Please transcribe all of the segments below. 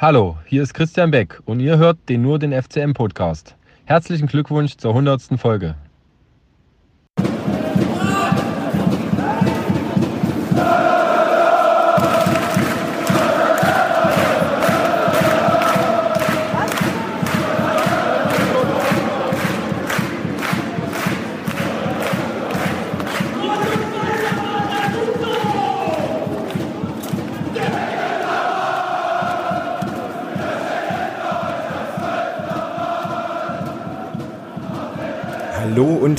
Hallo, hier ist Christian Beck und ihr hört den Nur den FCM Podcast. Herzlichen Glückwunsch zur 100. Folge.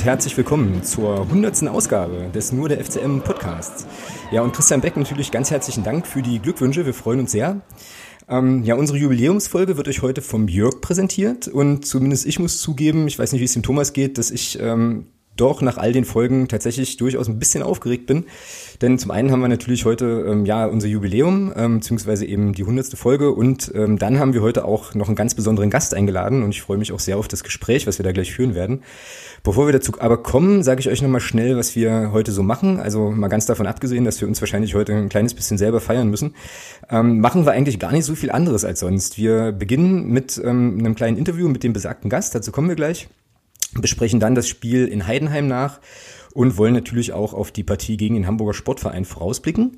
Herzlich willkommen zur 100. Ausgabe des Nur der FCM Podcasts. Ja, und Christian Beck natürlich ganz herzlichen Dank für die Glückwünsche. Wir freuen uns sehr. Ähm, ja, unsere Jubiläumsfolge wird euch heute vom Jörg präsentiert und zumindest ich muss zugeben, ich weiß nicht, wie es dem Thomas geht, dass ich ähm, doch nach all den Folgen tatsächlich durchaus ein bisschen aufgeregt bin. Denn zum einen haben wir natürlich heute ähm, ja unser Jubiläum, ähm, beziehungsweise eben die hundertste Folge und ähm, dann haben wir heute auch noch einen ganz besonderen Gast eingeladen und ich freue mich auch sehr auf das Gespräch, was wir da gleich führen werden. Bevor wir dazu aber kommen, sage ich euch nochmal schnell, was wir heute so machen. Also mal ganz davon abgesehen, dass wir uns wahrscheinlich heute ein kleines bisschen selber feiern müssen, ähm, machen wir eigentlich gar nicht so viel anderes als sonst. Wir beginnen mit ähm, einem kleinen Interview mit dem besagten Gast, dazu kommen wir gleich besprechen dann das Spiel in Heidenheim nach und wollen natürlich auch auf die Partie gegen den Hamburger Sportverein vorausblicken.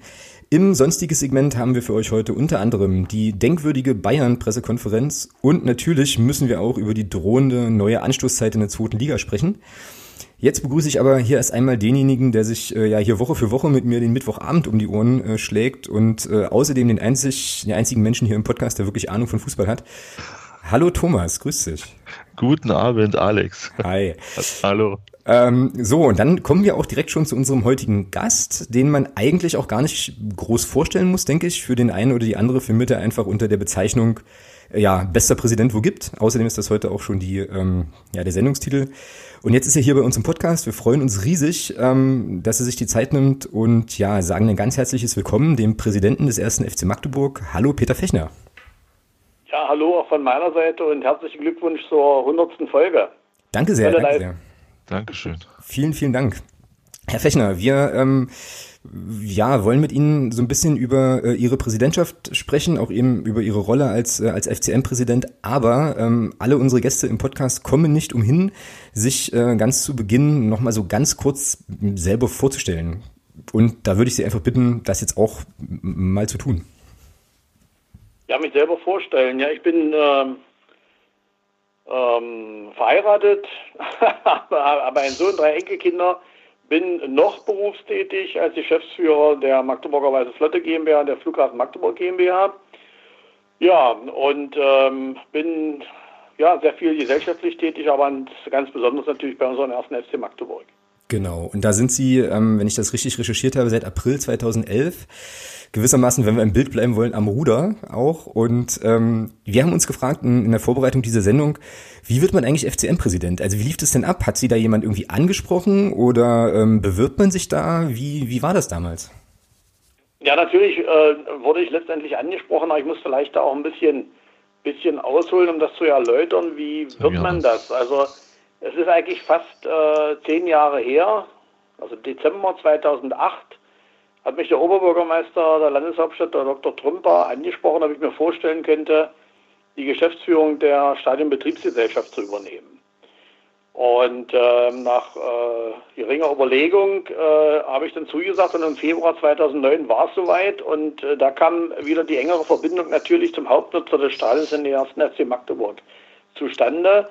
Im sonstigen Segment haben wir für euch heute unter anderem die denkwürdige Bayern-Pressekonferenz und natürlich müssen wir auch über die drohende neue Anstoßzeit in der zweiten Liga sprechen. Jetzt begrüße ich aber hier erst einmal denjenigen, der sich äh, ja hier Woche für Woche mit mir den Mittwochabend um die Ohren äh, schlägt und äh, außerdem den, einzig, den einzigen Menschen hier im Podcast, der wirklich Ahnung von Fußball hat. Hallo Thomas, grüß dich. Guten Abend, Alex. Hi. Hallo. Ähm, so, und dann kommen wir auch direkt schon zu unserem heutigen Gast, den man eigentlich auch gar nicht groß vorstellen muss, denke ich. Für den einen oder die andere firmiert er einfach unter der Bezeichnung, äh, ja, bester Präsident, wo gibt. Außerdem ist das heute auch schon die, ähm, ja, der Sendungstitel. Und jetzt ist er hier bei uns im Podcast. Wir freuen uns riesig, ähm, dass er sich die Zeit nimmt und ja, sagen ein ganz herzliches Willkommen dem Präsidenten des ersten FC Magdeburg. Hallo, Peter Fechner. Ja, hallo auch von meiner Seite und herzlichen Glückwunsch zur 100. Folge. Danke sehr, danke sehr. Dankeschön. Vielen, vielen Dank. Herr Fechner, wir ähm, ja, wollen mit Ihnen so ein bisschen über äh, Ihre Präsidentschaft sprechen, auch eben über Ihre Rolle als, äh, als FCM-Präsident. Aber ähm, alle unsere Gäste im Podcast kommen nicht umhin, sich äh, ganz zu Beginn nochmal so ganz kurz selber vorzustellen. Und da würde ich Sie einfach bitten, das jetzt auch mal zu tun. Ja, mich selber vorstellen. Ja, ich bin ähm, ähm, verheiratet, aber ein Sohn, drei Enkelkinder, bin noch berufstätig als Geschäftsführer der Magdeburger Weiße Flotte GmbH, der Flughafen Magdeburg GmbH. Ja, und ähm, bin ja sehr viel gesellschaftlich tätig, aber ganz besonders natürlich bei unserem ersten FC Magdeburg. Genau, und da sind Sie, ähm, wenn ich das richtig recherchiert habe, seit April 2011 gewissermaßen, wenn wir im Bild bleiben wollen, am Ruder auch. Und ähm, wir haben uns gefragt in, in der Vorbereitung dieser Sendung, wie wird man eigentlich FCM-Präsident? Also wie lief das denn ab? Hat Sie da jemand irgendwie angesprochen oder ähm, bewirbt man sich da? Wie, wie war das damals? Ja, natürlich äh, wurde ich letztendlich angesprochen, aber ich muss vielleicht da auch ein bisschen, bisschen ausholen, um das zu erläutern. Wie wird man das? Also es ist eigentlich fast äh, zehn Jahre her, also Dezember 2008 hat mich der Oberbürgermeister der Landeshauptstadt, der Dr. Trümper, angesprochen, ob ich mir vorstellen könnte, die Geschäftsführung der Stadionbetriebsgesellschaft zu übernehmen. Und äh, nach äh, geringer Überlegung äh, habe ich dann zugesagt und im Februar 2009 war es soweit und äh, da kam wieder die engere Verbindung natürlich zum Hauptnutzer des Stadions in der ersten FC Magdeburg zustande.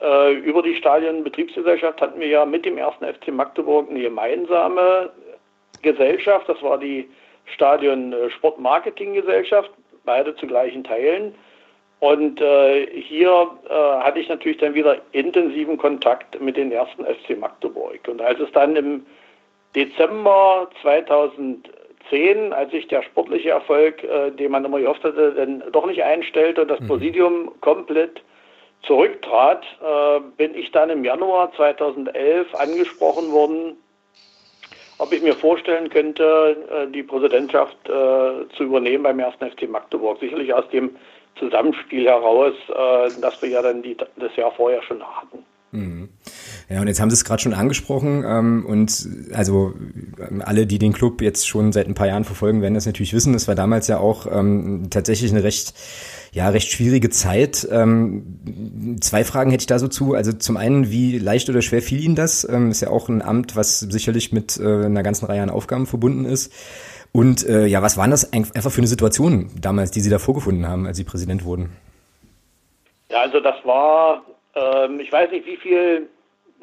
Äh, über die Stadionbetriebsgesellschaft hatten wir ja mit dem ersten FC Magdeburg eine gemeinsame Gesellschaft, das war die Stadion äh, Sportmarketing Gesellschaft, beide zu gleichen Teilen. Und äh, hier äh, hatte ich natürlich dann wieder intensiven Kontakt mit den ersten FC Magdeburg. Und als es dann im Dezember 2010, als sich der sportliche Erfolg, äh, den man immer gehofft hatte, dann doch nicht einstellte und das mhm. Präsidium komplett zurücktrat, äh, bin ich dann im Januar 2011 angesprochen worden ob ich mir vorstellen könnte, äh, die Präsidentschaft äh, zu übernehmen beim ersten FC Magdeburg. Sicherlich aus dem Zusammenspiel heraus, äh, das wir ja dann die, das Jahr vorher schon hatten. Mhm. Ja, und jetzt haben Sie es gerade schon angesprochen ähm, und also alle, die den Club jetzt schon seit ein paar Jahren verfolgen, werden das natürlich wissen. Das war damals ja auch ähm, tatsächlich eine recht ja, recht schwierige Zeit. Ähm, zwei Fragen hätte ich da so zu. Also zum einen, wie leicht oder schwer fiel Ihnen das? Ähm, ist ja auch ein Amt, was sicherlich mit äh, einer ganzen Reihe an Aufgaben verbunden ist. Und äh, ja, was waren das einfach für eine Situation damals, die Sie da vorgefunden haben, als Sie Präsident wurden? Ja, also das war, ähm, ich weiß nicht, wie viel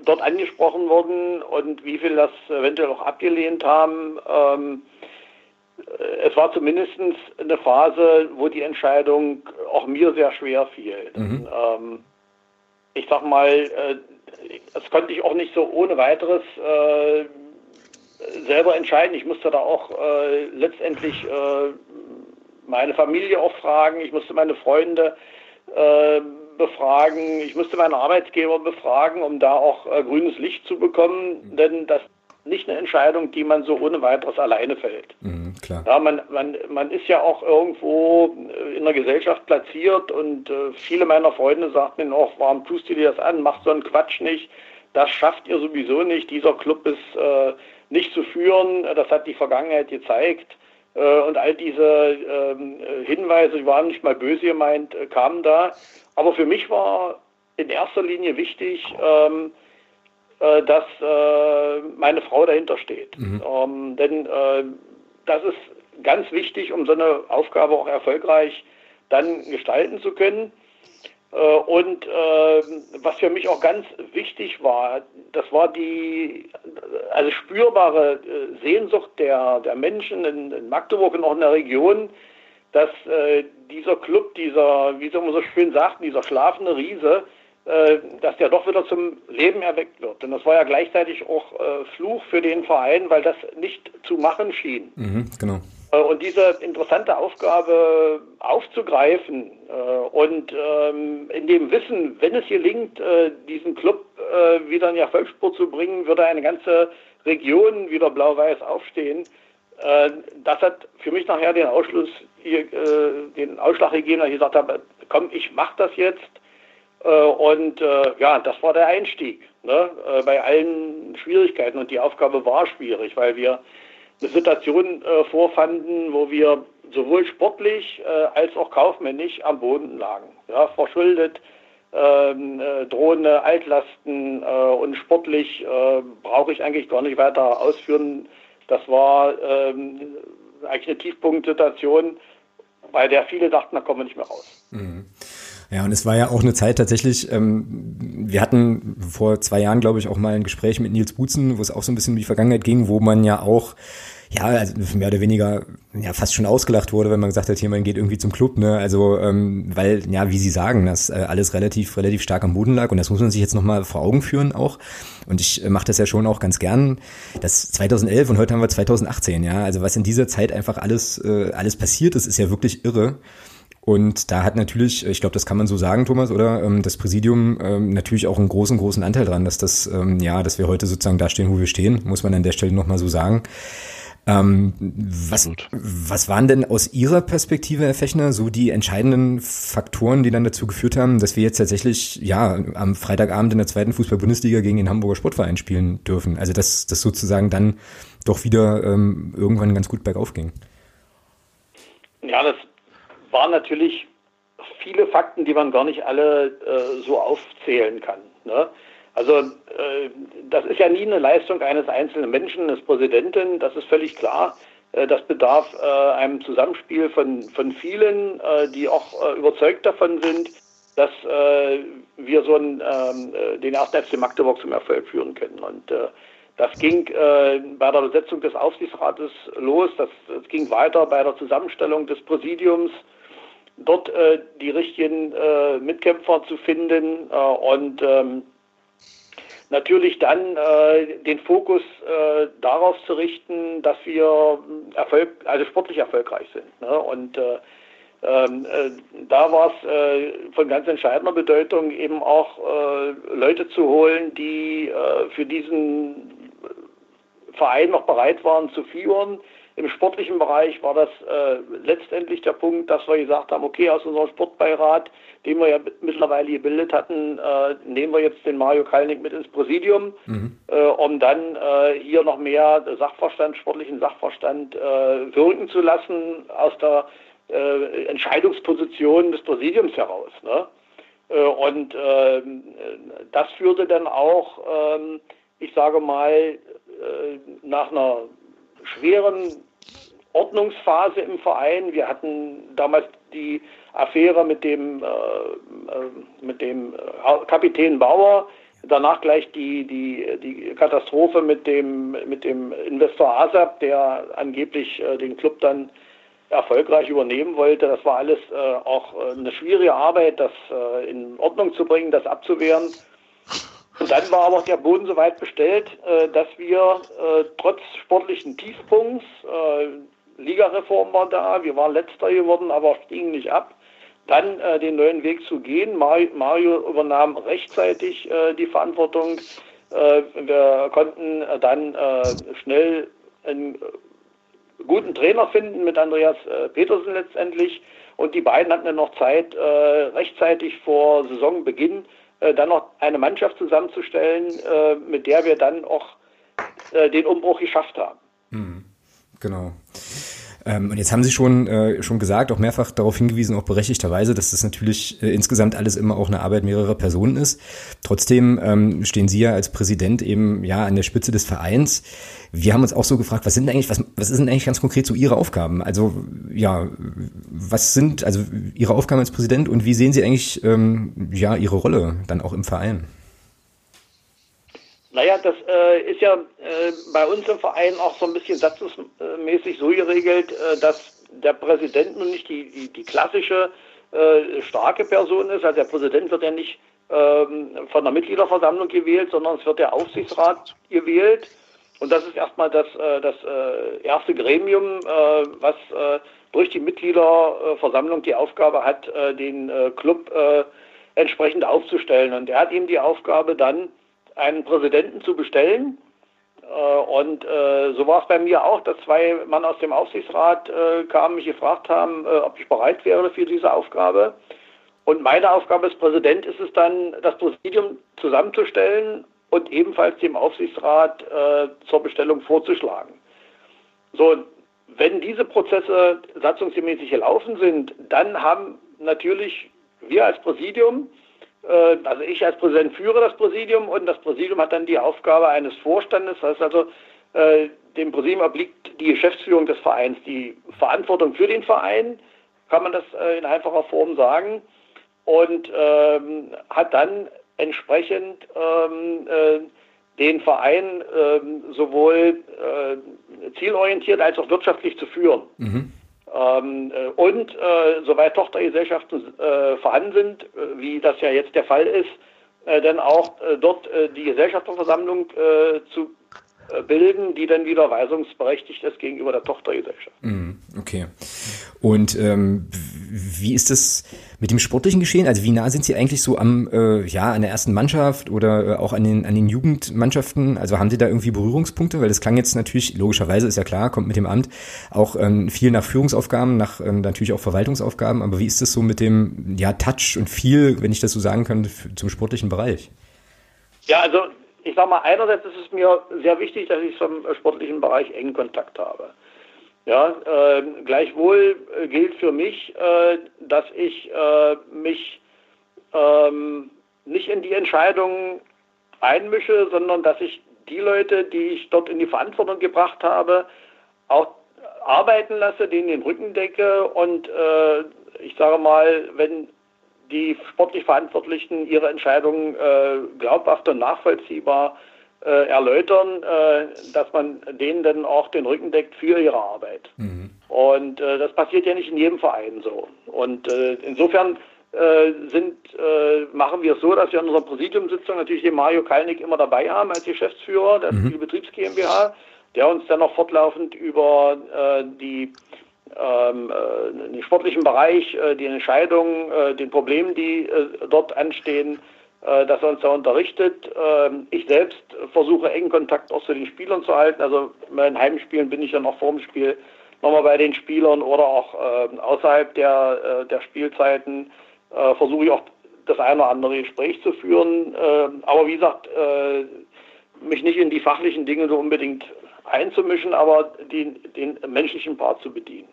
dort angesprochen wurden und wie viel das eventuell auch abgelehnt haben. Ähm, es war zumindest eine Phase, wo die Entscheidung auch mir sehr schwer fiel. Mhm. Ähm, ich sag mal, äh, das konnte ich auch nicht so ohne weiteres äh, selber entscheiden. Ich musste da auch äh, letztendlich äh, meine Familie auch fragen, ich musste meine Freunde äh, befragen, ich musste meine Arbeitgeber befragen, um da auch äh, grünes Licht zu bekommen, mhm. denn das nicht eine Entscheidung, die man so ohne weiteres alleine fällt. Mhm, klar. Ja, man, man, man ist ja auch irgendwo äh, in der Gesellschaft platziert und äh, viele meiner Freunde sagten mir auch, warum tust du dir das an, mach so einen Quatsch nicht, das schafft ihr sowieso nicht, dieser Club ist äh, nicht zu führen, das hat die Vergangenheit gezeigt. Äh, und all diese ähm, Hinweise, die waren nicht mal böse gemeint, äh, kamen da. Aber für mich war in erster Linie wichtig, ähm, äh, dass äh, meine Frau dahinter steht. Mhm. Ähm, denn äh, das ist ganz wichtig, um so eine Aufgabe auch erfolgreich dann gestalten zu können. Äh, und äh, was für mich auch ganz wichtig war, das war die also spürbare äh, Sehnsucht der, der Menschen in, in Magdeburg und auch in der Region, dass dieser Club, dieser, wie soll man so schön sagt, dieser schlafende Riese, äh, dass der doch wieder zum Leben erweckt wird. Denn das war ja gleichzeitig auch äh, Fluch für den Verein, weil das nicht zu machen schien. Mhm, genau. Äh, und diese interessante Aufgabe aufzugreifen äh, und ähm, in dem Wissen, wenn es gelingt, äh, diesen Club wieder in die Erfolgsspur zu bringen, würde eine ganze Region wieder blau-weiß aufstehen. das hat für mich nachher den Ausschluss, den Ausschlag gegeben, dass ich gesagt habe, komm, ich mache das jetzt und ja, das war der Einstieg ne, bei allen Schwierigkeiten. Und die Aufgabe war schwierig, weil wir eine Situation vorfanden, wo wir sowohl sportlich als auch kaufmännisch am Boden lagen. Ja, verschuldet, ähm, drohende Altlasten und sportlich brauche ich eigentlich gar nicht weiter ausführen. Das war ähm, eigentlich eine Tiefpunktsituation, bei der viele dachten, da kommen wir nicht mehr raus. Mhm. Ja, und es war ja auch eine Zeit tatsächlich, ähm, wir hatten vor zwei Jahren, glaube ich, auch mal ein Gespräch mit Nils Butzen, wo es auch so ein bisschen um die Vergangenheit ging, wo man ja auch ja, also mehr oder weniger ja fast schon ausgelacht wurde, wenn man gesagt hat, hier man geht irgendwie zum Club, ne? Also ähm, weil ja, wie Sie sagen, das äh, alles relativ relativ stark am Boden lag und das muss man sich jetzt nochmal vor Augen führen auch. Und ich äh, mache das ja schon auch ganz gern. Das 2011 und heute haben wir 2018, ja. Also was in dieser Zeit einfach alles äh, alles passiert ist, ist ja wirklich irre. Und da hat natürlich, ich glaube, das kann man so sagen, Thomas, oder? Ähm, das Präsidium ähm, natürlich auch einen großen, großen Anteil dran, dass das, ähm, ja, dass wir heute sozusagen da stehen, wo wir stehen, muss man an der Stelle nochmal so sagen. Ähm, was, was waren denn aus Ihrer Perspektive, Herr Fechner, so die entscheidenden Faktoren, die dann dazu geführt haben, dass wir jetzt tatsächlich ja am Freitagabend in der zweiten Fußball-Bundesliga gegen den Hamburger Sportverein spielen dürfen? Also dass das sozusagen dann doch wieder ähm, irgendwann ganz gut bergauf ging. Ja, das waren natürlich viele Fakten, die man gar nicht alle äh, so aufzählen kann. Ne? Also äh, das ist ja nie eine Leistung eines einzelnen Menschen, des Präsidenten, das ist völlig klar. Äh, das bedarf äh, einem Zusammenspiel von, von vielen, äh, die auch äh, überzeugt davon sind, dass wir so einen, ähm, den ersten FC Magdeburg zum Erfolg führen können. Und das ging bei der Besetzung des Aufsichtsrates los, das, das ging weiter bei der Zusammenstellung des Präsidiums dort äh, die richtigen äh, Mitkämpfer zu finden äh, und ähm, natürlich dann äh, den Fokus äh, darauf zu richten, dass wir Erfolg, also sportlich erfolgreich sind. Ne? Und äh, ähm, da war es von ganz entscheidender Bedeutung, eben auch Leute zu holen, die für diesen Verein noch bereit waren zu führen, Im sportlichen Bereich war das äh, letztendlich der Punkt, dass wir gesagt haben, okay, aus unserem Sportbeirat, den wir ja mittlerweile gebildet hatten, äh, nehmen wir jetzt den Mario Kalnick mit ins Präsidium, mhm. äh, um dann äh, hier noch mehr Sachverstand, sportlichen Sachverstand äh, wirken zu lassen aus der äh, Entscheidungsposition des Präsidiums heraus. Ne? und ähm, das führte dann auch, ähm, ich sage mal, nach einer schweren Ordnungsphase im Verein. Wir hatten damals die Affäre mit dem, äh, äh mit dem äh, Kapitän Bauer, danach gleich die, die, die Katastrophe mit dem, mit dem Investor ASAP, der angeblich äh, den Club dann erfolgreich übernehmen wollte. Das war alles äh, auch äh, eine schwierige Arbeit, das in Ordnung zu bringen, das abzuwehren. Und dann war aber der Boden so weit bestellt, äh, dass wir äh, trotz sportlichen Tiefpunkts, äh, Ligareform war da, wir waren letzter geworden, aber stiegen nicht ab, dann den neuen Weg zu gehen. Mario übernahm rechtzeitig die Verantwortung. wir konnten dann schnell einen guten Trainer finden mit Andreas Petersen letztendlich. Und die beiden hatten dann noch Zeit, rechtzeitig vor Saisonbeginn äh, dann noch eine Mannschaft zusammenzustellen, äh, mit der wir dann auch äh, den Umbruch geschafft haben. Mhm. Genau. Ähm, und jetzt haben Sie schon, äh, schon gesagt, auch mehrfach darauf hingewiesen, auch berechtigterweise, dass das natürlich äh, insgesamt alles immer auch eine Arbeit mehrerer Personen ist. Trotzdem ähm, stehen Sie ja als Präsident eben ja an der Spitze des Vereins. Wir haben uns auch so gefragt, was sind eigentlich, was, was sind eigentlich ganz konkret so Ihre Aufgaben? Also ja, was sind also Ihre Aufgaben als Präsident und wie sehen Sie eigentlich ähm, ja Ihre Rolle dann auch im Verein? Naja, das äh, ist ja äh, bei uns im Verein auch so ein bisschen satzungsmäßig so geregelt, äh, dass der Präsident nun nicht die, die, die klassische äh, starke Person ist. Also der Präsident wird ja nicht ähm, von der Mitgliederversammlung gewählt, sondern es wird der Aufsichtsrat gewählt. Und das ist erstmal das, äh, das äh, erste Gremium, was durch die Mitgliederversammlung die Aufgabe hat, den Club entsprechend aufzustellen. Und er hat eben die Aufgabe dann, einen Präsidenten zu bestellen. Äh, und äh, so war es bei mir auch, dass zwei Mann aus dem Aufsichtsrat äh, kamen, mich gefragt haben, ob ich bereit wäre für diese Aufgabe. Und meine Aufgabe als Präsident ist es dann, das Präsidium zusammenzustellen und ebenfalls dem Aufsichtsrat zur Bestellung vorzuschlagen. So, wenn diese Prozesse satzungsgemäß gelaufen sind, dann haben natürlich wir als Präsidium äh, also ich als Präsident führe das Präsidium und das Präsidium hat dann die Aufgabe eines Vorstandes. Das heißt also, äh, dem Präsidium obliegt die Geschäftsführung des Vereins, die Verantwortung für den Verein, kann man das äh, in einfacher Form sagen, und ähm, hat dann entsprechend ähm, äh, den Verein ähm, sowohl äh, zielorientiert als auch wirtschaftlich zu führen. Mhm. Ähm, äh, und äh, soweit Tochtergesellschaften äh, vorhanden sind, äh, wie das ja jetzt der Fall ist, äh, dann auch äh, dort die Gesellschafterversammlung zu bilden, die dann wieder weisungsberechtigt ist gegenüber der Tochtergesellschaft. Mhm, okay. Und ähm, wie ist das mit dem sportlichen Geschehen? Also wie nah sind Sie eigentlich so am, äh, ja, an der ersten Mannschaft oder äh, auch an den, an den Jugendmannschaften? Also haben Sie da irgendwie Berührungspunkte? Weil das klang jetzt natürlich, logischerweise ist ja klar, kommt mit dem Amt auch ähm, viel nach Führungsaufgaben, nach ähm, natürlich auch Verwaltungsaufgaben. Aber wie ist das so mit dem, ja, Touch und viel, wenn ich das so sagen kann, zum sportlichen Bereich? Ja, also ich sag mal, einerseits ist es mir sehr wichtig, dass ich zum sportlichen Bereich engen Kontakt habe. Ja, äh, gleichwohl gilt für mich, äh, dass ich äh, mich ähm, nicht in die Entscheidungen einmische, sondern dass ich die Leute, die ich dort in die Verantwortung gebracht habe, auch arbeiten lasse, denen den Rücken decke und äh, ich sage mal, wenn die sportlich Verantwortlichen ihre Entscheidungen äh, glaubhaft und nachvollziehbar äh, erläutern, äh, dass man denen dann auch den Rücken deckt für ihre Arbeit. Mhm. Und äh, das passiert ja nicht in jedem Verein so. Und äh, insofern äh, sind, machen wir es so, dass wir in unserer Präsidiumssitzung natürlich den Mario Kalnick immer dabei haben als Geschäftsführer der mhm. Betriebs GmbH, der uns dann noch fortlaufend über die ähm, den sportlichen Bereich, die Entscheidungen, den Problemen, die dort anstehen, äh, dass er uns da unterrichtet. Ähm, ich selbst versuche engen Kontakt auch zu den Spielern zu halten. Also den Heimspielen bin ich ja noch vor dem Spiel nochmal bei den Spielern oder auch äh, außerhalb der, äh, der Spielzeiten äh, versuche ich auch das eine oder andere Gespräch zu führen. Äh, aber wie gesagt, äh, mich nicht in die fachlichen Dinge so unbedingt einzumischen, aber den, den menschlichen Part zu bedienen.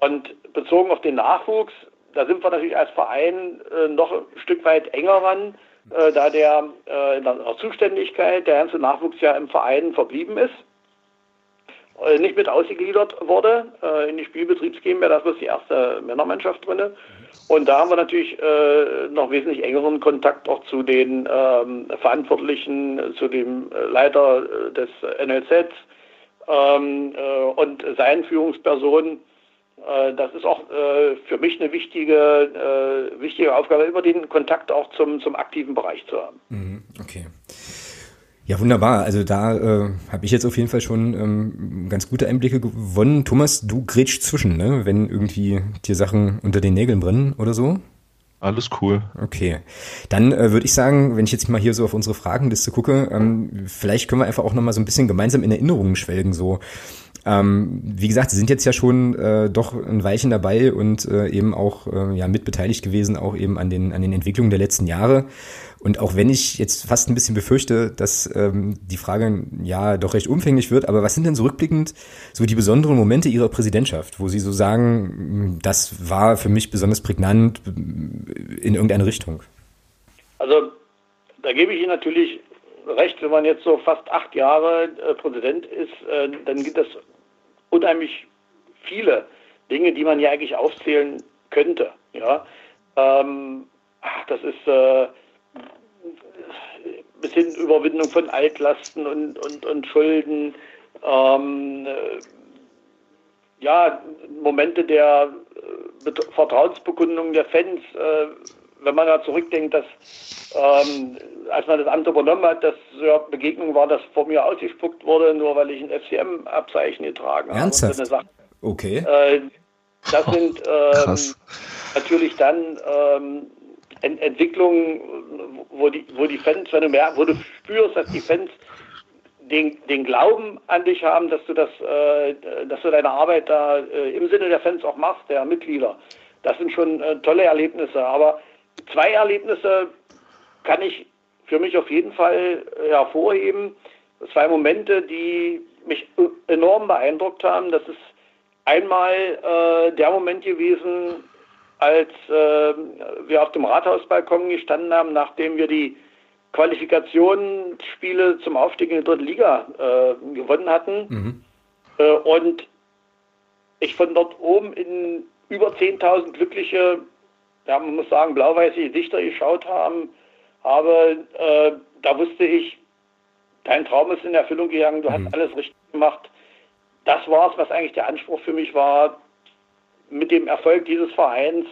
Und bezogen auf den Nachwuchs, da sind wir natürlich als Verein äh, noch ein Stück weit enger ran, äh, da der äh, in der Zuständigkeit der ganze Nachwuchs ja im Verein verblieben ist, nicht mit ausgegliedert wurde äh, in die Spielbetriebs das ist die erste Männermannschaft drin. Und da haben wir natürlich äh, noch wesentlich engeren Kontakt auch zu den ähm, Verantwortlichen, zu dem Leiter des NLZ ähm, und seinen Führungspersonen äh, das ist auch äh, für mich eine wichtige, äh, wichtige Aufgabe, über den Kontakt auch zum, zum aktiven Bereich zu haben. Mhm, okay. Ja, wunderbar. Also da äh, habe ich jetzt auf jeden Fall schon ähm, ganz gute Einblicke gewonnen. Thomas, du grätschst zwischen, ne? wenn irgendwie dir Sachen unter den Nägeln brennen oder so? Alles cool. Okay. Dann äh, würde ich sagen, wenn ich jetzt mal hier so auf unsere Fragenliste gucke, ähm, vielleicht können wir einfach auch nochmal so ein bisschen gemeinsam in Erinnerungen schwelgen. So, ähm, wie gesagt, Sie sind jetzt ja schon äh, doch ein Weilchen dabei und äh, eben auch äh, ja mitbeteiligt gewesen, auch eben an den, an den Entwicklungen der letzten Jahre. Und auch wenn ich jetzt fast ein bisschen befürchte, dass ähm, die Frage ja doch recht umfänglich wird, aber was sind denn so rückblickend so die besonderen Momente Ihrer Präsidentschaft, wo Sie so sagen, das war für mich besonders prägnant in irgendeine Richtung? Also da gebe ich Ihnen natürlich recht, wenn man jetzt so fast acht Jahre äh, Präsident ist, äh, dann gibt es unheimlich viele Dinge, die man ja eigentlich aufzählen könnte. Ja, ähm, das ist äh, bis hin Überwindung von Altlasten und, und, und Schulden. Ähm, äh, ja, Momente der äh, Vertrauensbekundung der Fans, äh, wenn man da zurückdenkt, dass ähm, als man das Amt übernommen hat, dass so eine Begegnung war, dass vor mir ausgespuckt wurde, nur weil ich ein FCM-Abzeichen getragen habe. Ernsthaft? So okay. Äh, das sind ähm, natürlich dann ähm, Ent Entwicklungen, wo die, wo die Fans, wenn du merkst, wo du spürst, dass die Fans den, den Glauben an dich haben, dass du das, äh, dass du deine Arbeit da äh, im Sinne der Fans auch machst, der Mitglieder. Das sind schon äh, tolle Erlebnisse. Aber zwei Erlebnisse kann ich für mich auf jeden Fall äh, hervorheben. Zwei Momente, die mich enorm beeindruckt haben. Das ist einmal äh, der Moment gewesen, als äh, wir auf dem Rathausbalkon gestanden haben, nachdem wir die Qualifikationsspiele zum Aufstieg in die dritte Liga äh, gewonnen hatten. Mhm. Äh, und ich von dort oben in über 10.000 glückliche, ja, man muss sagen, blau-weiße Gesichter geschaut haben, habe, äh, da wusste ich, dein Traum ist in Erfüllung gegangen, du mhm. hast alles richtig gemacht. Das war es, was eigentlich der Anspruch für mich war, mit dem Erfolg dieses Vereins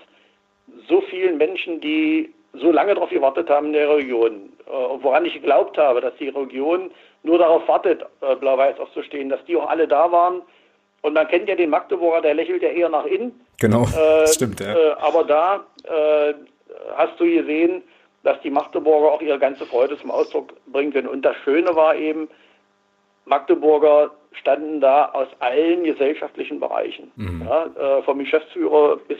so vielen Menschen, die so lange darauf gewartet haben in der Region, äh, woran ich geglaubt habe, dass die Region nur darauf wartet, äh, blau-weiß aufzustehen, dass die auch alle da waren. Und man kennt ja den Magdeburger, der lächelt ja eher nach innen. Genau, äh, stimmt, ja. Äh, aber da äh, hast du gesehen, dass die Magdeburger auch ihre ganze Freude zum Ausdruck bringen können. Und das Schöne war eben, Magdeburger standen da aus allen gesellschaftlichen Bereichen. Mhm. Ja, äh, vom Geschäftsführer bis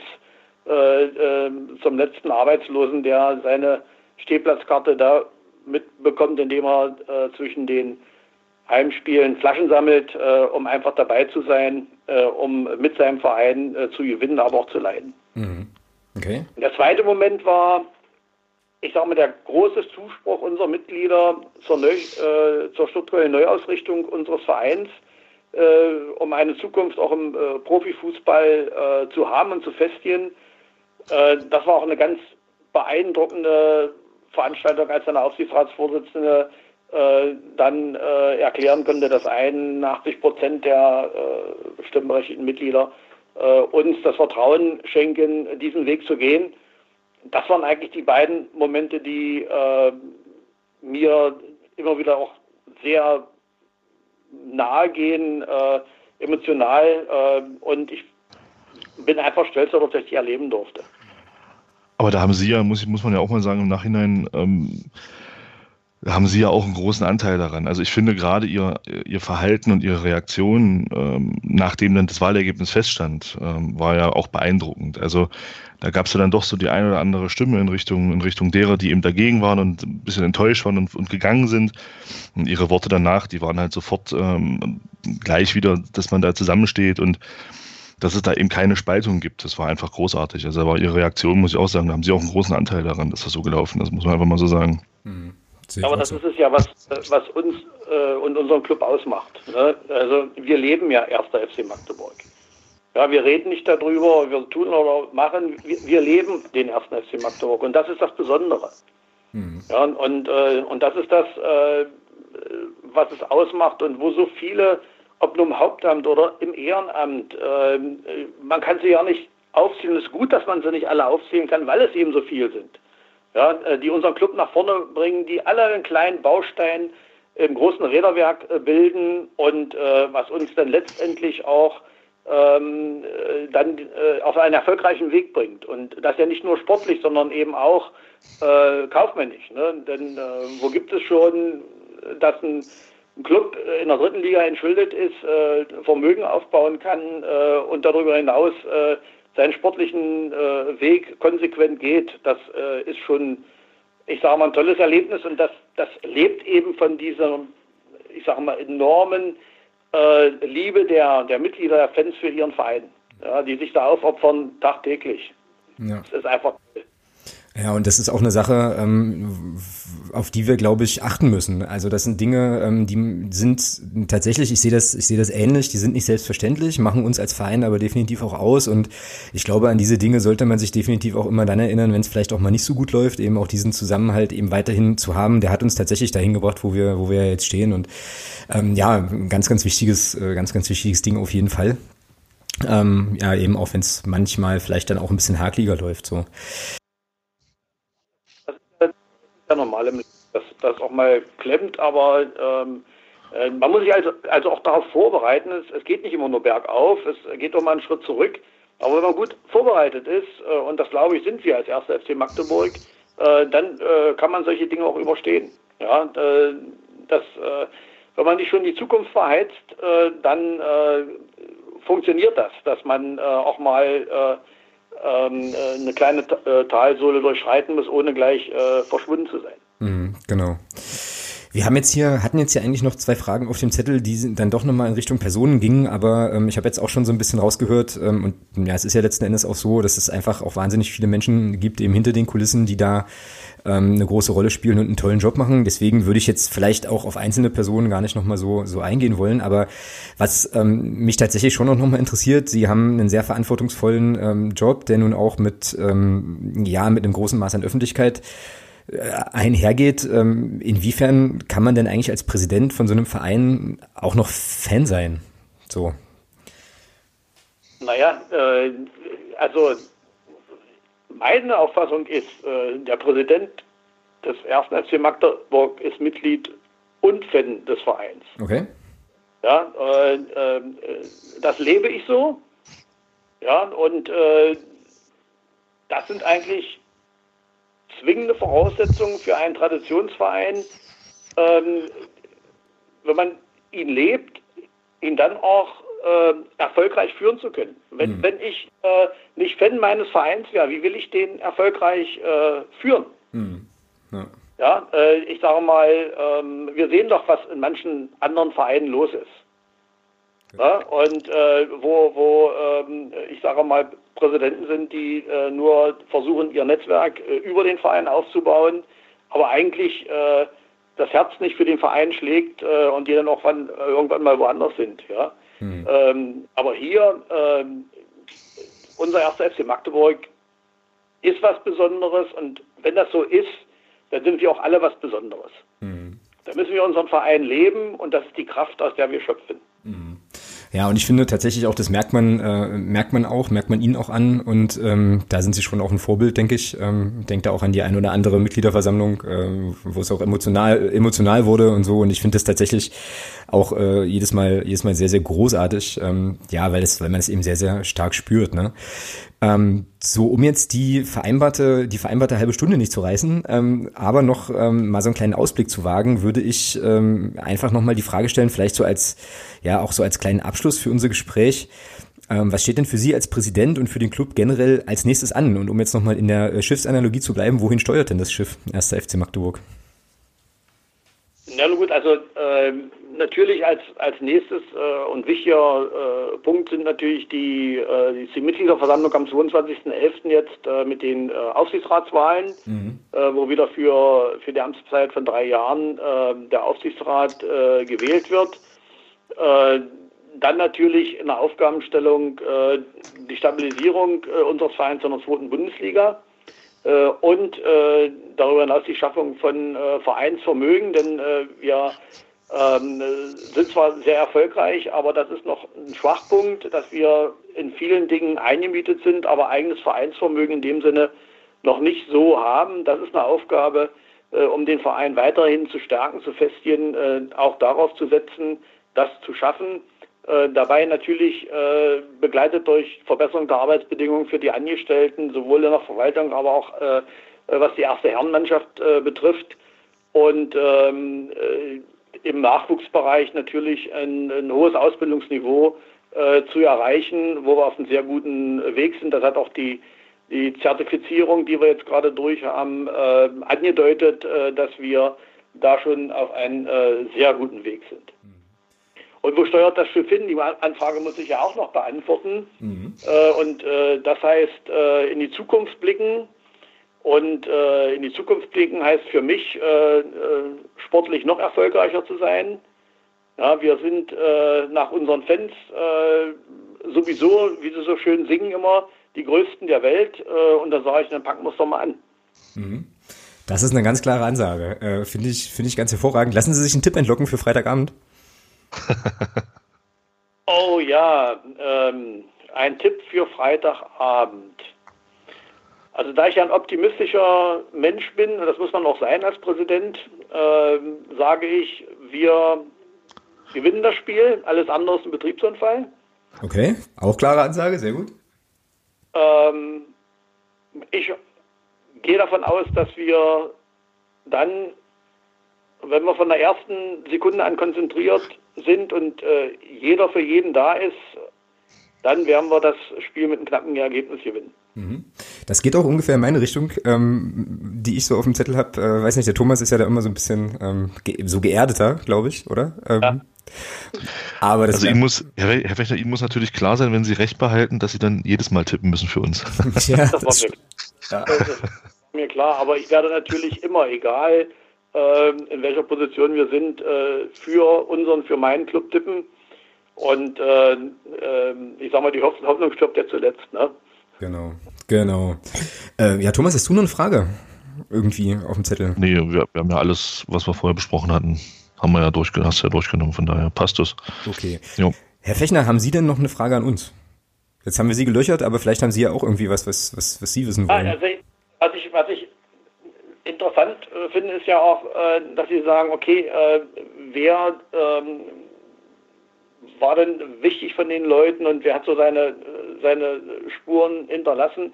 äh, äh, zum letzten Arbeitslosen, der seine Stehplatzkarte da mitbekommt, indem er äh, zwischen den Heimspielen Flaschen sammelt, um einfach dabei zu sein, äh, um mit seinem Verein zu gewinnen, aber auch zu leiden. Mhm. Okay. Der zweite Moment war, ich sage mal, der große Zuspruch unserer Mitglieder zur, Neu, äh, zur strukturellen Neuausrichtung unseres Vereins, äh, um eine Zukunft auch im äh, Profifußball äh, zu haben und zu festigen. Äh, das war auch eine ganz beeindruckende Veranstaltung, als eine Aufsichtsratsvorsitzende äh, dann erklären konnte, dass 81 Prozent der stimmberechtigten Mitglieder uns das Vertrauen schenken, diesen Weg zu gehen das waren eigentlich die beiden Momente, die äh, mir immer wieder auch sehr nahe gehen, äh, emotional. Äh, und ich bin einfach stolz darauf, dass ich die erleben durfte. Aber da haben Sie ja, muss, muss man ja auch mal sagen, im Nachhinein ähm, haben Sie ja auch einen großen Anteil daran. Also ich finde gerade Ihr, Ihr Verhalten und Ihre Reaktion, ähm, nachdem dann das Wahlergebnis feststand, ähm, war ja auch beeindruckend. Also da gab es ja dann doch so die eine oder andere Stimme in Richtung, in Richtung derer, die eben dagegen waren und ein bisschen enttäuscht waren und, und gegangen sind. Und Ihre Worte danach, die waren halt sofort ähm, gleich wieder, dass man da zusammensteht und dass es da eben keine Spaltung gibt. Das war einfach großartig. Also aber Ihre Reaktion, muss ich auch sagen, da haben Sie auch einen großen Anteil daran, dass das so gelaufen ist, muss man einfach mal so sagen. Mhm. Aber das ist es ja, was, was uns äh, und unseren Club ausmacht. Ne? Also wir leben ja erster FC Magdeburg. Ja, wir reden nicht darüber, wir tun oder machen, wir, wir leben den ersten FC Magdeburg und das ist das Besondere. Mhm. Ja, und, äh, und das ist das, äh, was es ausmacht und wo so viele, ob nun im Hauptamt oder im Ehrenamt, äh, man kann sie ja nicht aufzählen. Es ist gut, dass man sie nicht alle aufzählen kann, weil es eben so viel sind ja, äh, die unseren Club nach vorne bringen, die alle einen kleinen Baustein im großen Räderwerk äh, bilden und äh, was uns dann letztendlich auch ähm, äh, dann äh, auf einen erfolgreichen Weg bringt. Und das ja nicht nur sportlich, sondern eben auch äh, kaufmännisch. Ne? Denn wo gibt es schon, dass ein, ein Club in der dritten Liga entschuldet ist, Vermögen aufbauen kann und darüber hinaus seinen sportlichen äh, Weg konsequent geht, das äh, ist schon, ich sage mal, ein tolles Erlebnis und das, das lebt eben von dieser, ich sage mal, enormen äh, Liebe der, der Mitglieder, der Fans für ihren Verein, ja, die sich da aufopfern tagtäglich. Ja. Das ist einfach ja, und das ist auch eine Sache, ähm, auf die wir, glaube ich, achten müssen. Also das sind Dinge, ähm, die sind tatsächlich, ich sehe das, ich sehe das ähnlich, die sind nicht selbstverständlich, machen uns als Verein aber definitiv auch aus. Und ich glaube, an diese Dinge sollte man sich definitiv auch immer dann erinnern, wenn es vielleicht auch mal nicht so gut läuft, eben auch diesen Zusammenhalt eben weiterhin zu haben. Der hat uns tatsächlich dahin gebracht, wo wir, wo wir jetzt stehen. Und ähm, ja, ganz, ganz wichtiges, äh, ganz, ganz wichtiges Ding auf jeden Fall. Ähm, ja, eben auch wenn es manchmal vielleicht dann auch ein bisschen hakliger läuft. So ja normal, dass das auch mal klemmt, aber ähm, äh, man muss sich also, also auch darauf vorbereiten. Es, es, geht nicht immer nur bergauf, es geht auch mal einen Schritt zurück. Aber wenn man gut vorbereitet ist, äh, und das glaube ich sind wir als erster FC Magdeburg, äh, dann äh, kann man solche Dinge auch überstehen. Ja, äh, das, äh, wenn man nicht schon die Zukunft verheizt, dann funktioniert das, dass man auch mal ähm, äh, eine kleine äh, Talsohle durchschreiten muss, ohne gleich äh, verschwunden zu sein. Mhm, genau. Wir haben jetzt hier, hatten jetzt hier eigentlich noch zwei Fragen auf dem Zettel, die dann doch nochmal in Richtung Personen gingen, aber ähm, ich habe jetzt auch schon so ein bisschen rausgehört ähm, und ja, es ist ja letzten Endes auch so, dass es einfach auch wahnsinnig viele Menschen gibt eben hinter den Kulissen, die da ähm, eine große Rolle spielen und einen tollen Job machen. Deswegen würde ich jetzt vielleicht auch auf einzelne Personen gar nicht nochmal so, so eingehen wollen. Aber was ähm, mich tatsächlich schon noch nochmal interessiert, Sie haben einen sehr verantwortungsvollen ähm, Job, der nun auch mit, ähm, ja, mit einem großen Maß an Öffentlichkeit einhergeht. Ähm, inwiefern kann man denn eigentlich als Präsident von so einem Verein auch noch Fan sein? So. Naja, äh, also meine Auffassung ist, äh, der Präsident des ersten FC Magdeburg ist Mitglied und Fan des Vereins. Okay. Ja, äh, äh, das lebe ich so. Ja, und äh, das sind eigentlich zwingende Voraussetzungen für einen Traditionsverein, ähm, wenn man ihn lebt, ihn dann auch äh, erfolgreich führen zu können. Wenn, mhm. wenn ich äh, nicht Fan meines Vereins wäre, wie will ich den erfolgreich äh, führen? Mhm. Ja, ja äh, ich sage mal, ähm, wir sehen doch, was in manchen anderen Vereinen los ist. Ja, und äh, wo, wo ähm, ich sage mal, Präsidenten sind, die äh, nur versuchen, ihr Netzwerk über den Verein aufzubauen, aber eigentlich das Herz nicht für den Verein schlägt und die dann auch wann, irgendwann mal woanders sind. Ja? Mhm. Ähm, aber hier, ähm, unser erster FC Magdeburg ist was Besonderes und wenn das so ist, dann sind wir auch alle was Besonderes. Mhm. Da müssen wir unseren Verein leben und das ist die Kraft, aus der wir schöpfen. Ja, und ich finde tatsächlich auch, das merkt man, äh, merkt man auch, merkt man ihnen auch an und ähm, da sind sie schon auch ein Vorbild, denke ich. Ähm, denke da auch an die ein oder andere Mitgliederversammlung, äh, wo es auch emotional, emotional wurde und so. Und ich finde das tatsächlich auch äh, jedes Mal, jedes Mal sehr, sehr großartig. Ähm, ja, weil es, weil man es eben sehr, sehr stark spürt. Ne? Ähm, so, um jetzt die vereinbarte, die vereinbarte halbe Stunde nicht zu reißen, ähm, aber noch ähm, mal so einen kleinen Ausblick zu wagen, würde ich ähm, einfach nochmal die Frage stellen, vielleicht so als, ja, auch so als kleinen Abschluss für unser Gespräch. Ähm, was steht denn für Sie als Präsident und für den Club generell als nächstes an? Und um jetzt nochmal in der äh, Schiffsanalogie zu bleiben, wohin steuert denn das Schiff, 1. FC Magdeburg? Na gut, also äh, natürlich als, als nächstes äh, und wichtiger äh, Punkt sind natürlich die, äh, die Mitgliederversammlung am 22.11. jetzt äh, mit den äh, Aufsichtsratswahlen, mhm. äh, wo wieder für, für die Amtszeit von drei Jahren äh, der Aufsichtsrat äh, gewählt wird. Dann natürlich in der Aufgabenstellung die Stabilisierung unseres Vereins in der zweiten Bundesliga und äh, darüber hinaus die Schaffung von äh, Vereinsvermögen, denn äh, wir ähm, sind zwar sehr erfolgreich, aber das ist noch ein Schwachpunkt, dass wir in vielen Dingen eingemietet sind, aber eigenes Vereinsvermögen in dem Sinne noch nicht so haben. Das ist eine Aufgabe, äh, um den Verein weiterhin zu stärken, zu festigen, äh, auch darauf zu setzen, das zu schaffen. Äh, dabei natürlich äh, begleitet durch Verbesserung der Arbeitsbedingungen für die Angestellten, sowohl in der Verwaltung, aber auch äh, was die erste Herrenmannschaft äh, betrifft. Und ähm, äh, im Nachwuchsbereich natürlich ein, ein hohes Ausbildungsniveau äh, zu erreichen, wo wir auf einem sehr guten Weg sind. Das hat auch die, die Zertifizierung, die wir jetzt gerade durch haben, angedeutet, dass wir da schon auf einem sehr guten Weg sind. Und wo steuert das Schiff hin? Die Anfrage muss ich ja auch noch beantworten. Mhm. Äh, und äh, das heißt, äh, in die Zukunft blicken. Und äh, in die Zukunft blicken heißt für mich, äh, äh, sportlich noch erfolgreicher zu sein. Ja, wir sind nach unseren Fans sowieso, wie sie so schön singen immer, die größten der Welt. und da sage ich, dann packen wir es doch mal an. Mhm. Das ist eine ganz klare Ansage. Finde ich, finde ich ganz hervorragend. Lassen Sie sich einen Tipp entlocken für Freitagabend. oh ja, ähm, ein Tipp für Freitagabend. Also da ich ein optimistischer Mensch bin, und das muss man auch sein als Präsident, ähm, sage ich, wir gewinnen das Spiel, alles andere ist ein Betriebsunfall. Okay, auch klare Ansage, sehr gut. Ähm, ich gehe davon aus, dass wir dann, wenn wir von der ersten Sekunde an konzentriert sind und äh, jeder für jeden da ist, dann werden wir das Spiel mit einem knappen Ergebnis gewinnen. Mhm. Das geht auch ungefähr in meine Richtung, ähm, die ich so auf dem Zettel habe. Äh, weiß nicht, der Thomas ist ja da immer so ein bisschen ähm, ge so geerdeter, glaube ich, oder? Ähm, ja. Aber das also Ihnen muss, Herr, Herr Fechner, Ihnen muss natürlich klar sein, wenn Sie recht behalten, dass Sie dann jedes Mal tippen müssen für uns. ja, das, das war mir, ja. das ist mir klar, aber ich werde natürlich immer, egal ähm, in welcher Position wir sind, äh, für unseren, für meinen Club tippen. Und äh, ähm, ich sag mal, die Hoffnung stirbt ja zuletzt. Ne? Genau, genau. Äh, ja, Thomas, hast du noch eine Frage irgendwie auf dem Zettel? Nee, wir, wir haben ja alles, was wir vorher besprochen hatten, haben wir ja, durchge hast ja durchgenommen, von daher passt es. Okay. Jo. Herr Fechner, haben Sie denn noch eine Frage an uns? Jetzt haben wir Sie gelöchert, aber vielleicht haben Sie ja auch irgendwie was, was, was, was Sie wissen wollen. Also, was ich, was ich interessant äh, finde, ist ja auch, äh, dass Sie sagen, okay, äh, wer ähm, war denn wichtig von den Leuten und wer hat so seine, seine Spuren hinterlassen.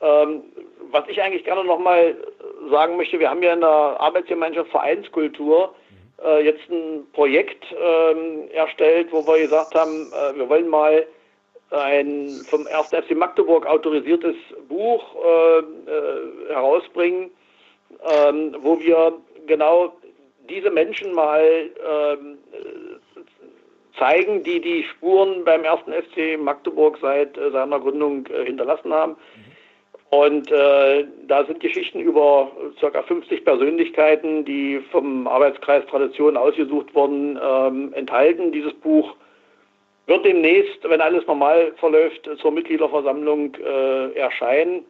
Ähm, was ich eigentlich gerne nochmal sagen möchte, wir haben ja in der Arbeitsgemeinschaft Vereinskultur äh, jetzt ein Projekt ähm, erstellt, wo wir gesagt haben, äh, wir wollen mal ein vom 1. FC Magdeburg autorisiertes Buch äh, herausbringen, ähm, wo wir genau diese Menschen mal ähm, zeigen, die die Spuren beim ersten FC Magdeburg seit äh, seiner Gründung äh, hinterlassen haben. Und äh, da sind Geschichten über ca. 50 Persönlichkeiten, die vom Arbeitskreis Tradition ausgesucht wurden, ähm, enthalten. Dieses Buch wird demnächst, wenn alles normal verläuft, zur Mitgliederversammlung äh, erscheinen.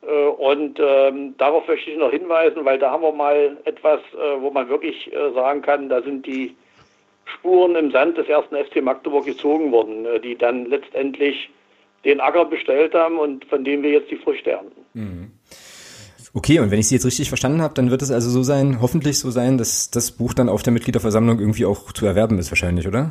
Äh, und ähm, darauf möchte ich noch hinweisen, weil da haben wir mal etwas, äh, wo man wirklich äh, sagen kann, da sind die Spuren im Sand des ersten FC Magdeburg gezogen worden, äh, die dann letztendlich den Acker bestellt haben und von dem wir jetzt die Früchte ernten. Mhm. Okay, und wenn ich Sie jetzt richtig verstanden habe, dann wird es also so sein, hoffentlich so sein, dass das Buch dann auf der Mitgliederversammlung irgendwie auch zu erwerben ist wahrscheinlich, oder?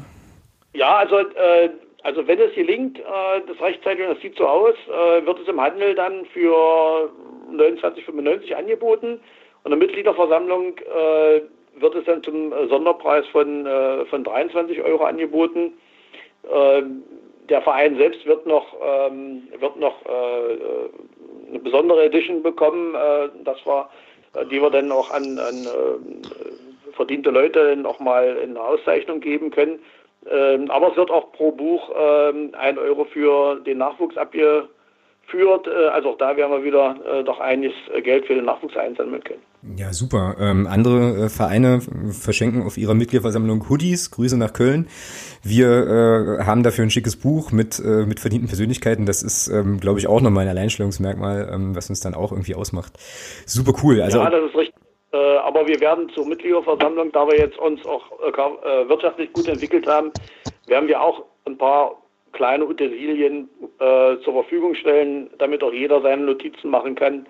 Ja, also äh, also wenn es gelingt, äh, das rechtzeitig, und das sieht so aus, äh, wird es im Handel dann für 29,95 angeboten und der Mitgliederversammlung äh, wird es dann zum äh, Sonderpreis von, äh, von 23 Euro angeboten. Ähm, der Verein selbst wird noch, ähm, wird noch äh, eine besondere Edition bekommen, das war, die wir dann auch an, an verdiente Leute nochmal in Auszeichnung geben können. Ähm, aber es wird auch pro Buch ein Euro für den Nachwuchs abgeführt. Äh, also auch da werden wir wieder äh, doch einiges Geld für den Nachwuchs einsammeln können. Ja, super. Ähm, andere äh, Vereine verschenken auf ihrer Mitgliederversammlung Hoodies. Grüße nach Köln. Wir äh, haben dafür ein schickes Buch mit, äh, mit verdienten Persönlichkeiten. Das ist, ähm, glaube ich, auch nochmal ein Alleinstellungsmerkmal, ähm, was uns dann auch irgendwie ausmacht. Super cool. Also, ja, das ist richtig. Äh, aber wir werden zur Mitgliederversammlung, da wir jetzt uns auch äh, äh, wirtschaftlich gut entwickelt haben, werden wir auch ein paar kleine Utensilien äh, zur Verfügung stellen, damit auch jeder seine Notizen machen kann.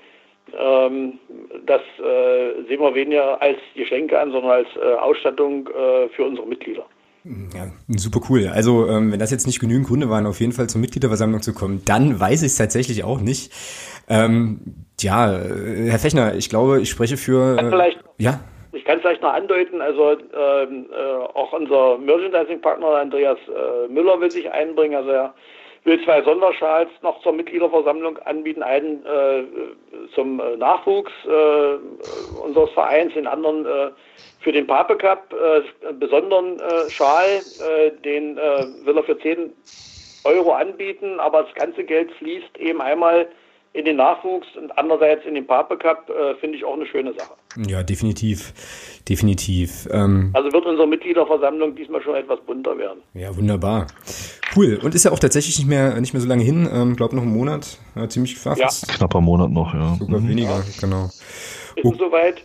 Ähm, das äh, sehen wir weniger als Geschenke an, sondern als äh, Ausstattung für unsere Mitglieder. Ja, super cool. Also, ähm, wenn das jetzt nicht genügend Gründe waren, auf jeden Fall zur Mitgliederversammlung zu kommen, dann weiß ich es tatsächlich auch nicht. Ähm, ja, Herr Fechner, ich glaube, ich spreche für. Kann vielleicht, ja. Ich kann es vielleicht noch andeuten, also ähm, äh, auch unser Merchandising-Partner Andreas äh, Müller will sich einbringen. Also er will zwei Sonderschals noch zur Mitgliederversammlung anbieten. Einen äh, zum äh, Nachwuchs äh, unseres Vereins, den anderen äh, für den Pape Cup, einen besonderen Schal, den will er für 10 Euro anbieten, aber das ganze Geld fließt eben einmal in den Nachwuchs und andererseits in den Pape Cup, äh, finde ich auch eine schöne Sache. Ja, definitiv. Definitiv. Ähm, also wird unsere Mitgliederversammlung diesmal schon etwas bunter werden. Ja, wunderbar. Cool. Und ist ja auch tatsächlich nicht mehr, nicht mehr so lange hin. Ähm, glaube noch einen Monat. Ja, ziemlich fast. Ja. Knapper Monat noch, ja. Sogar mhm. weniger, ja. genau. Ist oh. soweit?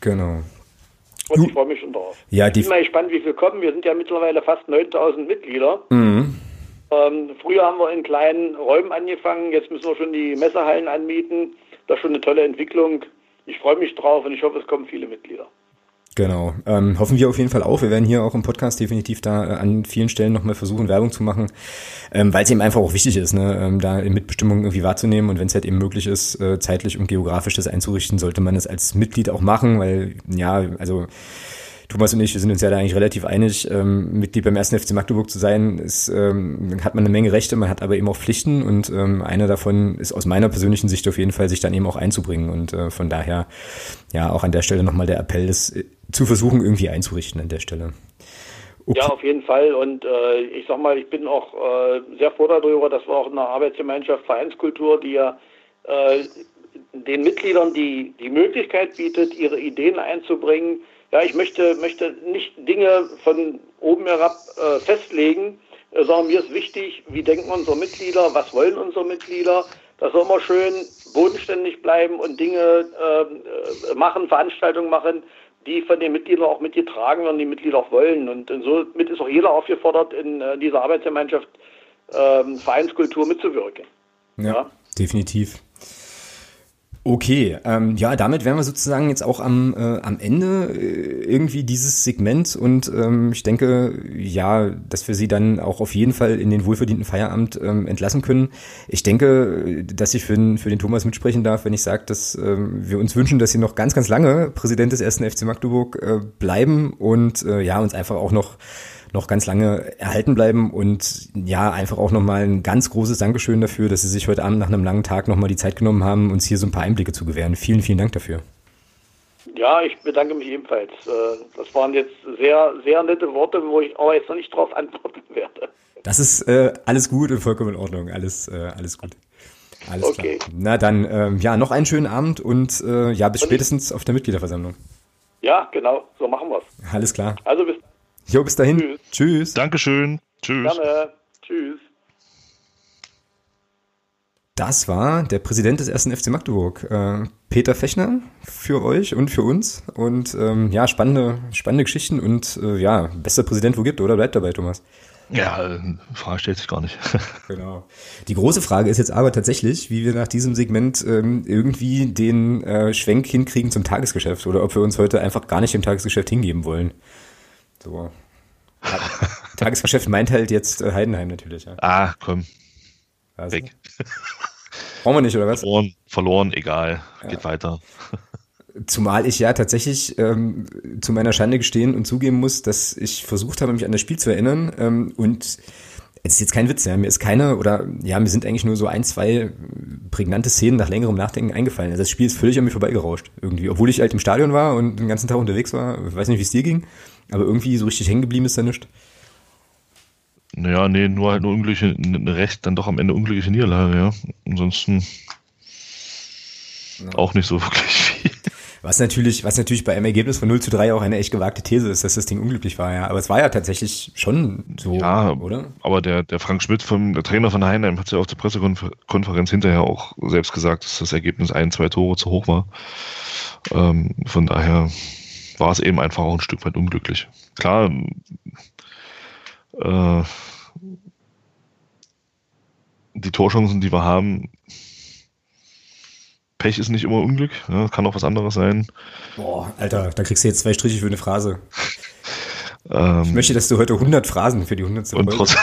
Genau. Und ich freue mich schon drauf. Ja, ich bin mal gespannt, wie viel kommen. Wir sind ja mittlerweile fast 9000 Mitglieder. Mhm. Ähm, früher haben wir in kleinen Räumen angefangen, jetzt müssen wir schon die Messerhallen anmieten. Das ist schon eine tolle Entwicklung. Ich freue mich drauf und ich hoffe, es kommen viele Mitglieder. Genau. Ähm, hoffen wir auf jeden Fall auch. Wir werden hier auch im Podcast definitiv da äh, an vielen Stellen nochmal versuchen, Werbung zu machen, ähm, weil es eben einfach auch wichtig ist, ne, ähm, da Mitbestimmung irgendwie wahrzunehmen und wenn es halt eben möglich ist, äh, zeitlich und geografisch das einzurichten, sollte man es als Mitglied auch machen, weil ja, also Thomas und ich, wir sind uns ja da eigentlich relativ einig, ähm, Mitglied beim ersten FC Magdeburg zu sein, ist, ähm, hat man eine Menge Rechte, man hat aber eben auch Pflichten und ähm, eine davon ist aus meiner persönlichen Sicht auf jeden Fall, sich dann eben auch einzubringen und äh, von daher ja auch an der Stelle nochmal der Appell, das äh, zu versuchen irgendwie einzurichten an der Stelle. Okay. Ja, auf jeden Fall. Und äh, ich sag mal, ich bin auch äh, sehr froh darüber, dass wir auch in der Arbeitsgemeinschaft Vereinskultur, die ja äh, den Mitgliedern die, die Möglichkeit bietet, ihre Ideen einzubringen, ja, ich möchte, möchte nicht Dinge von oben herab äh, festlegen, äh, sondern mir ist wichtig, wie denken unsere Mitglieder, was wollen unsere Mitglieder. Das soll immer schön bodenständig bleiben und Dinge ähm, äh, machen, Veranstaltungen machen, die von den Mitgliedern auch mitgetragen werden, die Mitglieder auch wollen. Und somit ist auch jeder aufgefordert, in äh, dieser Arbeitsgemeinschaft ähm, Vereinskultur mitzuwirken. ja. ja? definitiv. Okay, ähm, ja, damit wären wir sozusagen jetzt auch am, äh, am Ende äh, irgendwie dieses Segment und ähm, ich denke, ja, dass wir Sie dann auch auf jeden Fall in den wohlverdienten Feierabend ähm, entlassen können. Ich denke, dass ich für den, für den Thomas mitsprechen darf, wenn ich sage, dass ähm, wir uns wünschen, dass Sie noch ganz, ganz lange Präsident des ersten FC Magdeburg äh, bleiben und äh, ja, uns einfach auch noch noch ganz lange erhalten bleiben und ja, einfach auch nochmal ein ganz großes Dankeschön dafür, dass Sie sich heute Abend nach einem langen Tag nochmal die Zeit genommen haben, uns hier so ein paar Einblicke zu gewähren. Vielen, vielen Dank dafür. Ja, ich bedanke mich ebenfalls. Äh, das waren jetzt sehr, sehr nette Worte, wo ich aber jetzt noch nicht drauf antworten werde. Das ist äh, alles gut und vollkommen in Ordnung. Alles, äh, alles gut. Alles okay. klar. Na dann, ähm, ja, noch einen schönen Abend und äh, ja, bis und spätestens auf der Mitgliederversammlung. Ja, genau, so machen wir es. Alles klar. Also bis Jo, bis dahin. Tschüss. Tschüss. Dankeschön. Tschüss. Gerne. Tschüss. Das war der Präsident des ersten FC Magdeburg, äh, Peter Fechner, für euch und für uns. Und ähm, ja, spannende, spannende Geschichten und äh, ja, bester Präsident, wo gibt, oder? Bleibt dabei, Thomas. Ja, Frage stellt sich gar nicht. genau. Die große Frage ist jetzt aber tatsächlich, wie wir nach diesem Segment ähm, irgendwie den äh, Schwenk hinkriegen zum Tagesgeschäft oder ob wir uns heute einfach gar nicht im Tagesgeschäft hingeben wollen. So. Tagesgeschäft meint halt jetzt äh, Heidenheim natürlich. Ja. Ah, komm. Also. Weg. Brauchen wir nicht, oder was? Verloren, verloren egal. Ja. Geht weiter. Zumal ich ja tatsächlich ähm, zu meiner Schande gestehen und zugeben muss, dass ich versucht habe, mich an das Spiel zu erinnern ähm, und es ist jetzt kein Witz, ja. Mir ist keine, oder ja, mir sind eigentlich nur so ein, zwei prägnante Szenen nach längerem Nachdenken eingefallen. Also das Spiel ist völlig an mir vorbeigerauscht, irgendwie. Obwohl ich halt im Stadion war und den ganzen Tag unterwegs war. Ich weiß nicht, wie es dir ging, aber irgendwie so richtig hängen geblieben ist da nicht. Naja, nee, nur halt eine unglückliche, eine recht, dann doch am Ende unglückliche Niederlage, ja. Ansonsten ja. auch nicht so wirklich viel. Was natürlich, was natürlich bei einem Ergebnis von 0 zu 3 auch eine echt gewagte These ist, dass das Ding unglücklich war, ja. Aber es war ja tatsächlich schon so, ja, oder? Aber der, der Frank Schmidt, vom, der Trainer von Heinheim, hat ja auf der Pressekonferenz hinterher auch selbst gesagt, dass das Ergebnis ein, zwei Tore zu hoch war. Ähm, von daher war es eben einfach auch ein Stück weit unglücklich. Klar, äh, die Torchancen, die wir haben, Pech ist nicht immer Unglück, ja, kann auch was anderes sein. Boah, Alter, da kriegst du jetzt zwei Striche für eine Phrase. Ähm, ich möchte, dass du heute 100 Phrasen für die 100. Und,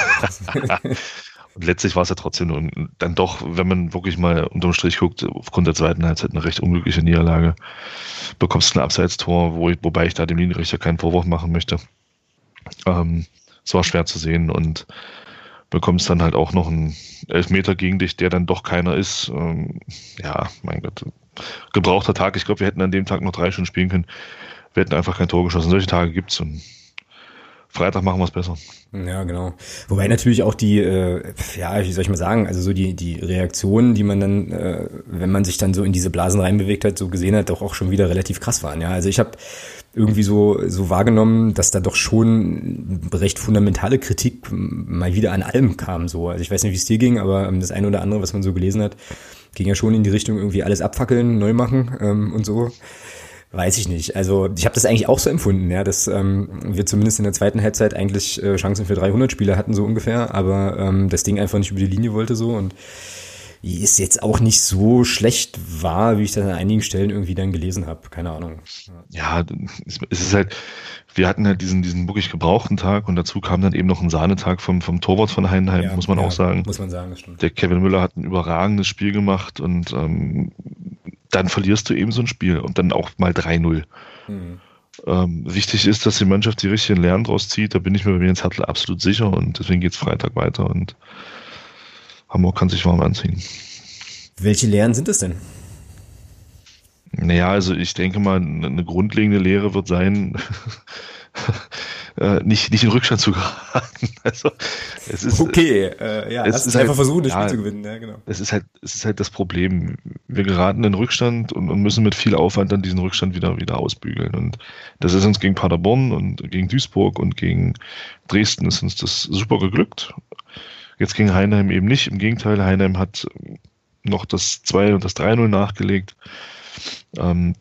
und letztlich war es ja trotzdem nur, dann doch, wenn man wirklich mal unterm Strich guckt, aufgrund der zweiten Halbzeit eine recht unglückliche Niederlage. Bekommst ein Abseitstor, wo ich, wobei ich da dem Linienrichter keinen Vorwurf machen möchte. Ähm, es war schwer zu sehen und bekommst dann halt auch noch einen Elfmeter gegen dich, der dann doch keiner ist. Ähm, ja, mein Gott. Gebrauchter Tag. Ich glaube, wir hätten an dem Tag noch drei Stunden spielen können. Wir hätten einfach kein Tor geschossen. Solche Tage gibt's und Freitag machen wir es besser. Ja, genau. Wobei natürlich auch die, äh, ja, wie soll ich mal sagen, also so die, die Reaktionen, die man dann, äh, wenn man sich dann so in diese Blasen reinbewegt hat, so gesehen hat, doch auch schon wieder relativ krass waren. Ja, also ich habe irgendwie so, so wahrgenommen, dass da doch schon recht fundamentale Kritik mal wieder an allem kam. So. Also ich weiß nicht, wie es dir ging, aber ähm, das eine oder andere, was man so gelesen hat, ging ja schon in die Richtung irgendwie alles abfackeln, neu machen ähm, und so. Weiß ich nicht. Also ich habe das eigentlich auch so empfunden, ja, dass ähm, wir zumindest in der zweiten Halbzeit eigentlich äh, Chancen für 300 Spieler hatten so ungefähr, aber ähm, das Ding einfach nicht über die Linie wollte so und ist jetzt auch nicht so schlecht war, wie ich das an einigen Stellen irgendwie dann gelesen habe. Keine Ahnung. Ja, es ist halt, wir hatten halt diesen, diesen wirklich gebrauchten Tag und dazu kam dann eben noch ein Sahnetag vom, vom Torwart von Heidenheim, ja, muss man ja, auch sagen. Muss man sagen, das stimmt. Der Kevin Müller hat ein überragendes Spiel gemacht und ähm, dann verlierst du eben so ein Spiel und dann auch mal 3-0. Mhm. Ähm, wichtig ist, dass die Mannschaft die richtigen Lernen draus zieht. Da bin ich mir bei Jens Hartl absolut sicher und deswegen geht's Freitag weiter und Hamburg kann sich warm anziehen. Welche Lehren sind es denn? Naja, also ich denke mal, eine grundlegende Lehre wird sein, äh, nicht, nicht in Rückstand zu geraten. Also, es ist, okay, äh, ja, es ist einfach halt, versuchen, das ja, Spiel zu gewinnen. Ja, genau. Es ist halt, es ist halt das Problem. Wir geraten in Rückstand und, und müssen mit viel Aufwand dann diesen Rückstand wieder, wieder ausbügeln. Und das ist uns gegen Paderborn und gegen Duisburg und gegen Dresden ist uns das super geglückt. Jetzt gegen Heinheim eben nicht. Im Gegenteil, Heinheim hat noch das 2 und das 3-0 nachgelegt. Ähm,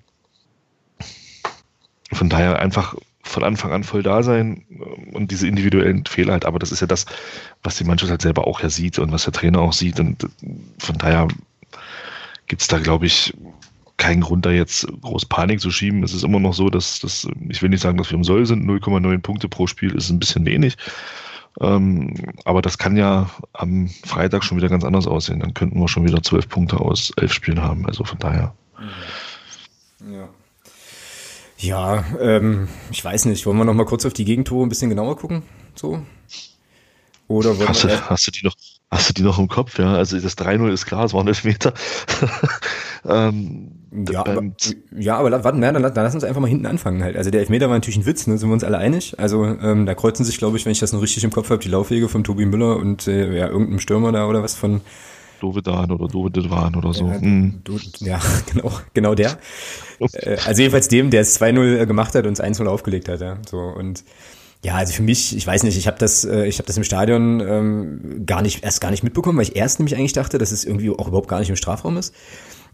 von daher einfach von Anfang an voll da sein ähm, und diese individuellen Fehler halt, aber das ist ja das, was die Mannschaft halt selber auch ja sieht und was der Trainer auch sieht und äh, von daher gibt es da, glaube ich, keinen Grund, da jetzt groß Panik zu schieben. Es ist immer noch so, dass, dass ich will nicht sagen, dass wir im Soll sind, 0,9 Punkte pro Spiel ist ein bisschen wenig. Ähm, aber das kann ja am Freitag schon wieder ganz anders aussehen. Dann könnten wir schon wieder zwölf Punkte aus elf Spielen haben. Also von daher. Ja. Ja, ähm, ich weiß nicht. Wollen wir noch mal kurz auf die Gegentore ein bisschen genauer gucken? So? Oder hast, du, hast du die noch, hast du die noch im Kopf? Ja, also das 3-0 ist klar, es waren Elfmeter. ähm, ja, aber, ja, aber warte, na, dann, dann lass uns einfach mal hinten anfangen halt. Also der Elfmeter war natürlich ein Witz, ne, sind wir uns alle einig. Also ähm, da kreuzen sich, glaube ich, wenn ich das noch richtig im Kopf habe, die Laufwege von Tobi Müller und äh, ja, irgendeinem Stürmer da oder was von Dovedan oder Dovedan oder so. Ja, mhm. du, ja, genau, genau der. Äh, also jedenfalls dem, der es 2-0 gemacht hat und es 1-0 aufgelegt hat, ja. So und ja, also für mich, ich weiß nicht, ich habe das, äh, ich habe das im Stadion ähm, gar nicht, erst gar nicht mitbekommen, weil ich erst nämlich eigentlich dachte, dass es irgendwie auch überhaupt gar nicht im Strafraum ist.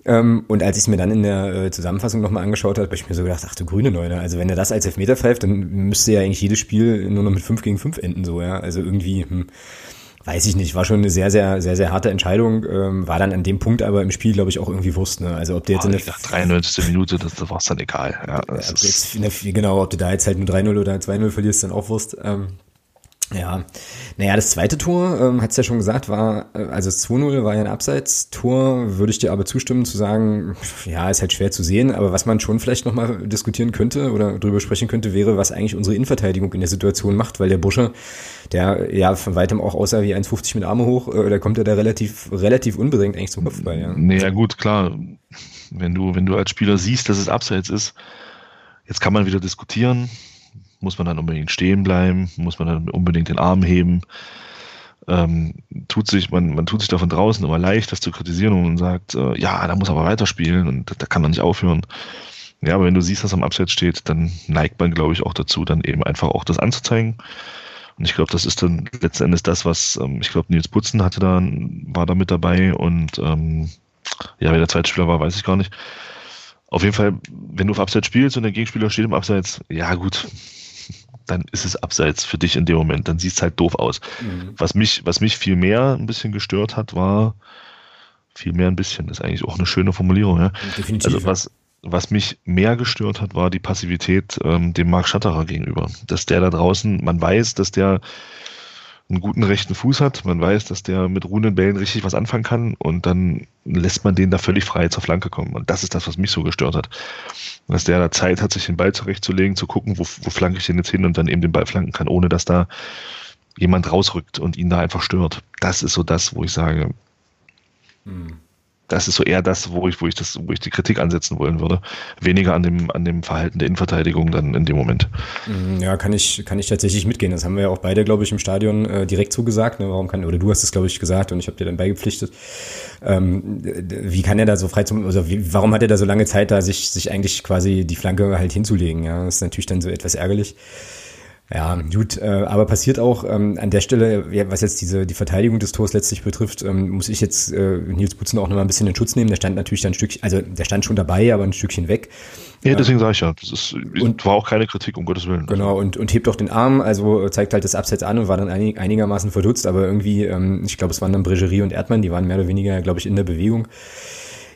Ähm, und als ich es mir dann in der äh, Zusammenfassung nochmal angeschaut habe, habe ich mir so gedacht, ach du grüne Neune, also wenn er das als Elfmeter pfeift, dann müsste ja eigentlich jedes Spiel nur noch mit 5 gegen 5 enden, so, ja. Also irgendwie, hm, weiß ich nicht, war schon eine sehr, sehr, sehr, sehr harte Entscheidung, ähm, war dann an dem Punkt aber im Spiel, glaube ich, auch irgendwie Wurst, ne? Also ob der jetzt oh, in der 93. Minute, das, das war es dann egal, ja. ja jetzt, genau, ob du da jetzt halt nur 3-0 oder 2-0 verlierst, dann auch Wurst. Ähm, Ja, naja, das zweite Tor, ähm, hat es ja schon gesagt, war, äh, also das 2-0 war ja ein Abseits-Tor, würde ich dir aber zustimmen zu sagen, ja, ist halt schwer zu sehen, aber was man schon vielleicht nochmal diskutieren könnte oder drüber sprechen könnte, wäre, was eigentlich unsere Innenverteidigung in der Situation macht, weil der Busche, der ja von weitem auch aussah wie 1,50 mit Arme hoch, äh, da kommt er da relativ, relativ unbedingt eigentlich zum Kopfball, ja. Naja, gut, klar, wenn du, wenn du als Spieler siehst, dass es Abseits ist, jetzt kann man wieder diskutieren, muss man dann unbedingt stehen bleiben? Muss man dann unbedingt den Arm heben? Ähm, tut sich, man, man tut sich davon draußen immer leicht, das zu kritisieren und sagt, äh, ja, da muss aber weiterspielen und da kann man nicht aufhören. Ja, aber wenn du siehst, was am Abseits steht, dann neigt man, glaube ich, auch dazu, dann eben einfach auch das anzuzeigen. Und ich glaube, das ist dann letzten Endes das, was, ähm, ich glaube, Nils Putzen hatte da, war da mit dabei und ähm, ja, wer der zweite Spieler war, weiß ich gar nicht. Auf jeden Fall, wenn du auf Abseits spielst und der Gegenspieler steht im Abseits, ja gut, dann ist es abseits für dich in dem Moment. Dann sieht es halt doof aus. Mhm. Was, mich, was mich viel mehr ein bisschen gestört hat, war, viel mehr ein bisschen, ist eigentlich auch eine schöne Formulierung. Ja? Definitiv. Also was, was mich mehr gestört hat, war die Passivität ähm, dem Marc Schatterer gegenüber. Dass der da draußen, man weiß, dass der einen guten rechten Fuß hat. Man weiß, dass der mit ruhenden Bällen richtig was anfangen kann und dann lässt man den da völlig frei zur Flanke kommen. Und das ist das, was mich so gestört hat. Dass der da Zeit hat, sich den Ball zurechtzulegen, zu gucken, wo, wo flanke ich den jetzt hin und dann eben den Ball flanken kann, ohne dass da jemand rausrückt und ihn da einfach stört. Das ist so das, wo ich sage, hm das ist so eher das, wo ich, wo ich das, wo ich die Kritik ansetzen wollen würde. Weniger an dem, an dem Verhalten der Innenverteidigung dann in dem Moment. Mm, ja, kann ich, kann ich tatsächlich mitgehen. Das haben wir ja auch beide, glaube ich, im Stadion äh, direkt zugesagt. Ne? Warum kann, oder du hast es, glaube ich, gesagt und ich habe dir dann beigepflichtet. Ähm, wie kann er da so frei zum, also wie, warum hat er da so lange Zeit, da sich, sich eigentlich quasi die Flanke halt hinzulegen? Ja, das ist natürlich dann so etwas ärgerlich. Ja, gut, äh, aber passiert auch ähm, an der Stelle, was jetzt diese die Verteidigung des Tors letztlich betrifft, ähm, muss ich jetzt äh, Nils Butzen auch noch mal ein bisschen in Schutz nehmen. Der stand natürlich dann ein Stückchen, also der stand schon dabei, aber ein Stückchen weg. Ja, deswegen sage ich ja, das ist, und, war auch keine Kritik, um Gottes Willen. Genau, und, und hebt auch den Arm, also zeigt halt das Abseits an und war dann einig, einigermaßen verdutzt, aber irgendwie, ähm, ich glaube, es waren dann Bregerie und Erdmann, die waren mehr oder weniger, glaube ich, in der Bewegung.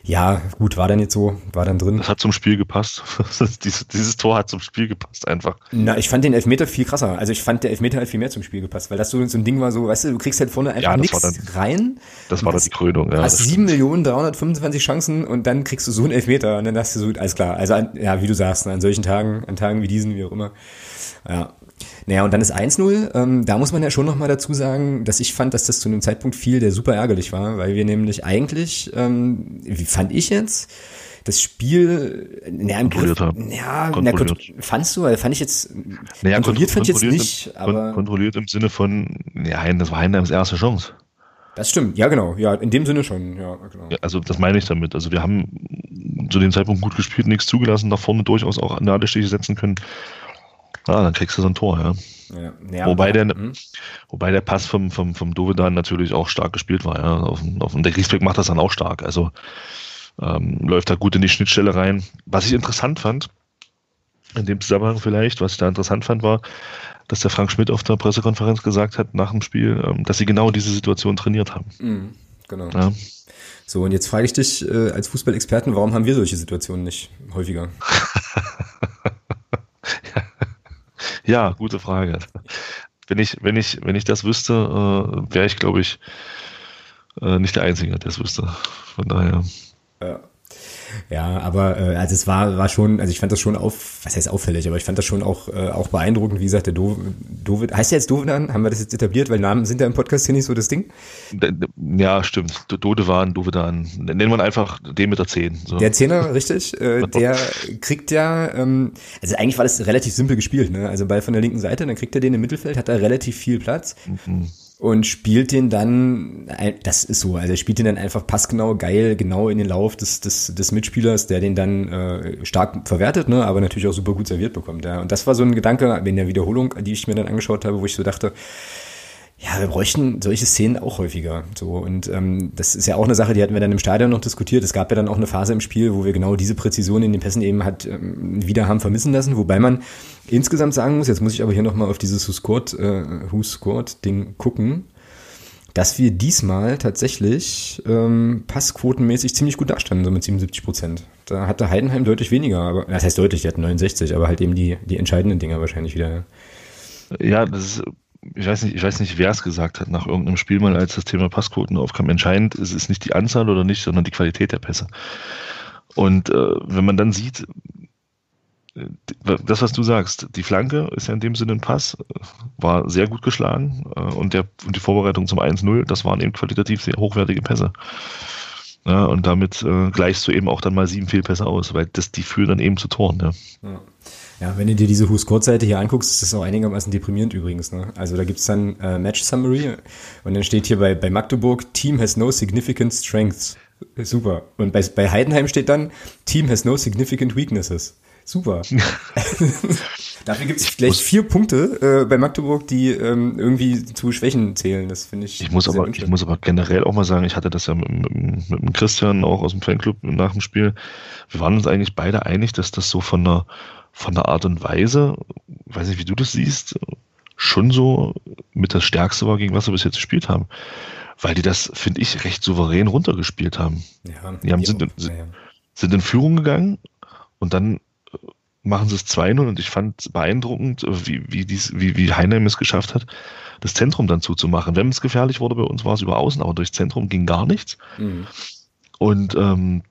Ja, gut, war dann jetzt so, war dann drin. Das hat zum Spiel gepasst. dieses, dieses Tor hat zum Spiel gepasst einfach. Na, ich fand den Elfmeter viel krasser. Also ich fand der Elfmeter halt viel mehr zum Spiel gepasst, weil das so, so ein Ding war so, weißt du, du kriegst halt vorne einfach ja, nichts rein. Das war dann die Krönung, ja. Hast 7.325 Chancen und dann kriegst du so einen Elfmeter und dann hast du so, alles klar. Also ja, wie du sagst, an solchen Tagen, an Tagen wie diesen, wie auch immer. Ja, naja, und dann ist 1-0. Ähm, da muss man ja schon nochmal dazu sagen, dass ich fand, dass das zu einem Zeitpunkt fiel, der super ärgerlich war, weil wir nämlich eigentlich, ähm, wie fand ich jetzt, das Spiel naja, kontrolliert haben. Ja, kontrolliert. Na, fandst du? Fand ich jetzt naja, kontrolliert fand ich jetzt nicht, im, aber kontrolliert im Sinne von ja, das war Heidenheims erste Chance. Das stimmt, ja genau, ja, in dem Sinne schon, ja, genau. Ja, also das meine ich damit. Also wir haben zu dem Zeitpunkt gut gespielt, nichts zugelassen, nach vorne durchaus auch Nadelstiche setzen können. Ah, dann kriegst du so ein Tor, ja. ja. ja wobei, der, hm. wobei der Pass vom, vom, vom Dovedan natürlich auch stark gespielt war, ja. Auf, auf, der Griesbeck macht das dann auch stark. Also ähm, läuft da gut in die Schnittstelle rein. Was ich interessant fand, in dem Zusammenhang vielleicht, was ich da interessant fand, war, dass der Frank Schmidt auf der Pressekonferenz gesagt hat nach dem Spiel, ähm, dass sie genau diese Situation trainiert haben. Mhm, genau. Ja. So, und jetzt frage ich dich äh, als Fußballexperten, warum haben wir solche Situationen nicht häufiger? Ja, gute Frage. Wenn ich, wenn ich, wenn ich das wüsste, äh, wäre ich, glaube ich, äh, nicht der Einzige, der das wüsste. Von daher. Ja. Ja, aber äh, also es war, war schon, also ich fand das schon auf, was heißt auffällig, aber ich fand das schon auch, äh, auch beeindruckend, wie gesagt, der Dovid, heißt der jetzt Dovedan? Haben wir das jetzt etabliert, weil Namen sind ja im Podcast hier nicht so das Ding? Ja, stimmt. Dodewan, Dovedan. Nennen wir einfach den mit der 10. So. Der Zehner, richtig, äh, der kriegt ja, ähm, also eigentlich war das relativ simpel gespielt, ne? Also Ball von der linken Seite, dann kriegt er den im Mittelfeld, hat da relativ viel Platz. Mhm und spielt den dann, das ist so, also er spielt den dann einfach passgenau, geil, genau in den Lauf des, des, des Mitspielers, der den dann äh, stark verwertet, ne, aber natürlich auch super gut serviert bekommt. Ja. Und das war so ein Gedanke in der Wiederholung, die ich mir dann angeschaut habe, wo ich so dachte, ja, wir bräuchten solche Szenen auch häufiger. So und ähm, das ist ja auch eine Sache, die hatten wir dann im Stadion noch diskutiert. Es gab ja dann auch eine Phase im Spiel, wo wir genau diese Präzision in den Pässen eben hat ähm, wieder haben vermissen lassen. Wobei man insgesamt sagen muss, jetzt muss ich aber hier nochmal auf dieses Who Scored, äh, Who Scored Ding gucken, dass wir diesmal tatsächlich ähm, passquotenmäßig ziemlich gut dastanden, so mit 77 Prozent. Da hatte Heidenheim deutlich weniger, aber das heißt deutlich, die hatten 69, aber halt eben die die entscheidenden Dinger wahrscheinlich wieder. Ja, das ist ich weiß nicht, ich weiß nicht, wer es gesagt hat nach irgendeinem Spiel mal, als das Thema Passquoten aufkam. Entscheidend ist es nicht die Anzahl oder nicht, sondern die Qualität der Pässe. Und äh, wenn man dann sieht, das, was du sagst, die Flanke ist ja in dem Sinne ein Pass, war sehr gut geschlagen äh, und, der, und die Vorbereitung zum 1-0, das waren eben qualitativ sehr hochwertige Pässe. Ja, und damit äh, gleichst du eben auch dann mal sieben Fehlpässe aus, weil das, die führen dann eben zu Toren. Ja. ja. Ja, wenn du dir diese Who's-Code-Seite hier anguckst, ist das auch einigermaßen deprimierend übrigens. Ne? Also da gibt's dann äh, Match Summary und dann steht hier bei, bei Magdeburg, Team has no significant strengths. Super. Und bei, bei Heidenheim steht dann, Team has no significant weaknesses. Super. Dafür gibt es gleich vier Punkte äh, bei Magdeburg, die ähm, irgendwie zu Schwächen zählen. Das finde ich. Ich muss, aber, ich muss aber generell auch mal sagen, ich hatte das ja mit, mit, mit dem Christian auch aus dem Fanclub nach dem Spiel. Wir waren uns eigentlich beide einig, dass das so von der von der Art und Weise, weiß nicht, wie du das siehst, schon so mit das Stärkste war, gegen was wir bis jetzt gespielt haben. Weil die das, finde ich, recht souverän runtergespielt haben. Ja, die haben, sind, in, sind, in Führung gegangen und dann machen sie es 2-0 und ich fand beeindruckend, wie, wie, dies, wie, wie Heinheim es geschafft hat, das Zentrum dann zuzumachen. Wenn es gefährlich wurde bei uns, war es über außen, aber durchs Zentrum ging gar nichts. Mhm. Und ähm,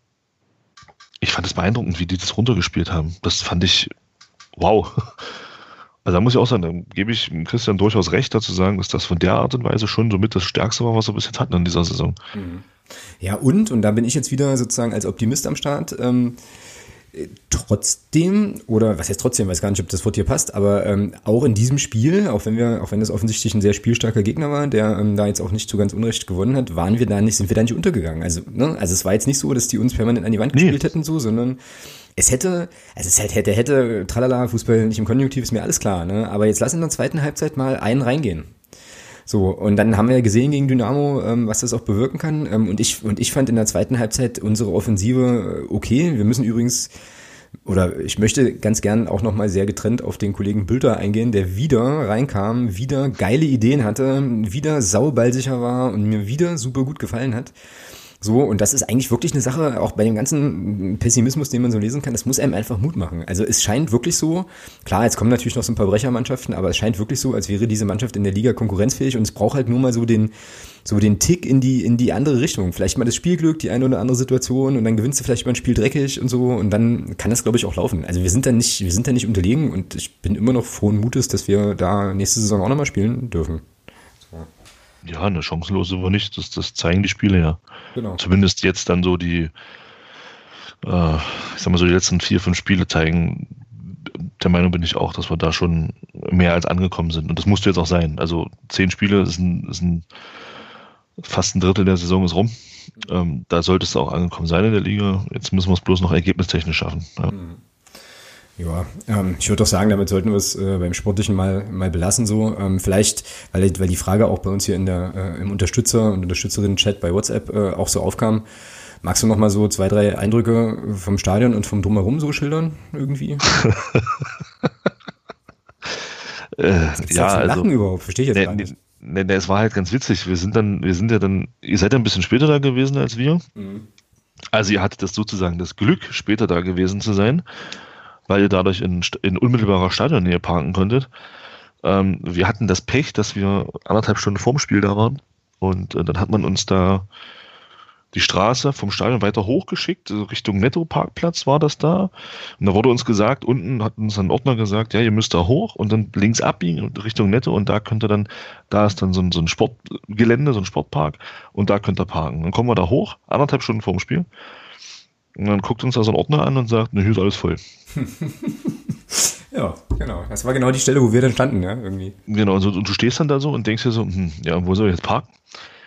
ich fand es beeindruckend, wie die das runtergespielt haben. Das fand ich wow. Also da muss ich auch sagen, da gebe ich Christian durchaus recht dazu sagen, dass das von der Art und Weise schon somit das Stärkste war, was wir bis jetzt hatten in dieser Saison. Mhm. Ja, und, und da bin ich jetzt wieder sozusagen als Optimist am Start, ähm, trotzdem, oder was heißt trotzdem, weiß gar nicht, ob das Wort hier passt, aber ähm, auch in diesem Spiel, auch wenn wir, auch wenn das offensichtlich ein sehr spielstarker Gegner war, der ähm, da jetzt auch nicht zu ganz Unrecht gewonnen hat, waren wir da nicht, sind wir da nicht untergegangen. Also, ne, also es war jetzt nicht so, dass die uns permanent an die Wand gespielt nee. hätten, so, sondern es hätte, also es hätte, hätte, tralala, Fußball nicht im Konjunktiv, ist mir alles klar, ne? Aber jetzt lass in der zweiten Halbzeit mal einen reingehen. So, und dann haben wir ja gesehen gegen Dynamo, ähm, was das auch bewirken kann. Ähm, und, ich, und ich fand in der zweiten Halbzeit unsere Offensive äh, okay. Wir müssen übrigens, oder ich möchte ganz gern auch nochmal sehr getrennt auf den Kollegen Bülter eingehen, der wieder reinkam, wieder geile Ideen hatte, wieder sauballsicher war und mir wieder super gut gefallen hat. So, und das ist eigentlich wirklich eine Sache, auch bei dem ganzen Pessimismus, den man so lesen kann, das muss einem einfach Mut machen. Also es scheint wirklich so, klar, jetzt kommen natürlich noch so ein paar Brechermannschaften, aber es scheint wirklich so, als wäre diese Mannschaft in der Liga konkurrenzfähig und es braucht halt nur mal so den, so den Tick in die, in die andere Richtung. Vielleicht mal das Spielglück, die eine oder andere Situation und dann gewinnst du vielleicht mal ein Spiel dreckig und so und dann kann das, glaube ich, auch laufen. Also wir sind da nicht, wir sind da nicht unterlegen und ich bin immer noch frohen Mutes, dass wir da nächste Saison auch nochmal spielen dürfen. Ja, eine chancenlose war nicht. Das, das zeigen die Spiele ja. Genau. Zumindest jetzt dann so die, äh, ich sag mal so, die letzten vier, fünf Spiele zeigen, der Meinung bin ich auch, dass wir da schon mehr als angekommen sind. Und das musste jetzt auch sein. Also zehn Spiele ist ein, ist ein fast ein Drittel der Saison ist rum. Ähm, da solltest du auch angekommen sein in der Liga. Jetzt müssen wir es bloß noch ergebnistechnisch schaffen. Ja. Mhm. Ja, ähm, ich würde doch sagen, damit sollten wir es äh, beim Sportlichen mal, mal belassen so. Ähm, vielleicht, weil, weil die Frage auch bei uns hier in der, äh, im Unterstützer- und Unterstützerinnen-Chat bei WhatsApp äh, auch so aufkam. Magst du noch mal so zwei, drei Eindrücke vom Stadion und vom Drumherum so schildern irgendwie? äh, ja, also, Lachen überhaupt? Verstehe ich jetzt ne, gar nicht. Ne, ne, es war halt ganz witzig. Wir sind dann, wir sind ja dann, ihr seid ja ein bisschen später da gewesen als wir. Mhm. Also ihr hattet das sozusagen das Glück, später da gewesen zu sein weil ihr dadurch in, in unmittelbarer Stadionnähe parken konntet. Ähm, wir hatten das Pech, dass wir anderthalb Stunden vorm Spiel da waren und äh, dann hat man uns da die Straße vom Stadion weiter hochgeschickt, also Richtung Netto-Parkplatz war das da. Und da wurde uns gesagt, unten hat uns ein Ordner gesagt, ja, ihr müsst da hoch und dann links abbiegen Richtung Netto und da könnt ihr dann, da ist dann so ein, so ein Sportgelände, so ein Sportpark und da könnt ihr parken. Dann kommen wir da hoch, anderthalb Stunden vorm Spiel. Und dann guckt uns da so ein Ordner an und sagt, ne, hier ist alles voll. ja, genau. Das war genau die Stelle, wo wir dann standen, ja, irgendwie. Genau, und, so, und du stehst dann da so und denkst dir so, hm, ja, wo soll ich jetzt parken?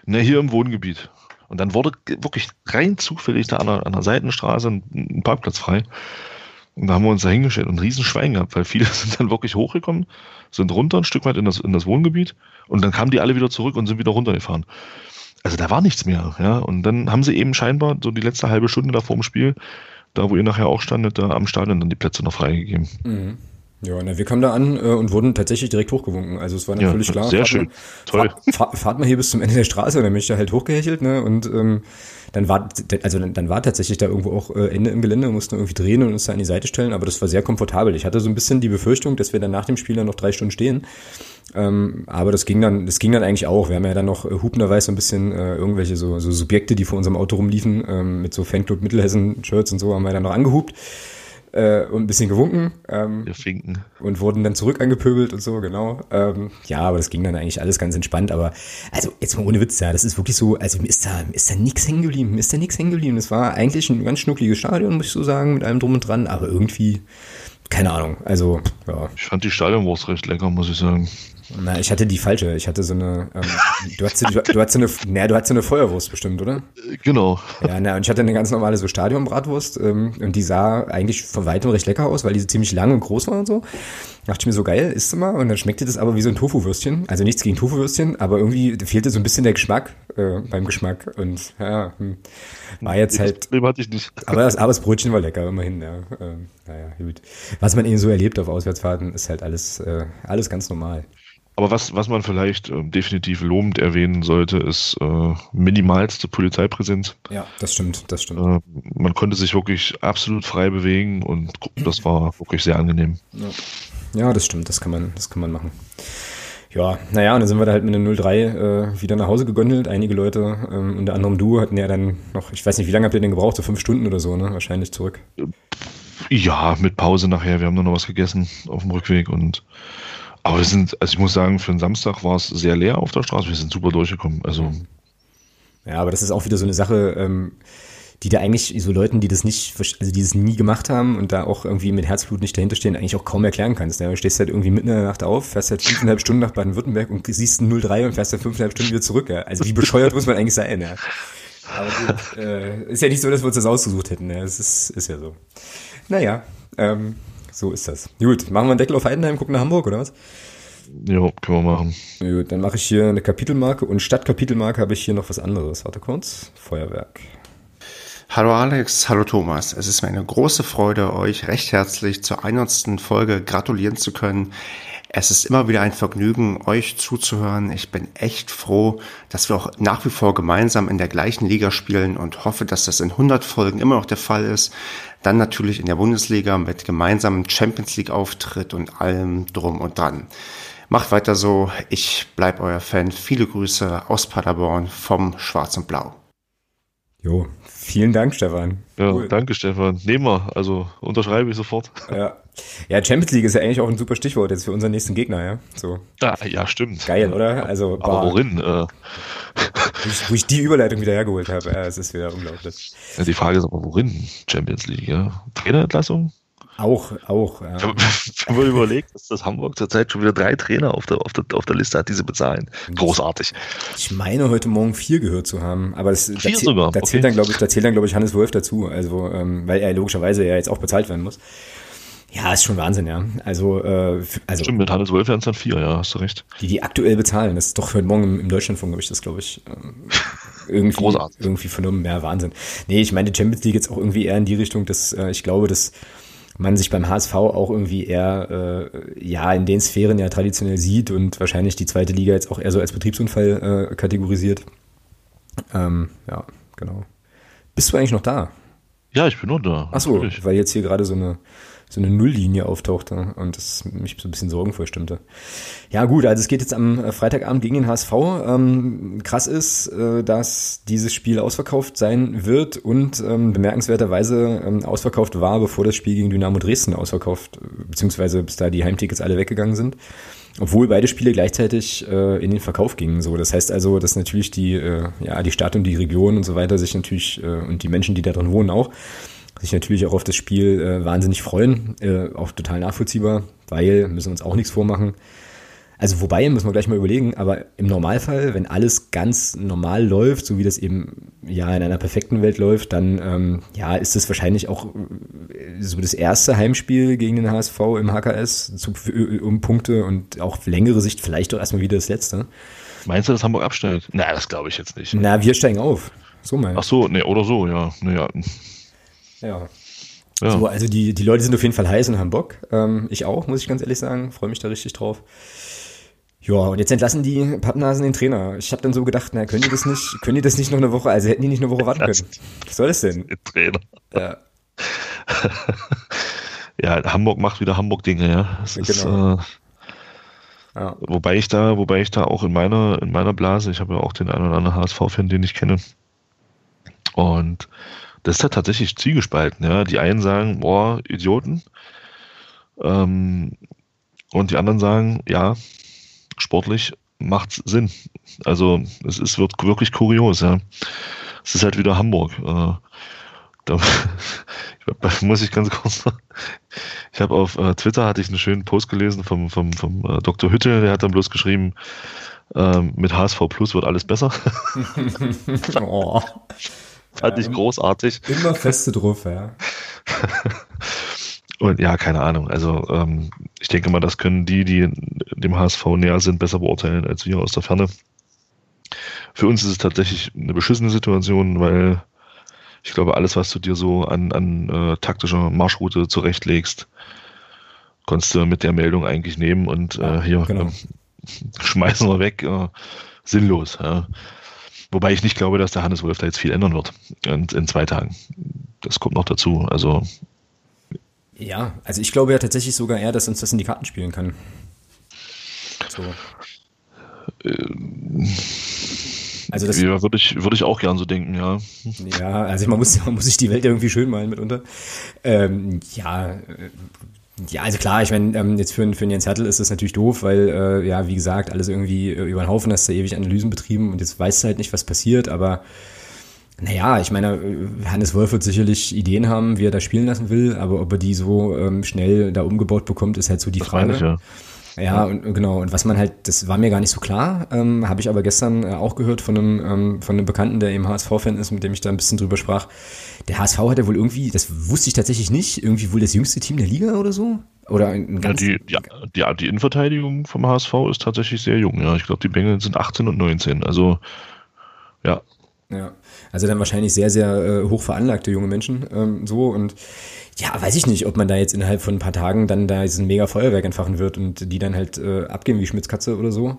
Ne, hier im Wohngebiet. Und dann wurde wirklich rein zufällig da an der, an der Seitenstraße ein, ein Parkplatz frei. Und da haben wir uns da hingestellt und ein Riesenschwein gehabt, weil viele sind dann wirklich hochgekommen, sind runter ein Stück weit in das, in das Wohngebiet und dann kamen die alle wieder zurück und sind wieder runtergefahren also da war nichts mehr, ja. Und dann haben sie eben scheinbar so die letzte halbe Stunde da vor dem Spiel, da wo ihr nachher auch standet, da am Stadion dann die Plätze noch freigegeben. Mhm. Ja, na, wir kamen da an äh, und wurden tatsächlich direkt hochgewunken. Also es war natürlich ja, klar. Sehr schön. Mal, Toll. Fahrt, fahrt, fahrt, mal hier bis zum Ende der Straße und dann bin ich da halt hochgehechelt, ne? Und ähm, dann war, also dann, dann war tatsächlich da irgendwo auch äh, Ende im Gelände, wir mussten irgendwie drehen und uns da an die Seite stellen, aber das war sehr komfortabel. Ich hatte so ein bisschen die Befürchtung, dass wir dann nach dem Spiel dann noch drei Stunden stehen. Ähm, aber das ging dann, das ging dann eigentlich auch. Wir haben ja dann noch äh, hupnerweise so ein bisschen äh, irgendwelche so, so Subjekte, die vor unserem Auto rumliefen, ähm, mit so Fanclub Mittelhessen-Shirts und so, haben wir dann noch angehupt äh, und ein bisschen gewunken. Ähm, Wir finken. Und wurden dann zurück angepöbelt und so, genau. Ähm, ja, aber das ging dann eigentlich alles ganz entspannt. Aber also jetzt mal ohne Witz, ja, das ist wirklich so, also mir ist da, mir ist da nichts hängen geblieben, mir ist da nichts hängen geblieben. Das war eigentlich ein ganz schnuckliges Stadion, muss ich so sagen, mit allem drum und dran, aber irgendwie, keine Ahnung, also, ja. Ich fand die Stadionwurst recht lecker, muss ich sagen. Na, ich hatte die falsche. Ich hatte so eine. Ähm, du hattest, du, du hattest so eine. Na, du hattest so eine Feuerwurst bestimmt, oder? Genau. Ja, na, und ich hatte eine ganz normale so Stadionbratwurst ähm, und die sah eigentlich von weitem recht lecker aus, weil die so ziemlich lang und groß war und so. Dachte ich mir so geil, isst du mal und dann schmeckte das aber wie so ein Tofu-Würstchen. Also nichts gegen Tofu-Würstchen, aber irgendwie fehlte so ein bisschen der Geschmack äh, beim Geschmack und ja, hm, war jetzt halt. Problem hatte ich nicht. Aber das, aber das Brötchen war lecker, immerhin, ja. Ähm, naja, gut. Was man eben so erlebt auf Auswärtsfahrten, ist halt alles, äh, alles ganz normal. Aber was, was man vielleicht äh, definitiv lobend erwähnen sollte, ist äh, minimalste Polizeipräsenz. Ja, das stimmt, das stimmt. Äh, man konnte sich wirklich absolut frei bewegen und das war wirklich sehr angenehm. Ja. Ja, das stimmt, das kann man, das kann man machen. Ja, naja, und dann sind wir da halt mit einer 03 äh, wieder nach Hause gegondelt. Einige Leute, ähm, unter anderem du, hatten ja dann noch, ich weiß nicht, wie lange habt ihr denn gebraucht? So fünf Stunden oder so, ne? Wahrscheinlich zurück. Ja, mit Pause nachher. Wir haben nur noch was gegessen auf dem Rückweg und aber wir sind, also ich muss sagen, für einen Samstag war es sehr leer auf der Straße. Wir sind super durchgekommen. Also. Ja, aber das ist auch wieder so eine Sache, ähm, die da eigentlich so Leuten, die das nicht, also die das nie gemacht haben und da auch irgendwie mit Herzblut nicht dahinter stehen, eigentlich auch kaum erklären kannst. Du stehst halt irgendwie mitten in der Nacht auf, fährst halt fünfeinhalb Stunden nach Baden-Württemberg und siehst ein 03 und fährst halt fünfeinhalb Stunden wieder zurück. Ja. Also wie bescheuert muss man eigentlich sein, ja. Aber gut, äh, ist ja nicht so, dass wir uns das ausgesucht hätten. Ja. Das ist, ist ja so. Naja, ähm, so ist das. Gut, machen wir einen Deckel auf Heidenheim, gucken nach Hamburg, oder was? Ja, können wir machen. Gut, dann mache ich hier eine Kapitelmarke und statt Kapitelmarke habe ich hier noch was anderes. Warte kurz. Feuerwerk. Hallo Alex, hallo Thomas. Es ist mir eine große Freude, euch recht herzlich zur 100. Folge gratulieren zu können. Es ist immer wieder ein Vergnügen, euch zuzuhören. Ich bin echt froh, dass wir auch nach wie vor gemeinsam in der gleichen Liga spielen und hoffe, dass das in 100 Folgen immer noch der Fall ist. Dann natürlich in der Bundesliga mit gemeinsamen Champions League Auftritt und allem drum und dran. Macht weiter so. Ich bleib euer Fan. Viele Grüße aus Paderborn vom Schwarz und Blau. Jo, vielen Dank, Stefan. Ja, cool. danke, Stefan. Nehmen wir, also unterschreibe ich sofort. Ja. ja, Champions League ist ja eigentlich auch ein super Stichwort jetzt für unseren nächsten Gegner, ja. So. Ja, ja stimmt. Geil, oder? Also, aber worin? Äh. Wo, ich, wo ich die Überleitung wieder hergeholt habe, ja, es ist wieder unglaublich. Ja, die Frage ist aber, worin Champions League, ja? Trainerentlassung? Auch, auch. Ja. Wenn man überlegt, dass das Hamburg zurzeit schon wieder drei Trainer auf der, auf der, auf der Liste hat, die sie bezahlen. Großartig. Ich meine, heute Morgen vier gehört zu haben. Aber das, vier da, sogar. da zählt okay. dann, glaube ich, da zählt dann, glaube ich, Hannes Wolf dazu. Also, ähm, weil er logischerweise ja jetzt auch bezahlt werden muss. Ja, ist schon Wahnsinn, ja. Also, äh, also Stimmt, mit Hannes Wolf wären es dann vier, ja, hast du recht. Die, die aktuell bezahlen, das ist doch heute Morgen im, im Deutschlandfunk, habe ich das, glaube ich, ähm, irgendwie, Großartig. irgendwie vernommen. Ja, Wahnsinn. Nee, ich meine, die Champions League jetzt auch irgendwie eher in die Richtung, dass äh, ich glaube, dass man sich beim HSV auch irgendwie eher äh, ja in den Sphären ja traditionell sieht und wahrscheinlich die zweite Liga jetzt auch eher so als Betriebsunfall äh, kategorisiert. Ähm, ja, genau. Bist du eigentlich noch da? Ja, ich bin noch da. Ach so, weil jetzt hier gerade so eine so eine Nulllinie auftauchte und das mich so ein bisschen sorgenvoll stimmte. Ja gut, also es geht jetzt am Freitagabend gegen den HSV. Ähm, krass ist, äh, dass dieses Spiel ausverkauft sein wird und ähm, bemerkenswerterweise ähm, ausverkauft war, bevor das Spiel gegen Dynamo Dresden ausverkauft, beziehungsweise bis da die Heimtickets alle weggegangen sind. Obwohl beide Spiele gleichzeitig äh, in den Verkauf gingen. So, das heißt also, dass natürlich die, äh, ja, die Stadt und die Region und so weiter sich natürlich äh, und die Menschen, die da drin wohnen, auch sich natürlich auch auf das Spiel äh, wahnsinnig freuen. Äh, auch total nachvollziehbar, weil, müssen wir uns auch nichts vormachen. Also wobei, müssen wir gleich mal überlegen, aber im Normalfall, wenn alles ganz normal läuft, so wie das eben ja in einer perfekten Welt läuft, dann ähm, ja, ist es wahrscheinlich auch äh, so das erste Heimspiel gegen den HSV im HKS zu, um Punkte und auch längere Sicht vielleicht auch erstmal wieder das letzte. Meinst du, dass Hamburg absteigt? Na, das glaube ich jetzt nicht. Na, wir steigen auf. So mal. Ach so, ne, oder so, ja. Naja. Ja. ja. So, also die, die Leute sind auf jeden Fall heiß und haben Bock. Ähm, ich auch, muss ich ganz ehrlich sagen. Freue mich da richtig drauf. Ja, und jetzt entlassen die Pappnasen den Trainer. Ich habe dann so gedacht, na, können die das nicht, können die das nicht noch eine Woche, also hätten die nicht eine Woche warten können. Was soll das denn? Den Trainer. Ja. ja, Hamburg macht wieder Hamburg-Dinge, ja. Das genau. Ist, äh, Ja. Wobei ich da, wobei ich da auch in meiner, in meiner Blase, ich habe ja auch den einen oder anderen HSV-Fan, den ich kenne. Und das ist ja tatsächlich zwiegespalten, ja. Die einen sagen, boah, Idioten. Ähm, und die anderen sagen, ja, sportlich macht Sinn. Also es ist, wird wirklich kurios, ja. Es ist halt wieder Hamburg. Äh, da muss ich ganz kurz sagen. Ich habe auf äh, Twitter hatte ich einen schönen Post gelesen vom, vom, vom äh, Dr. Hütte, der hat dann bloß geschrieben, ähm, mit HSV Plus wird alles besser. oh. Fand ja, ich großartig. Immer feste drauf, ja. Und ja, keine Ahnung. Also ähm, ich denke mal, das können die, die dem HSV näher sind, besser beurteilen als wir aus der Ferne. Für uns ist es tatsächlich eine beschissene Situation, weil ich glaube, alles, was du dir so an, an äh, taktischer Marschroute zurechtlegst, konntest du mit der Meldung eigentlich nehmen und äh, hier genau. äh, schmeißen wir weg. Äh, sinnlos. Ja. Wobei ich nicht glaube, dass der Hannes Wolf da jetzt viel ändern wird in, in zwei Tagen. Das kommt noch dazu. Also ja, also ich glaube ja tatsächlich sogar eher, dass uns das in die Karten spielen kann. So. Ähm, also das ja, würde ich, würde ich auch gern so denken, ja. Ja, also man muss, man muss sich die Welt irgendwie schön malen mitunter. Ähm, ja, äh, ja, also klar, ich meine, ähm, jetzt für, für Jens Hertel ist das natürlich doof, weil, äh, ja, wie gesagt, alles irgendwie äh, über den Haufen, hast du ewig Analysen betrieben und jetzt weißt du halt nicht, was passiert, aber naja, ich meine, äh, Hannes Wolf wird sicherlich Ideen haben, wie er da spielen lassen will, aber ob er die so ähm, schnell da umgebaut bekommt, ist halt so die das Frage. Ich, ja. Ja, und genau. Und was man halt, das war mir gar nicht so klar, ähm, habe ich aber gestern äh, auch gehört von einem, ähm, von einem Bekannten, der eben HSV-Fan ist, mit dem ich da ein bisschen drüber sprach. Der HSV hat ja wohl irgendwie, das wusste ich tatsächlich nicht, irgendwie wohl das jüngste Team der Liga oder so? Oder ein ganz ja, die, die, die, die Innenverteidigung vom HSV ist tatsächlich sehr jung, ja. Ich glaube, die Bengel sind 18 und 19. Also, ja. Ja, also dann wahrscheinlich sehr, sehr äh, hoch veranlagte junge Menschen ähm, so und ja, weiß ich nicht, ob man da jetzt innerhalb von ein paar Tagen dann da diesen mega Feuerwerk entfachen wird und die dann halt äh, abgehen wie Schmitzkatze oder so.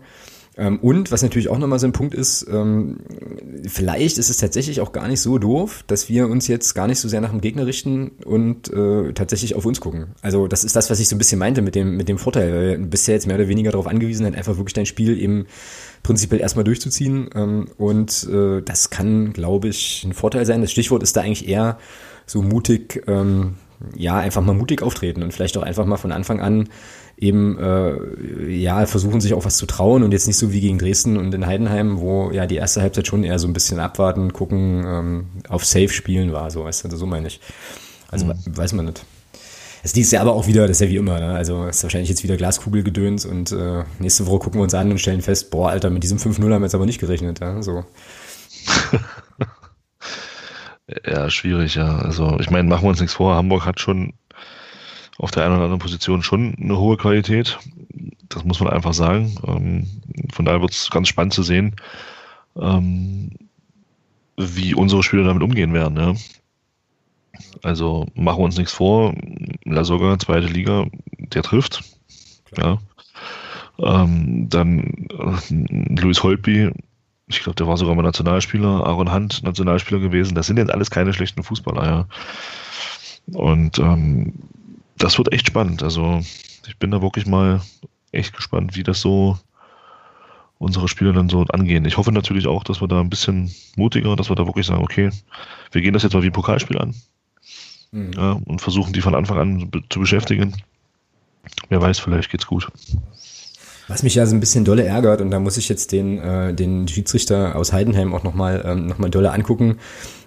Ähm, und was natürlich auch nochmal so ein Punkt ist, ähm, vielleicht ist es tatsächlich auch gar nicht so doof, dass wir uns jetzt gar nicht so sehr nach dem Gegner richten und äh, tatsächlich auf uns gucken. Also das ist das, was ich so ein bisschen meinte mit dem, mit dem Vorteil. Weil du bist ja jetzt mehr oder weniger darauf angewiesen, halt einfach wirklich dein Spiel eben prinzipiell erstmal durchzuziehen. Ähm, und äh, das kann, glaube ich, ein Vorteil sein. Das Stichwort ist da eigentlich eher so mutig, ähm, ja, einfach mal mutig auftreten und vielleicht auch einfach mal von Anfang an eben äh, ja versuchen sich auch was zu trauen und jetzt nicht so wie gegen Dresden und in Heidenheim, wo ja die erste Halbzeit schon eher so ein bisschen abwarten, gucken, ähm, auf Safe spielen war, so weißt du, so meine ich. Also mhm. weiß man nicht. Es ist ja aber auch wieder, das ist ja wie immer, ne? also ist wahrscheinlich jetzt wieder Glaskugelgedöns und äh, nächste Woche gucken wir uns an und stellen fest, boah, Alter, mit diesem 5-0 haben wir jetzt aber nicht gerechnet, ja, so. Ja, schwierig, ja. Also ich meine, machen wir uns nichts vor, Hamburg hat schon auf der einen oder anderen Position schon eine hohe Qualität. Das muss man einfach sagen. Ähm, von daher wird es ganz spannend zu sehen, ähm, wie unsere Spieler damit umgehen werden. Ja. Also machen wir uns nichts vor. La Soga, zweite Liga, der trifft. Ja. Ähm, dann äh, Luis Holtby, ich glaube, der war sogar mal Nationalspieler, Aaron Hunt, Nationalspieler gewesen. Das sind jetzt alles keine schlechten Fußballer, ja. Und ähm, das wird echt spannend. Also ich bin da wirklich mal echt gespannt, wie das so unsere Spieler dann so angehen. Ich hoffe natürlich auch, dass wir da ein bisschen mutiger, dass wir da wirklich sagen, okay, wir gehen das jetzt mal wie ein Pokalspiel an mhm. ja, und versuchen die von Anfang an zu beschäftigen. Wer weiß, vielleicht geht's gut. Was mich ja so ein bisschen dolle ärgert, und da muss ich jetzt den, äh, den Schiedsrichter aus Heidenheim auch nochmal ähm, noch dolle angucken.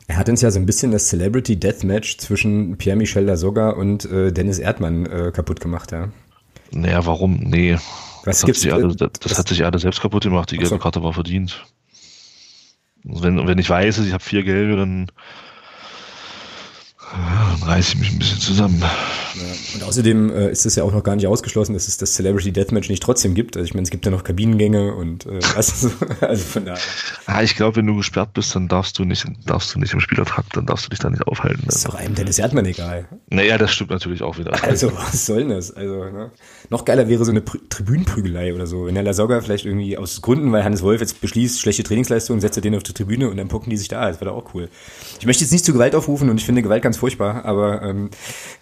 Er hat uns ja so ein bisschen das Celebrity Deathmatch zwischen Pierre-Michel Lasogga und äh, Dennis Erdmann äh, kaputt gemacht, ja. Naja, warum? Nee. Was das, gibt's, hat alle, das, das hat sich alle selbst kaputt gemacht. Die gelbe Karte war verdient. Wenn, wenn ich weiß, ich habe vier gelbe, dann dann reiße ich mich ein bisschen zusammen. Ja, und außerdem äh, ist es ja auch noch gar nicht ausgeschlossen, dass es das Celebrity Deathmatch nicht trotzdem gibt. Also ich meine, es gibt ja noch Kabinengänge und äh, also, also von daher. Ah, ich glaube, wenn du gesperrt bist, dann darfst du nicht, darfst du nicht im Spielertrakt, dann darfst du dich da nicht aufhalten. Das ist doch einem Dennis Erdmann egal. Naja, das stimmt natürlich auch wieder. Also was soll denn das? Also, ne? Noch geiler wäre so eine Pr Tribünenprügelei oder so. Wenn der Lasogga vielleicht irgendwie aus Gründen, weil Hannes Wolf jetzt beschließt, schlechte Trainingsleistung, setzt er den auf die Tribüne und dann pucken die sich da. Das wäre auch cool. Ich möchte jetzt nicht zu Gewalt aufrufen und ich finde Gewalt ganz furchtbar, aber ähm,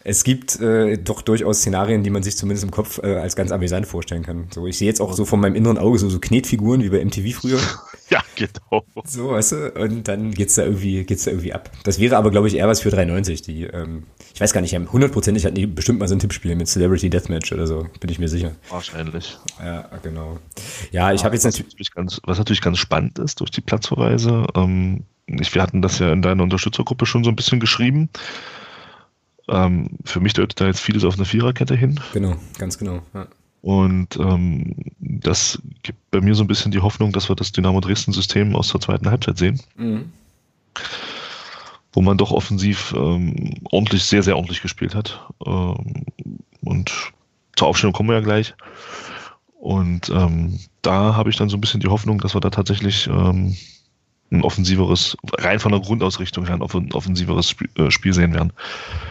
es gibt äh, doch durchaus Szenarien, die man sich zumindest im Kopf äh, als ganz amüsant vorstellen kann. So, ich sehe jetzt auch so von meinem inneren Auge so, so Knetfiguren wie bei MTV früher. ja, genau. So, weißt du, und dann geht's da irgendwie, geht's da irgendwie ab. Das wäre aber, glaube ich, eher was für 390. Die, ähm, ich weiß gar nicht, hundertprozentig hatten die bestimmt mal so ein Tippspiel mit Celebrity Deathmatch oder so, bin ich mir sicher. Wahrscheinlich. Ja, genau. Ja, ich habe jetzt natürlich. Ganz, was natürlich ganz spannend ist durch die Platzverweise, ähm, ich, wir hatten das ja in deiner Unterstützergruppe schon so ein bisschen geschrieben. Ähm, für mich deutet da jetzt vieles auf eine Viererkette hin. Genau, ganz genau. Ja. Und ähm, das gibt bei mir so ein bisschen die Hoffnung, dass wir das Dynamo Dresden-System aus der zweiten Halbzeit sehen. Mhm. Wo man doch offensiv ähm, ordentlich, sehr, sehr ordentlich gespielt hat. Ähm, und zur Aufstellung kommen wir ja gleich. Und ähm, da habe ich dann so ein bisschen die Hoffnung, dass wir da tatsächlich ähm, ein offensiveres, rein von der Grundausrichtung her, ein offensiveres äh, Spiel sehen werden.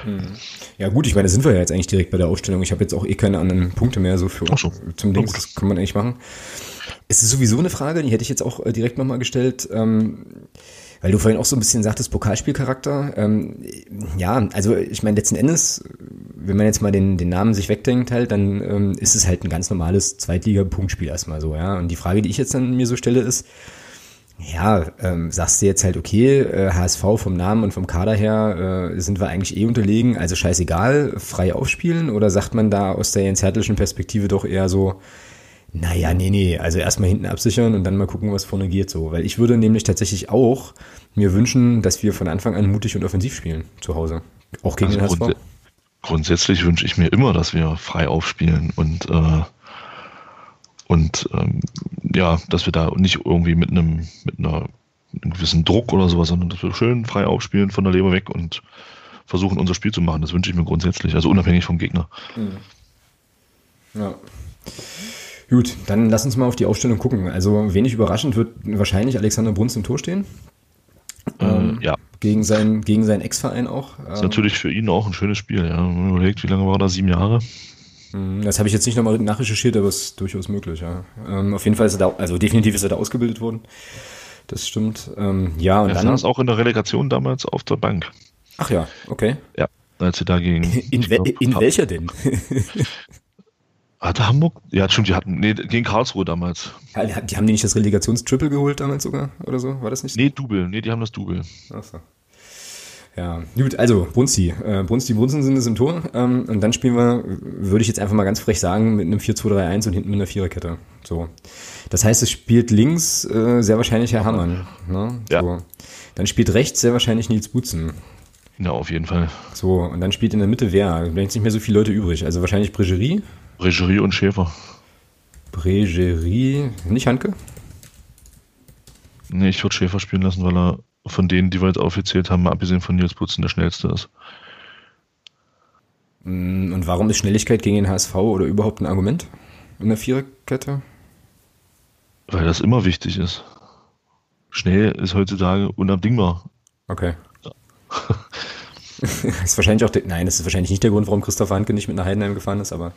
Hm. Ja gut, ich meine, da sind wir ja jetzt eigentlich direkt bei der Ausstellung. Ich habe jetzt auch eh keine anderen Punkte mehr so für so. zum Ding. Das kann man eigentlich machen. Es ist sowieso eine Frage, die hätte ich jetzt auch äh, direkt nochmal gestellt. Ähm, weil du vorhin auch so ein bisschen sagtest, Pokalspielcharakter. Ähm, ja, also ich meine, letzten Endes, wenn man jetzt mal den, den Namen sich wegdenkt halt, dann ähm, ist es halt ein ganz normales Zweitliga-Punktspiel erstmal so, ja. Und die Frage, die ich jetzt dann mir so stelle, ist, ja, ähm, sagst du jetzt halt, okay, äh, HSV vom Namen und vom Kader her äh, sind wir eigentlich eh unterlegen, also scheißegal, frei aufspielen? Oder sagt man da aus der Jens Hertelschen Perspektive doch eher so, naja, nee, nee, also erstmal hinten absichern und dann mal gucken, was vorne geht so. Weil ich würde nämlich tatsächlich auch mir wünschen, dass wir von Anfang an mutig und offensiv spielen zu Hause. Auch gegen also den HSV. grundsätzlich wünsche ich mir immer, dass wir frei aufspielen und äh und ähm, ja, dass wir da nicht irgendwie mit einem, mit einer einem gewissen Druck oder sowas, sondern dass wir schön frei aufspielen von der Leber weg und versuchen, unser Spiel zu machen. Das wünsche ich mir grundsätzlich, also unabhängig vom Gegner. Hm. Ja. Gut, dann lass uns mal auf die Aufstellung gucken. Also wenig überraschend wird wahrscheinlich Alexander Bruns im Tor stehen. Ähm, ja. Gegen, sein, gegen seinen Ex-Verein auch. Das ist natürlich für ihn auch ein schönes Spiel. Ja. Man überlegt, wie lange war er da? Sieben Jahre? Mhm, das habe ich jetzt nicht nochmal nachrecherchiert, aber es ist durchaus möglich, ja. Ähm, auf jeden Fall ist er da, also definitiv ist er da ausgebildet worden. Das stimmt. Ähm, ja, und er dann. saß auch in der Relegation damals auf der Bank. Ach ja, okay. Ja, als sie dagegen. In, we glaub, in welcher denn? Hatte Hamburg? Ja, stimmt, die hatten, nee, gegen Karlsruhe damals. Ja, die haben die nicht das Relegationstriple geholt damals sogar, oder so? War das nicht so? Nee, Double, nee, die haben das Double. Ach so. Ja, gut, also Brunsti. Äh, Brunsti Brunsen sind es im Tor. Ähm, und dann spielen wir, würde ich jetzt einfach mal ganz frech sagen, mit einem 4-2-3-1 und hinten mit einer Viererkette. So. Das heißt, es spielt links äh, sehr wahrscheinlich Herr Hammann. Ne? Ja. So. Dann spielt rechts sehr wahrscheinlich Nils Butzen. Ja, auf jeden Fall. So, und dann spielt in der Mitte wer? Da sind nicht mehr so viele Leute übrig. Also wahrscheinlich Bregerie. Bregerie und Schäfer. Bregerie, nicht Hanke? Nee, ich würde Schäfer spielen lassen, weil er von denen, die wir jetzt aufgezählt haben, abgesehen von Nils Putzen, der schnellste ist. Mm, und warum ist Schnelligkeit gegen den HSV oder überhaupt ein Argument in der Viererkette? Weil das immer wichtig ist. Schnell ist heutzutage unabdingbar. Okay. Ja. ist wahrscheinlich auch, der, nein, das ist wahrscheinlich nicht der Grund, warum Christoph Hanke nicht mit nach Heidenheim gefahren ist, aber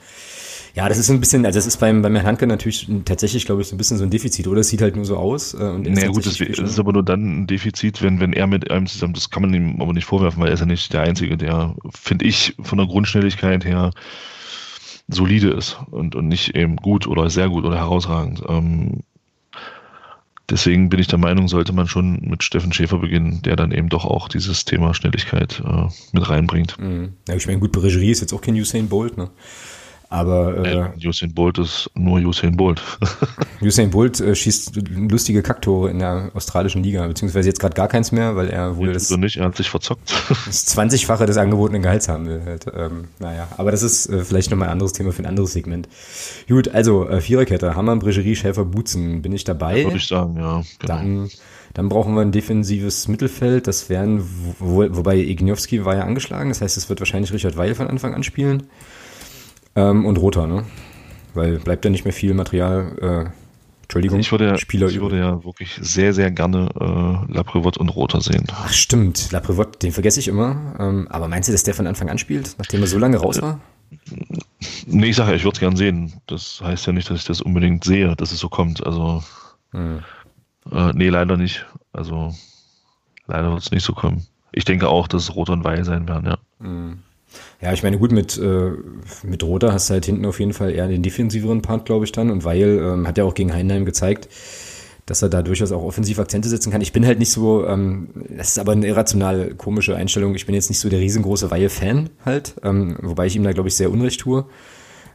ja, das ist ein bisschen, also das ist beim, beim Herrn Hanke natürlich tatsächlich, glaube ich, so ein bisschen so ein Defizit, oder? Es sieht halt nur so aus. Äh, und naja, gut, das, das ist aber nur dann ein Defizit, wenn, wenn er mit einem zusammen, das kann man ihm aber nicht vorwerfen, weil er ist ja nicht der Einzige, der, finde ich, von der Grundschnelligkeit her solide ist und, und nicht eben gut oder sehr gut oder herausragend. Ähm, deswegen bin ich der Meinung, sollte man schon mit Steffen Schäfer beginnen, der dann eben doch auch dieses Thema Schnelligkeit äh, mit reinbringt. Mhm. Ja, ich meine, gut, Beregerie ist jetzt auch kein Usain Bolt, ne? Aber äh, Usain Bolt ist nur Usain Bolt. Usain Bolt äh, schießt lustige Kacktore in der australischen Liga, beziehungsweise jetzt gerade gar keins mehr, weil er wohl das, so nicht, er hat sich verzockt. das 20-fache des angebotenen Gehalts haben will. Halt. Ähm, naja, aber das ist äh, vielleicht nochmal ein anderes Thema für ein anderes Segment. Gut, also äh, Viererkette, Hammer, Bregerie, Schäfer, Butzen, bin ich dabei? Würde ich sagen, ja. Genau. Dann, dann brauchen wir ein defensives Mittelfeld, das wären, wo, wobei Igniowski war ja angeschlagen, das heißt, es wird wahrscheinlich Richard Weil von Anfang an spielen. Ähm, und roter, ne? Weil bleibt ja nicht mehr viel Material, äh, Entschuldigung, ich würde, Spieler ich würde ja wirklich sehr, sehr gerne äh, Laprevot und Roter sehen. Ach stimmt, Laprevot, den vergesse ich immer. Ähm, aber meinst du, dass der von Anfang an spielt, nachdem er so lange raus war? Nee, ich sage ja, ich würde es gern sehen. Das heißt ja nicht, dass ich das unbedingt sehe, dass es so kommt. Also, hm. äh, nee, leider nicht. Also, leider wird es nicht so kommen. Ich denke auch, dass es Roter und Weil sein werden, ja. Hm. Ja, ich meine, gut, mit, äh, mit Roter hast du halt hinten auf jeden Fall eher den defensiveren Part, glaube ich, dann. Und Weil ähm, hat ja auch gegen Heinheim gezeigt, dass er da durchaus auch offensiv Akzente setzen kann. Ich bin halt nicht so, ähm, das ist aber eine irrational komische Einstellung. Ich bin jetzt nicht so der riesengroße Weihe-Fan halt, ähm, wobei ich ihm da, glaube ich, sehr unrecht tue.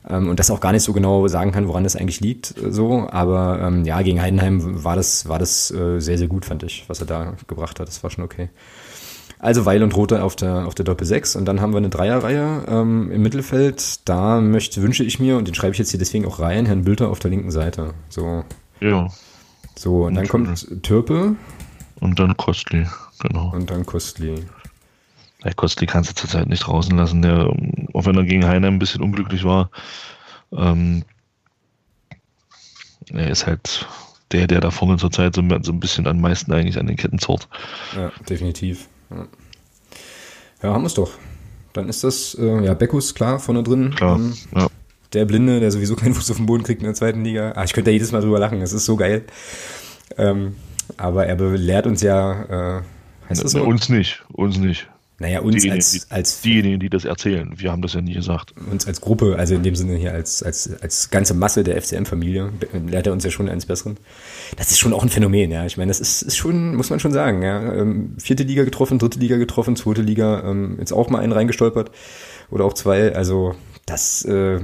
Ähm, und das auch gar nicht so genau sagen kann, woran das eigentlich liegt, äh, so. Aber ähm, ja, gegen Heidenheim war das, war das äh, sehr, sehr gut, fand ich, was er da gebracht hat. Das war schon okay. Also Weil und Rote auf der, auf der Doppel 6 und dann haben wir eine Dreierreihe ähm, im Mittelfeld. Da möchte, wünsche ich mir, und den schreibe ich jetzt hier deswegen auch rein, Herrn Bülter auf der linken Seite. So. Ja. So, und dann kommt Türpe. Und dann Kostli, genau. Und dann Kostli. Ja, Kostli kannst du zurzeit nicht draußen lassen, der, auch wenn er gegen Heine ein bisschen unglücklich war, ähm, er ist halt der, der da vorne zurzeit so, so ein bisschen am meisten eigentlich an den Ketten zort. Ja, definitiv. Ja, ja haben wir es doch. Dann ist das, äh, ja, Beckus klar vorne drin. Klar, ähm, ja. Der Blinde, der sowieso keinen Fuß auf den Boden kriegt in der zweiten Liga. Ah, ich könnte da jedes Mal drüber lachen, das ist so geil. Ähm, aber er belehrt uns ja, äh, heißt das so? Uns nicht, uns nicht. Naja, uns diejenigen, als, als diejenigen, die das erzählen. Wir haben das ja nie gesagt. uns als Gruppe, also in dem Sinne hier als, als, als ganze Masse der FCM-Familie, lehrt er uns ja schon eines Besseren. Das ist schon auch ein Phänomen, ja. Ich meine, das ist, ist schon, muss man schon sagen, ja. Ähm, vierte Liga getroffen, dritte Liga getroffen, zweite Liga, ähm, jetzt auch mal einen reingestolpert. Oder auch zwei. Also, das, äh,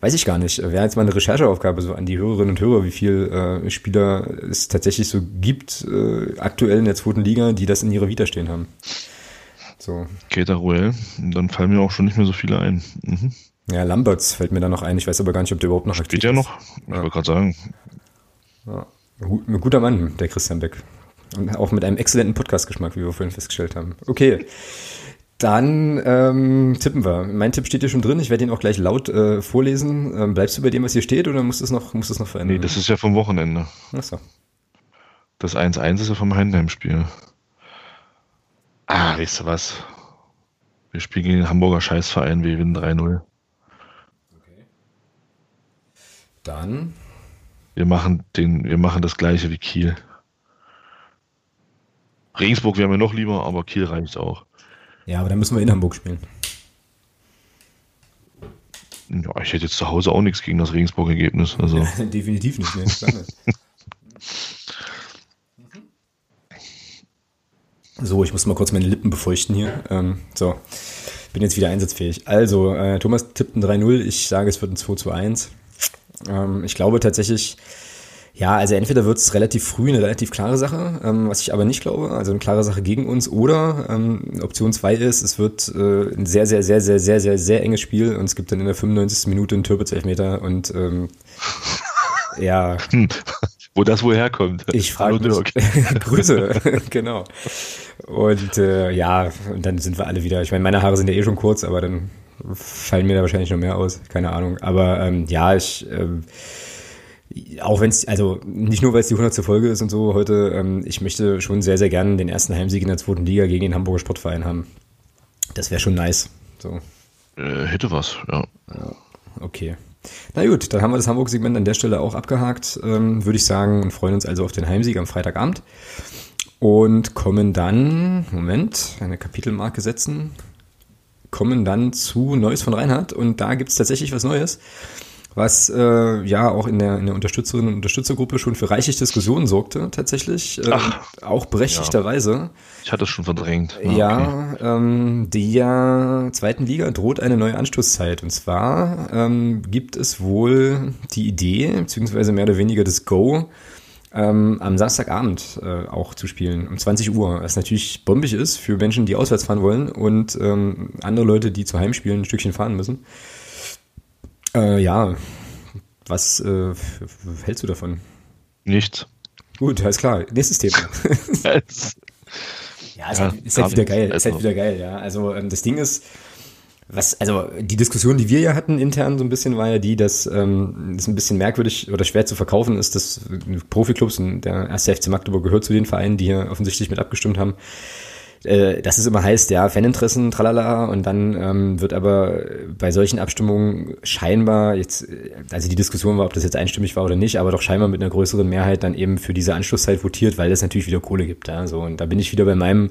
weiß ich gar nicht. Wäre jetzt mal eine Rechercheaufgabe so an die Hörerinnen und Hörer, wie viel äh, Spieler es tatsächlich so gibt, äh, aktuell in der zweiten Liga, die das in ihrer Vita stehen haben. So. Keita Ruel, dann fallen mir auch schon nicht mehr so viele ein. Mhm. Ja, Lamberts fällt mir da noch ein. Ich weiß aber gar nicht, ob der überhaupt noch Spielt ja noch? Ich Ja. wollte gerade sagen. Ja. Ein guter Mann, der Christian Beck. Und auch mit einem exzellenten Podcast-Geschmack, wie wir vorhin festgestellt haben. Okay. Dann ähm, tippen wir. Mein Tipp steht hier schon drin. Ich werde ihn auch gleich laut äh, vorlesen. Ähm, bleibst du bei dem, was hier steht, oder musst du es noch, musst du es noch verändern? Nee, das ist ja vom Wochenende. Achso. Das 1-1 ist ja vom Heidenheim-Spiel. Ah, weißt du was? Wir spielen gegen den Hamburger Scheißverein, wir gewinnen 3-0. Dann Wir machen, den, wir machen das gleiche wie Kiel. Regensburg wäre mir noch lieber, aber Kiel reicht auch. Ja, aber dann müssen wir in Hamburg spielen. Ja, ich hätte jetzt zu Hause auch nichts gegen das Regensburg-Ergebnis. Also, Definitiv nicht. Ne? Klar nicht. So, ich muss mal kurz meine Lippen befeuchten hier. Ähm, so, bin jetzt wieder einsatzfähig. Also, äh, Thomas tippt ein 3-0. Ich sage, es wird ein 2 zu 1. Ähm, ich glaube tatsächlich, ja, also entweder wird es relativ früh eine relativ klare Sache, ähm, was ich aber nicht glaube, also eine klare Sache gegen uns, oder ähm, Option 2 ist, es wird äh, ein sehr, sehr, sehr, sehr, sehr, sehr, sehr enges Spiel und es gibt dann in der 95. Minute einen Türpitz-Elfmeter und ähm, ja, hm, wo das wohl herkommt. ich frage. Dirk. Grüße, genau. Und äh, ja, und dann sind wir alle wieder. Ich meine, meine Haare sind ja eh schon kurz, aber dann fallen mir da wahrscheinlich noch mehr aus. Keine Ahnung. Aber ähm, ja, ich ähm, auch wenn es, also nicht nur, weil es die 100. Folge ist und so heute, ähm, ich möchte schon sehr, sehr gerne den ersten Heimsieg in der zweiten Liga gegen den Hamburger Sportverein haben. Das wäre schon nice. So, Äh, hätte was, ja. okay. Na gut, dann haben wir das Hamburg-Segment an der Stelle auch abgehakt, ähm, würde ich sagen, und freuen uns also auf den Heimsieg am Freitagabend. Und kommen dann, Moment, eine Kapitelmarke setzen, kommen dann zu Neues von Reinhardt und da gibt's tatsächlich was Neues, was äh, ja auch in der, in der Unterstützerinnen und Unterstützergruppe schon für reichlich Diskussionen sorgte, tatsächlich. Äh, Ach. auch berechtigterweise. Ich hatte es schon verdrängt. Ah, Ja, okay. ähm, der zweiten Liga droht eine neue Anstoßzeit. Und zwar ähm, gibt es wohl die Idee, beziehungsweise mehr oder weniger das Go, ähm, am Samstagabend äh, auch zu spielen, um 20 Uhr. Was natürlich bombig ist für Menschen, die auswärts fahren wollen und ähm, andere Leute, die zu Heimspielen ein Stückchen fahren müssen. Äh, ja, was äh, hältst du davon? Nichts. Gut, alles klar. Nächstes Thema. Ja, ist, Ja, halt, ist halt wieder geil. Ist halt wieder geil, ja. Also ähm, das Ding ist, was, also die Diskussion, die wir ja hatten intern so ein bisschen, war ja die, dass ähm, es ein bisschen merkwürdig oder schwer zu verkaufen ist, dass Profiklubs und der erste FC Magdeburg gehört zu den Vereinen, die hier offensichtlich mit abgestimmt haben, äh, dass es immer heißt, ja, Faninteressen, tralala, und dann ähm, wird aber bei solchen Abstimmungen scheinbar jetzt, äh, also die Diskussion war, ob das jetzt einstimmig war oder nicht, aber doch scheinbar mit einer größeren Mehrheit dann eben für diese Anschlusszeit votiert, weil es natürlich wieder Kohle gibt, ja, so, und da bin ich wieder bei meinem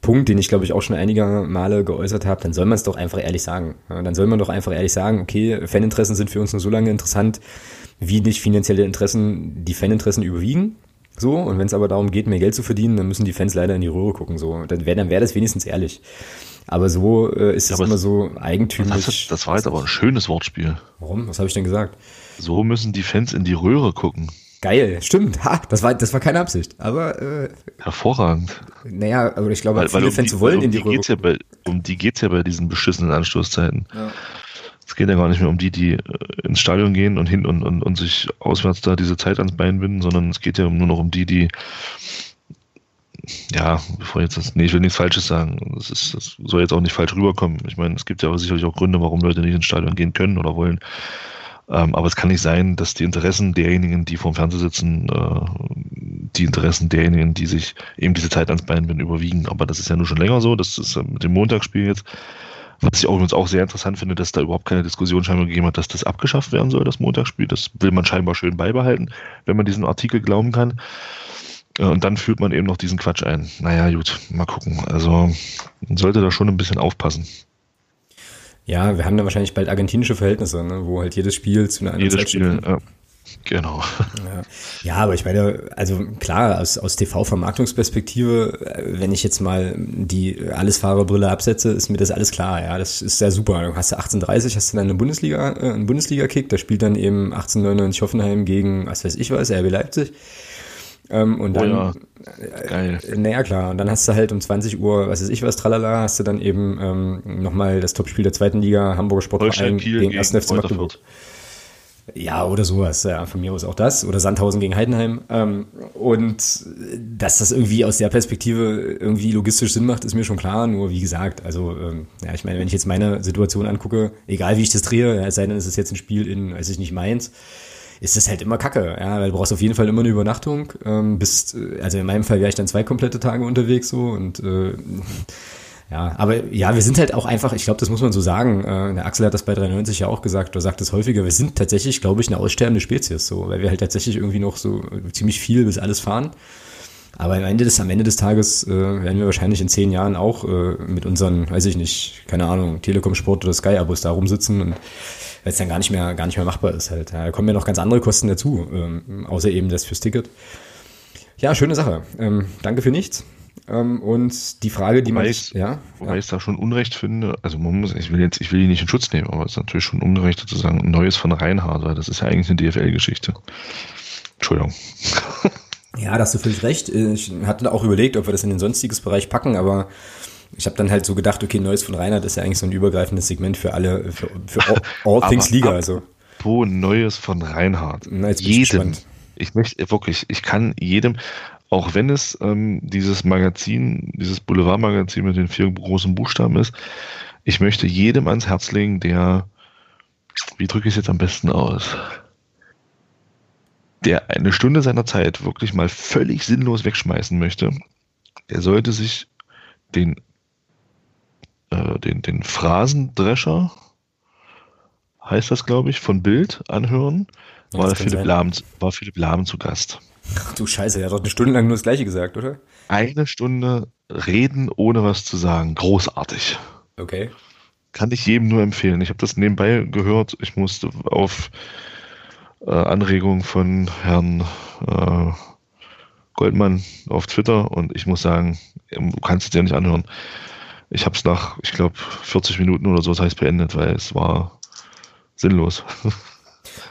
Punkt, den ich glaube ich auch schon einige Male geäußert habe, dann soll man es doch einfach ehrlich sagen. Ja, dann soll man doch einfach ehrlich sagen, okay, Faninteressen sind für uns nur so lange interessant, wie nicht finanzielle Interessen die Faninteressen überwiegen. So, und wenn es aber darum geht, mehr Geld zu verdienen, dann müssen die Fans leider in die Röhre gucken. So, dann wäre dann wär das wenigstens ehrlich. Aber so äh, ist ja, es immer so eigentümlich. Das, das war jetzt aber ein schönes Wortspiel. Warum? Was habe ich denn gesagt? So müssen die Fans in die Röhre gucken. Geil, stimmt. Ha, das war, das war keine Absicht. Aber äh, hervorragend. Naja, aber ich glaube, weil, viele weil um Fans die, wollen um in die, die Röhre. Geht's ja bei, um die geht's ja bei diesen beschissenen Anstoßzeiten. Ja. Es geht ja gar nicht mehr um die, die äh, ins Stadion gehen und hin und, und, und sich auswärts da diese Zeit ans Bein binden, sondern es geht ja nur noch um die, die ja, bevor jetzt das, nee, ich will nichts Falsches sagen. Das, ist, das soll jetzt auch nicht falsch rüberkommen. Ich meine, es gibt ja sicherlich auch Gründe, warum Leute nicht ins Stadion gehen können oder wollen. Ähm, aber es kann nicht sein, dass die Interessen derjenigen, die vorm Fernseher sitzen, äh, die Interessen derjenigen, die sich eben diese Zeit ans Bein binden, überwiegen. Aber das ist ja nur schon länger so. Das ist mit dem Montagsspiel jetzt. Was ich übrigens auch sehr interessant finde, dass da überhaupt keine Diskussion scheinbar gegeben hat, dass das abgeschafft werden soll, das Montagsspiel. Das will man scheinbar schön beibehalten, wenn man diesen Artikel glauben kann. Äh, und dann führt man eben noch diesen Quatsch ein. Naja, gut, mal gucken. Also man sollte da schon ein bisschen aufpassen. Ja, wir haben da wahrscheinlich bald argentinische Verhältnisse, ne, wo halt jedes Spiel zu einer anderen jedes Zeit Spiel, ja. Genau. Ja. ja, aber ich meine, also klar, aus, aus TV-Vermarktungsperspektive, äh, wenn ich jetzt mal die Allesfahrerbrille absetze, ist mir das alles klar. Ja, das ist sehr super. Du hast du 1830, hast du dann eine Bundesliga, äh, einen Bundesliga-Kick, da spielt dann eben 1899 Hoffenheim gegen, was weiß ich was, RB Leipzig. Ähm, und dann, oh ja. Geil. Äh, naja, klar. Und dann hast du halt um 20 Uhr, was weiß ich was, tralala, hast du dann eben ähm, nochmal das Topspiel der zweiten Liga, Hamburger Sportverein gegen 1. FC Magdeburg. Ja, oder sowas. Ja, von mir aus auch das. Oder Sandhausen gegen Heidenheim. Ähm, und dass das irgendwie aus der Perspektive irgendwie logistisch Sinn macht, ist mir schon klar. Nur wie gesagt, also ähm, ja, ich meine, wenn ich jetzt meine Situation angucke, egal wie ich das drehe, es sei denn, es ist jetzt ein Spiel in, weiß ich nicht, Mainz, ist das halt immer kacke, ja, weil du brauchst auf jeden Fall immer eine Übernachtung. Ähm, bist, äh, also in meinem Fall wäre ich dann zwei komplette Tage unterwegs so und äh, ja, aber ja, wir sind halt auch einfach, ich glaube, das muss man so sagen. Äh, der Axel hat das bei 93 ja auch gesagt, oder sagt es häufiger, wir sind tatsächlich, glaube ich, eine aussterbende Spezies, so, weil wir halt tatsächlich irgendwie noch so ziemlich viel bis alles fahren. Aber am Ende des, am Ende des Tages äh, werden wir wahrscheinlich in zehn Jahren auch äh, mit unseren, weiß ich nicht, keine Ahnung, Telekom Sport oder Sky-Abos da rumsitzen und weil es dann gar nicht mehr, gar nicht mehr machbar ist halt. Da kommen ja noch ganz andere Kosten dazu, ähm, außer eben das fürs Ticket. Ja, schöne Sache. Ähm, danke für nichts. Ähm, und die Frage, die wobei man, ich, ja, wobei ja. ich da schon Unrecht finde, also man muss, ich will jetzt, ich will ihn nicht in Schutz nehmen, aber es ist natürlich schon ungerecht sozusagen ein Neues von Reinhard, weil das ist ja eigentlich eine DFL-Geschichte. Entschuldigung. Ja, da hast du völlig recht. Ich hatte auch überlegt, ob wir das in den sonstiges Bereich packen, aber ich habe dann halt so gedacht, okay, Neues von Reinhard ist ja eigentlich so ein übergreifendes Segment für alle, für, für all, all Things Liga. Also. Neues von Reinhard? Na, jedem. Ich möchte wirklich, ich kann jedem, auch wenn es ähm, dieses Magazin, dieses Boulevardmagazin mit den vier großen Buchstaben ist, ich möchte jedem ans Herz legen, der, wie drücke ich es jetzt am besten aus, der eine Stunde seiner Zeit wirklich mal völlig sinnlos wegschmeißen möchte, der sollte sich den äh, den, den Phrasendrescher, heißt das, glaube ich, von Bild anhören, war, ja, Philipp Lahm, war Philipp Lahm zu Gast. Ach, du Scheiße, er hat doch eine Stunde lang nur das Gleiche gesagt, oder? Eine Stunde reden, ohne was zu sagen. Großartig. Okay. Kann ich jedem nur empfehlen. Ich habe das nebenbei gehört. Ich musste auf äh, Anregung von Herrn äh, Goldmann auf Twitter und ich muss sagen, du kannst es dir nicht anhören. Ich habe es nach, ich glaube, 40 Minuten oder so das heißt beendet, weil es war sinnlos.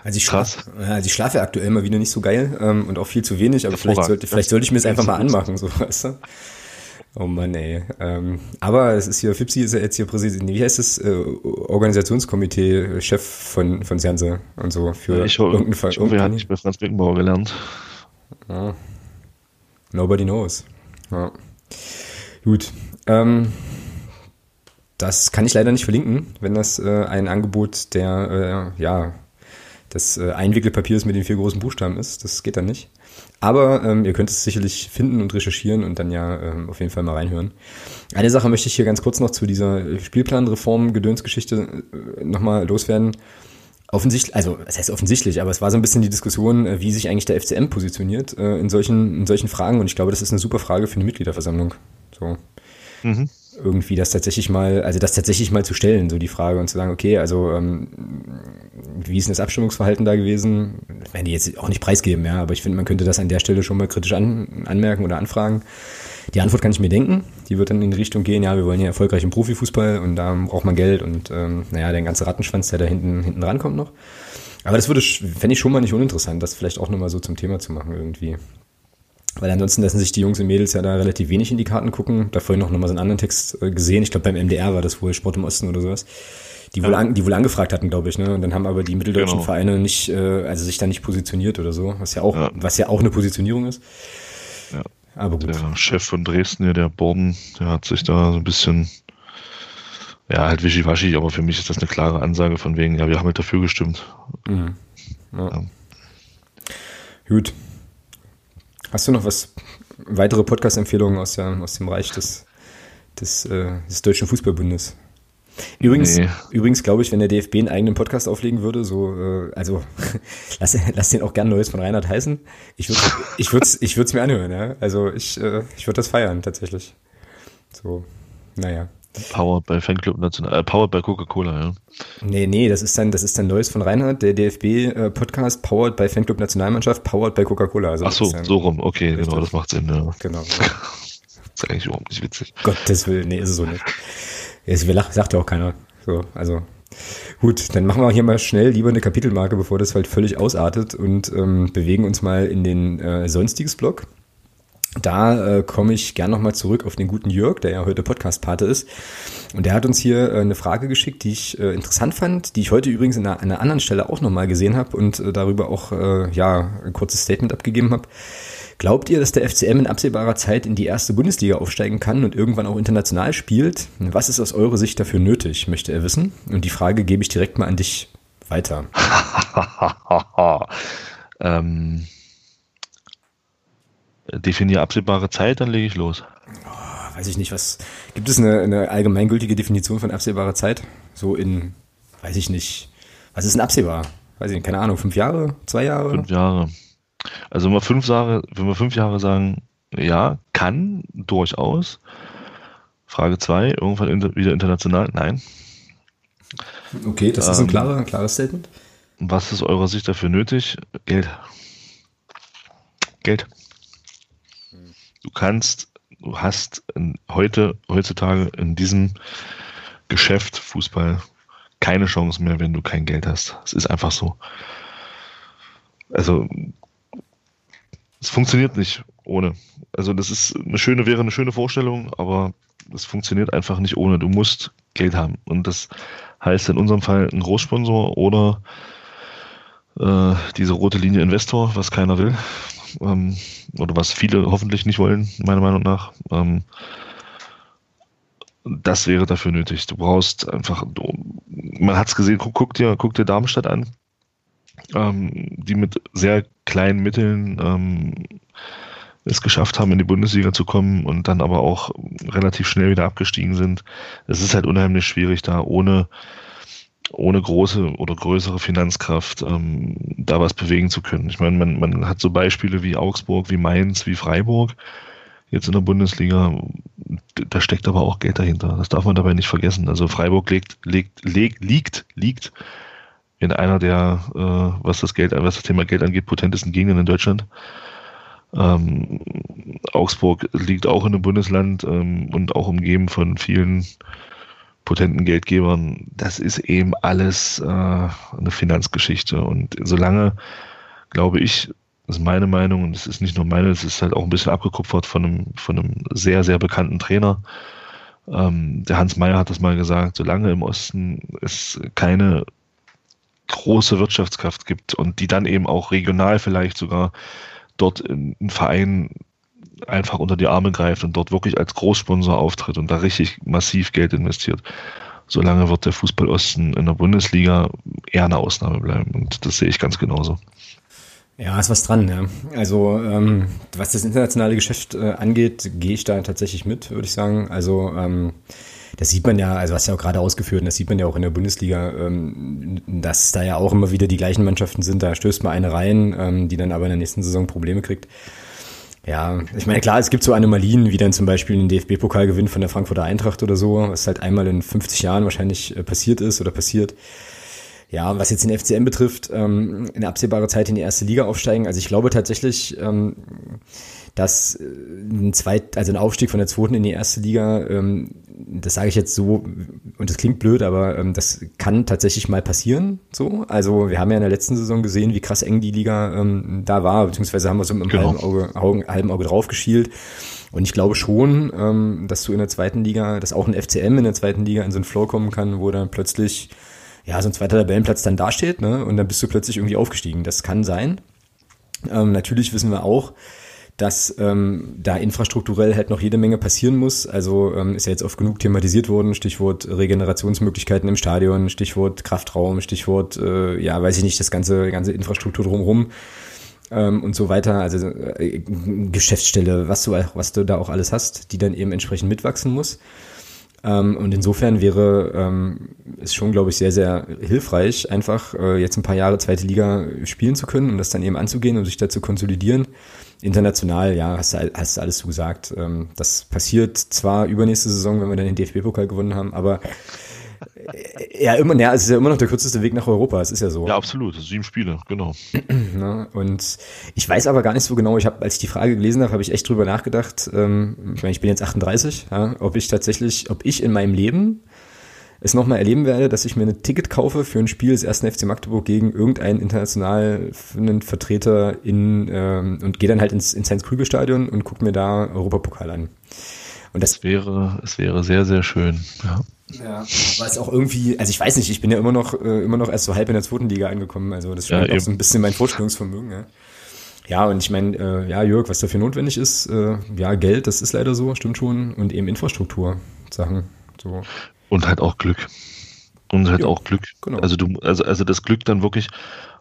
Also ich, Krass. Schlaf, also ich schlafe aktuell mal wieder nicht so geil ähm, und auch viel zu wenig, aber vielleicht sollte, vielleicht sollte ich mir es einfach mal anmachen, so weißt du. Oh Mann, ey. Ähm, aber es ist hier, Fipsi ist ja jetzt hier Präsident, wie heißt das, äh, Organisationskomitee, Chef von, von Sense und so für ich irgendeinen Fall. Ich hoffe, er hat nicht bei Franz Beckenbauer gelernt. Ja. Nobody knows. Ja. Gut. Ähm, das kann ich leider nicht verlinken, wenn das äh, ein Angebot der, äh, ja, des äh, Einwickelpapiers mit den vier großen Buchstaben ist. Das geht dann nicht. Aber ähm, ihr könnt es sicherlich finden und recherchieren und dann ja ähm, auf jeden Fall mal reinhören. Eine Sache möchte ich hier ganz kurz noch zu dieser Spielplanreform-Gedönsgeschichte äh, nochmal loswerden. Offensichtlich, also es heißt offensichtlich, aber es war so ein bisschen die Diskussion, äh, wie sich eigentlich der FCM positioniert äh, in solchen in solchen Fragen und ich glaube, das ist eine super Frage für eine Mitgliederversammlung. So. Mhm irgendwie das tatsächlich mal, also das tatsächlich mal zu stellen, so die Frage und zu sagen, okay, also ähm, wie ist denn das Abstimmungsverhalten da gewesen? Das werden die jetzt auch nicht preisgeben, ja, aber ich finde, man könnte das an der Stelle schon mal kritisch an, anmerken oder anfragen. Die Antwort kann ich mir denken. Die wird dann in die Richtung gehen, ja, wir wollen ja erfolgreich im Profifußball und da braucht man Geld und ähm, naja, der ganze Rattenschwanz, der da hinten, hinten rankommt noch. Aber das würde, fände ich schon mal nicht uninteressant, das vielleicht auch nochmal so zum Thema zu machen irgendwie. Weil ansonsten lassen sich die Jungs und Mädels ja da relativ wenig in die Karten gucken. Da vorhin noch mal so einen anderen Text äh, gesehen. Ich glaube, beim MDR war das wohl Sport im Osten oder sowas. Die wohl, an, die wohl angefragt hatten, glaube ich, ne? Und dann haben aber die mitteldeutschen genau. Vereine nicht, äh, also sich da nicht positioniert oder so, was ja auch, ja. was ja auch eine Positionierung ist. Ja. Aber gut. Der Chef von Dresden, ja, der Borden, der hat sich da so ein bisschen, ja, halt wischiwaschi, aber für mich ist das eine klare Ansage von wegen, ja, wir haben halt dafür gestimmt. Mhm. Ja. Ja. Gut, Hast du noch was, weitere Podcast-Empfehlungen aus, aus dem Reich des, des, äh, des Deutschen Fußballbundes? Übrigens, nee. übrigens glaube ich, wenn der DFB einen eigenen Podcast auflegen würde, so, äh, also lass, lass den auch gern Neues von Reinhard heißen. Ich würde ich würd's, ich würd's mir anhören, ja. Also ich, äh, ich würde das feiern, tatsächlich. So, naja. Powered bei Fanclub National, äh, Powered bei Coca-Cola, ja. Nee, nee, das ist dann, das ist dann Neues von Reinhard, der DFB-Podcast, äh, Powered bei Fanclub Nationalmannschaft, Powered bei Coca-Cola. Also Ach so, so rum, okay, richtig. genau, das macht Sinn, ja. Genau. das ist eigentlich überhaupt nicht witzig. Gottes Willen, nee, ist es so nicht. Es sagt ja auch keiner. So, also. Gut, dann machen wir hier mal schnell lieber eine Kapitelmarke, bevor das halt völlig ausartet und ähm, bewegen uns mal in den äh, sonstiges Blog. Da äh, komme ich gern nochmal zurück auf den guten Jörg, der ja heute Podcast-Pate ist. Und der hat uns hier äh, eine Frage geschickt, die ich äh, interessant fand, die ich heute übrigens an einer, einer anderen Stelle auch nochmal gesehen habe und äh, darüber auch äh, ja ein kurzes Statement abgegeben habe. Glaubt ihr, dass der FCM in absehbarer Zeit in die erste Bundesliga aufsteigen kann und irgendwann auch international spielt? Was ist aus eurer Sicht dafür nötig, möchte er wissen. Und die Frage gebe ich direkt mal an dich weiter. ähm definiere absehbare Zeit, dann lege ich los. Oh, weiß ich nicht, was. Gibt es eine, eine allgemeingültige Definition von absehbarer Zeit? So in, weiß ich nicht. Was ist denn absehbar? Weiß ich nicht, keine Ahnung, fünf Jahre, zwei Jahre? Fünf Jahre. Also wenn wir fünf Jahre, wenn wir fünf Jahre sagen, ja, kann, durchaus. Frage zwei, irgendwann inter, wieder international? Nein. Okay, das ähm, ist ein, ähm, klarer, ein klares Statement. Was ist eurer Sicht dafür nötig? Geld. Geld. Du kannst, du hast heute, heutzutage in diesem Geschäft Fußball keine Chance mehr, wenn du kein Geld hast. Es ist einfach so. Also, es funktioniert nicht ohne. Also, das ist eine schöne, wäre eine schöne Vorstellung, aber es funktioniert einfach nicht ohne. Du musst Geld haben. Und das heißt in unserem Fall ein Großsponsor oder äh, diese rote Linie Investor, was keiner will ähm, oder was viele hoffentlich nicht wollen, meiner Meinung nach. Ähm, das wäre dafür nötig. Du brauchst einfach, du, man hat es gesehen, guck, guck, dir, guck dir Darmstadt an, ähm, die mit sehr kleinen Mitteln ähm, es geschafft haben, in die Bundesliga zu kommen und dann aber auch relativ schnell wieder abgestiegen sind. Es ist halt unheimlich schwierig, da ohne ohne große oder größere Finanzkraft ähm, da was bewegen zu können. Ich meine, man, man hat so Beispiele wie Augsburg, wie Mainz, wie Freiburg jetzt in der Bundesliga. Da steckt aber auch Geld dahinter. Das darf man dabei nicht vergessen. Also Freiburg legt, legt, legt, liegt, liegt in einer der, äh, was das Geld, was das Thema Geld angeht, potentesten Gegenden in Deutschland. Ähm, Augsburg liegt auch in einem Bundesland ähm, und auch umgeben von vielen potenten Geldgebern, das ist eben alles äh, eine Finanzgeschichte. Und solange, glaube ich, ist meine Meinung, und es ist nicht nur meine, es ist halt auch ein bisschen abgekupfert von einem, von einem sehr, sehr bekannten Trainer. Ähm, der Hans Meyer hat das mal gesagt, solange im Osten es keine große Wirtschaftskraft gibt und die dann eben auch regional vielleicht sogar dort in, in Verein einfach unter die Arme greift und dort wirklich als Großsponsor auftritt und da richtig massiv Geld investiert, solange wird der Fußball Osten in der Bundesliga eher eine Ausnahme bleiben. Und das sehe ich ganz genauso. Ja, ist was dran, ja. Also, ähm, was das internationale Geschäft äh, angeht, gehe ich da tatsächlich mit, würde ich sagen. Also, ähm, das sieht man ja, also was ja auch gerade ausgeführt, das sieht man ja auch in der Bundesliga, ähm, dass da ja auch immer wieder die gleichen Mannschaften sind. Da stößt mal eine rein, ähm, die dann aber in der nächsten Saison Probleme kriegt. Ja, ich meine, klar, es gibt so Anomalien, wie dann zum Beispiel ein DFB-Pokalgewinn von der Frankfurter Eintracht oder so, was halt einmal in 50 Jahren wahrscheinlich äh, passiert ist oder passiert. Ja, was jetzt den FCM betrifft, ähm, in absehbarer Zeit in die erste Liga aufsteigen. Also ich glaube tatsächlich, ähm, dass äh, ein zweit, also ein Aufstieg von der zweiten in die erste Liga, ähm, das sage ich jetzt so, und das klingt blöd, aber ähm, das kann tatsächlich mal passieren. So, also wir haben ja in der letzten Saison gesehen, wie krass eng die Liga ähm, da war, beziehungsweise haben wir so mit einem genau. halben Auge, Augen, halben Auge drauf geschielt. Und ich glaube schon, ähm, dass du in der zweiten Liga, dass auch ein FCM in der zweiten Liga in so einen Flow kommen kann, wo dann plötzlich ja, so ein zweiter Tabellenplatz dann dasteht, ne? Und dann bist du plötzlich irgendwie aufgestiegen. Das kann sein. Ähm, natürlich wissen wir auch, dass ähm, da infrastrukturell halt noch jede Menge passieren muss. Also ähm, ist ja jetzt oft genug thematisiert worden, Stichwort Regenerationsmöglichkeiten im Stadion, Stichwort Kraftraum, Stichwort, äh, ja, weiß ich nicht, das ganze, ganze Infrastruktur drumherum ähm, und so weiter. Also äh, Geschäftsstelle, was du, was du da auch alles hast, die dann eben entsprechend mitwachsen muss. Ähm, und insofern wäre ähm, es schon, glaube ich, sehr, sehr hilfreich, einfach äh, jetzt ein paar Jahre zweite Liga spielen zu können und das dann eben anzugehen und sich da zu konsolidieren. International, ja, hast du, hast du alles so gesagt. Ähm, das passiert zwar übernächste Saison, wenn wir dann den DFB-Pokal gewonnen haben, aber ja, immer, ja, es ist ja immer noch der kürzeste Weg nach Europa, es ist ja so. Ja, absolut, sieben Spiele, genau. Na, und ich weiß aber gar nicht so genau, ich habe, als ich die Frage gelesen habe, habe ich echt drüber nachgedacht, ähm, ich meine, ich bin jetzt 38, ja, ob ich tatsächlich, ob ich in meinem Leben es nochmal erleben werde, dass ich mir ein Ticket kaufe für ein Spiel des ersten FC Magdeburg gegen irgendeinen internationalen Vertreter in ähm, und gehe dann halt ins, ins Heinz-Krüger-Stadion und gucke mir da Europapokal an. Und das, das wäre, es wäre sehr, sehr schön, ja. Ja, es auch irgendwie, also ich weiß nicht, ich bin ja immer noch, äh, immer noch erst so halb in der zweiten Liga angekommen, also das ist ja, auch so ein bisschen mein Vorstellungsvermögen, ja. Ja, und ich meine, äh, ja, Jörg, was dafür notwendig ist, äh, ja, Geld, das ist leider so, stimmt schon, und eben Infrastruktur, Sachen, so. Und halt auch Glück. Und halt ja, auch Glück. Genau. Also du, also, also das Glück dann wirklich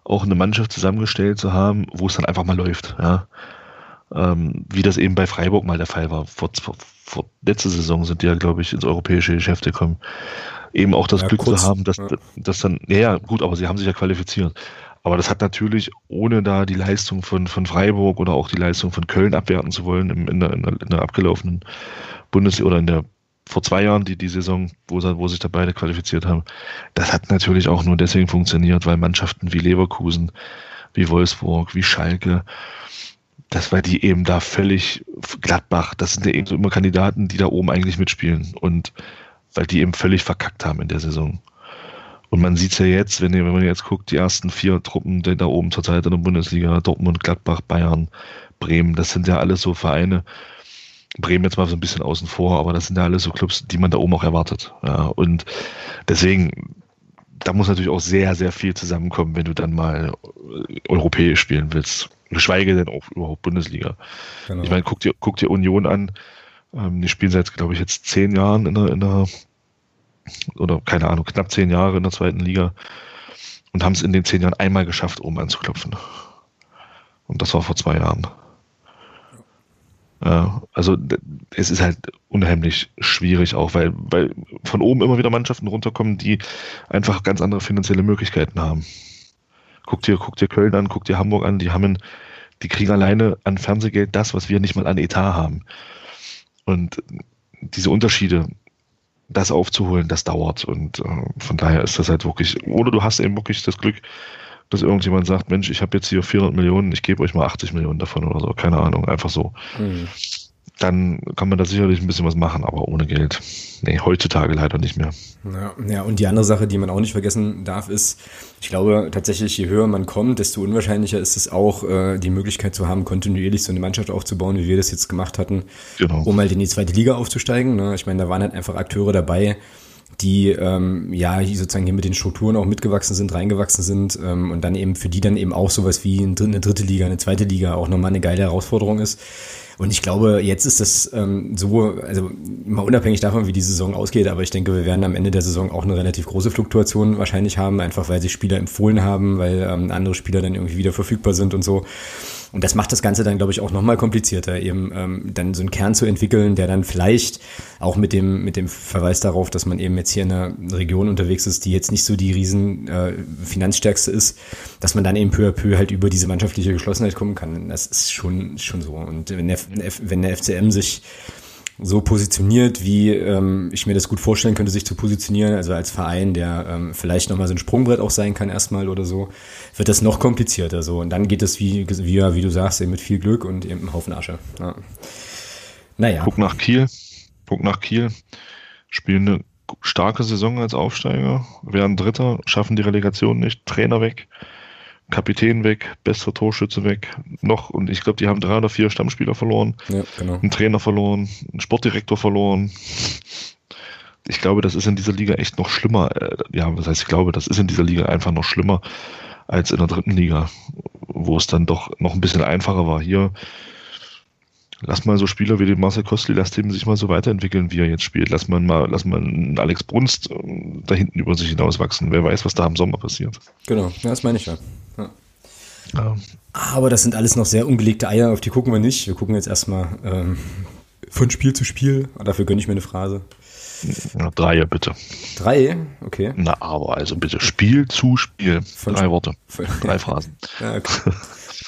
auch eine Mannschaft zusammengestellt zu haben, wo es dann einfach mal läuft, ja. Ähm, wie das eben bei Freiburg mal der Fall war. Vor, vor, vor letzte Saison sind die ja, glaube ich, ins europäische Geschäft gekommen. Eben auch das ja, Glück kurz, zu haben, dass, ja. dass dann, ja, gut, aber sie haben sich ja qualifiziert. Aber das hat natürlich, ohne da die Leistung von, von Freiburg oder auch die Leistung von Köln abwerten zu wollen, im, in, der, in, der, in der abgelaufenen Bundesliga oder in der vor zwei Jahren, die, die Saison, wo, wo sich da beide qualifiziert haben, das hat natürlich auch nur deswegen funktioniert, weil Mannschaften wie Leverkusen, wie Wolfsburg, wie Schalke, das war die eben da völlig Gladbach, das sind ja eben so immer Kandidaten, die da oben eigentlich mitspielen und weil die eben völlig verkackt haben in der Saison. Und man sieht es ja jetzt, wenn, wenn man jetzt guckt, die ersten vier Truppen die da oben zurzeit in der Bundesliga, Dortmund, Gladbach, Bayern, Bremen, das sind ja alles so Vereine, Bremen jetzt mal so ein bisschen außen vor, aber das sind ja alles so Clubs, die man da oben auch erwartet. Ja, und deswegen, da muss natürlich auch sehr, sehr viel zusammenkommen, wenn du dann mal europäisch spielen willst. Geschweige denn auch überhaupt Bundesliga. Genau. Ich meine, guck dir, guck dir Union an. Ähm, die spielen seit, glaube ich, jetzt zehn Jahren in der, in der, oder keine Ahnung, knapp zehn Jahre in der zweiten Liga und haben es in den zehn Jahren einmal geschafft, oben anzuklopfen. Und das war vor zwei Jahren. Ja, also es ist halt unheimlich schwierig auch, weil, weil von oben immer wieder Mannschaften runterkommen, die einfach ganz andere finanzielle Möglichkeiten haben. Guck dir, guck dir Köln an, guck dir Hamburg an, die haben, die kriegen alleine an Fernsehgeld das, was wir nicht mal an Etat haben. Und diese Unterschiede, das aufzuholen, das dauert. Und äh, von daher ist das halt wirklich, oder du hast eben wirklich das Glück, dass irgendjemand sagt, Mensch, ich habe jetzt hier 400 Millionen, ich gebe euch mal 80 Millionen davon oder so, keine Ahnung, einfach so. Mhm. Dann kann man da sicherlich ein bisschen was machen, aber ohne Geld. Nee, heutzutage leider nicht mehr. Ja, ja, und die andere Sache, die man auch nicht vergessen darf, ist, ich glaube tatsächlich, je höher man kommt, desto unwahrscheinlicher ist es auch, äh, die Möglichkeit zu haben, kontinuierlich so eine Mannschaft aufzubauen, wie wir das jetzt gemacht hatten, genau. um halt in die zweite Liga aufzusteigen. Ne? Ich meine, da waren halt einfach Akteure dabei, die ähm, ja sozusagen hier mit den Strukturen auch mitgewachsen sind, reingewachsen sind ähm, und dann eben für die dann eben auch sowas wie eine dritte Liga, eine zweite Liga auch nochmal eine geile Herausforderung ist. Und ich glaube, jetzt ist das ähm, so, also mal unabhängig davon, wie die Saison ausgeht, aber ich denke, wir werden am Ende der Saison auch eine relativ große Fluktuation wahrscheinlich haben, einfach weil sich Spieler empfohlen haben, weil ähm, andere Spieler dann irgendwie wieder verfügbar sind und so. Und das macht das Ganze dann, glaube ich, auch nochmal komplizierter, eben ähm, dann so einen Kern zu entwickeln, der dann vielleicht auch mit dem, mit dem Verweis darauf, dass man eben jetzt hier in einer Region unterwegs ist, die jetzt nicht so die riesen äh, finanzstärkste ist, dass man dann eben peu à peu halt über diese mannschaftliche Geschlossenheit kommen kann. Das ist schon, schon so. Und wenn der, wenn der FCM sich so positioniert, wie ähm, ich mir das gut vorstellen könnte, sich zu positionieren, also als Verein, der ähm, vielleicht nochmal so ein Sprungbrett auch sein kann erstmal oder so, wird das noch komplizierter so. Und dann geht es, wie, wie, wie du sagst, eben mit viel Glück und eben einem Haufen Asche. Ja. Naja. Guck nach Kiel. Guck nach Kiel. Spielen eine starke Saison als Aufsteiger, werden Dritter, schaffen die Relegation nicht, Trainer weg. Kapitän weg, bester Torschütze weg, noch, und ich glaube, die haben drei oder vier Stammspieler verloren, ja, genau. einen Trainer verloren, einen Sportdirektor verloren. Ich glaube, das ist in dieser Liga echt noch schlimmer. Äh, ja, was heißt, ich glaube, das ist in dieser Liga einfach noch schlimmer als in der dritten Liga, wo es dann doch noch ein bisschen einfacher war. Hier lass mal so Spieler wie den Marcel Kostli, lass dem sich mal so weiterentwickeln, wie er jetzt spielt. Lass mal, mal lass mal einen Alex Brunst ähm, da hinten über sich hinauswachsen. Wer weiß, was da im Sommer passiert. Genau, ja, das meine ich ja. ja. ja. Aber das sind alles noch sehr ungelegte Eier, auf die gucken wir nicht. Wir gucken jetzt erstmal ähm, von Spiel zu Spiel. Dafür gönne ich mir eine Phrase. Ja, drei, bitte. Drei? Okay. Na, aber also bitte Spiel zu Spiel. Von drei Worte. drei Phrasen. Ja, okay.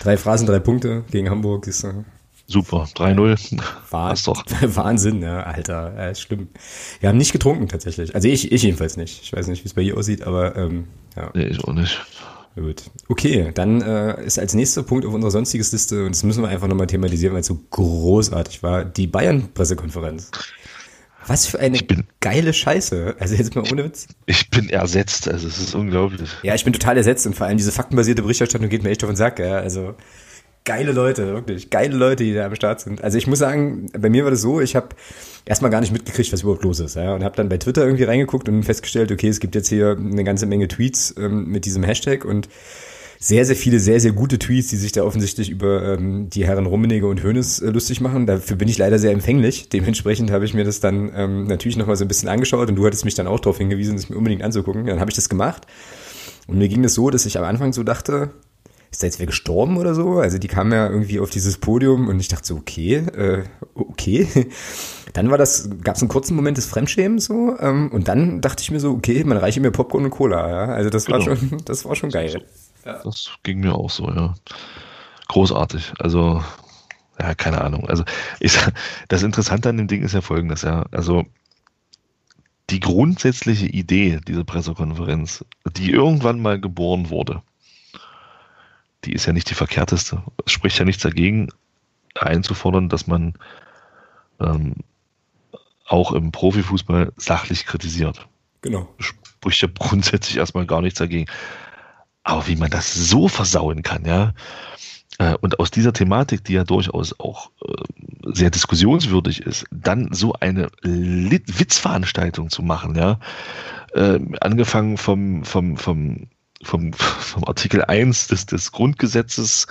drei Phrasen, drei Punkte gegen Hamburg ist. Äh, Super, 3-0. War doch. Wahnsinn, ja, Alter, ja, ist schlimm. Wir haben nicht getrunken tatsächlich. Also ich, ich jedenfalls nicht. Ich weiß nicht, wie es bei ihr aussieht, aber ähm, ja. Nee, ich auch nicht. Gut. Okay, dann äh, ist als nächster Punkt auf unserer sonstiges Liste, und das müssen wir einfach nochmal thematisieren, weil es so großartig war, die Bayern-Pressekonferenz. Was für eine bin, geile Scheiße. Also jetzt mal ohne Witz. Ich bin ersetzt, also es ist unglaublich. Ja, ich bin total ersetzt und vor allem diese faktenbasierte Berichterstattung geht mir echt auf den Sack, ja. Also geile Leute, wirklich. Geile Leute, die da am Start sind. Also ich muss sagen, bei mir war das so, ich habe erstmal gar nicht mitgekriegt, was überhaupt los ist. Ja, und habe dann bei Twitter irgendwie reingeguckt und festgestellt, okay, es gibt jetzt hier eine ganze Menge Tweets ähm, mit diesem Hashtag und sehr, sehr viele, sehr, sehr gute Tweets, die sich da offensichtlich über ähm, die Herren Rummenigge und Hönes äh, lustig machen. Dafür bin ich leider sehr empfänglich. Dementsprechend habe ich mir das dann ähm, natürlich nochmal so ein bisschen angeschaut und du hattest mich dann auch darauf hingewiesen, das mir unbedingt anzugucken. Dann habe ich das gemacht. Und mir ging es so, dass ich am Anfang so dachte, ist da jetzt wer gestorben oder so? Also die kamen ja irgendwie auf dieses Podium und ich dachte so, okay, äh, okay. Dann war das, gab es einen kurzen Moment des Fremdschämens so ähm, und dann dachte ich mir so, okay, man reiche mir Popcorn und Cola, ja. Also das genau. war schon, das war schon geil. Ja. Das ging mir auch so, ja. Großartig. Also, ja, keine Ahnung. Also ich, das Interessante an dem Ding ist ja folgendes, ja. Also die grundsätzliche Idee dieser Pressekonferenz, die irgendwann mal geboren wurde, die ist ja nicht die verkehrteste. Es spricht ja nichts dagegen, einzufordern, dass man ähm, auch im Profifußball sachlich kritisiert. Genau. Spricht ja grundsätzlich erstmal gar nichts dagegen. Aber wie man das so versauen kann, ja, äh, und aus dieser Thematik, die ja durchaus auch äh, sehr diskussionswürdig ist, dann so eine Witzveranstaltung zu machen, ja, äh, angefangen vom, vom, vom vom, vom Artikel 1 des, des Grundgesetzes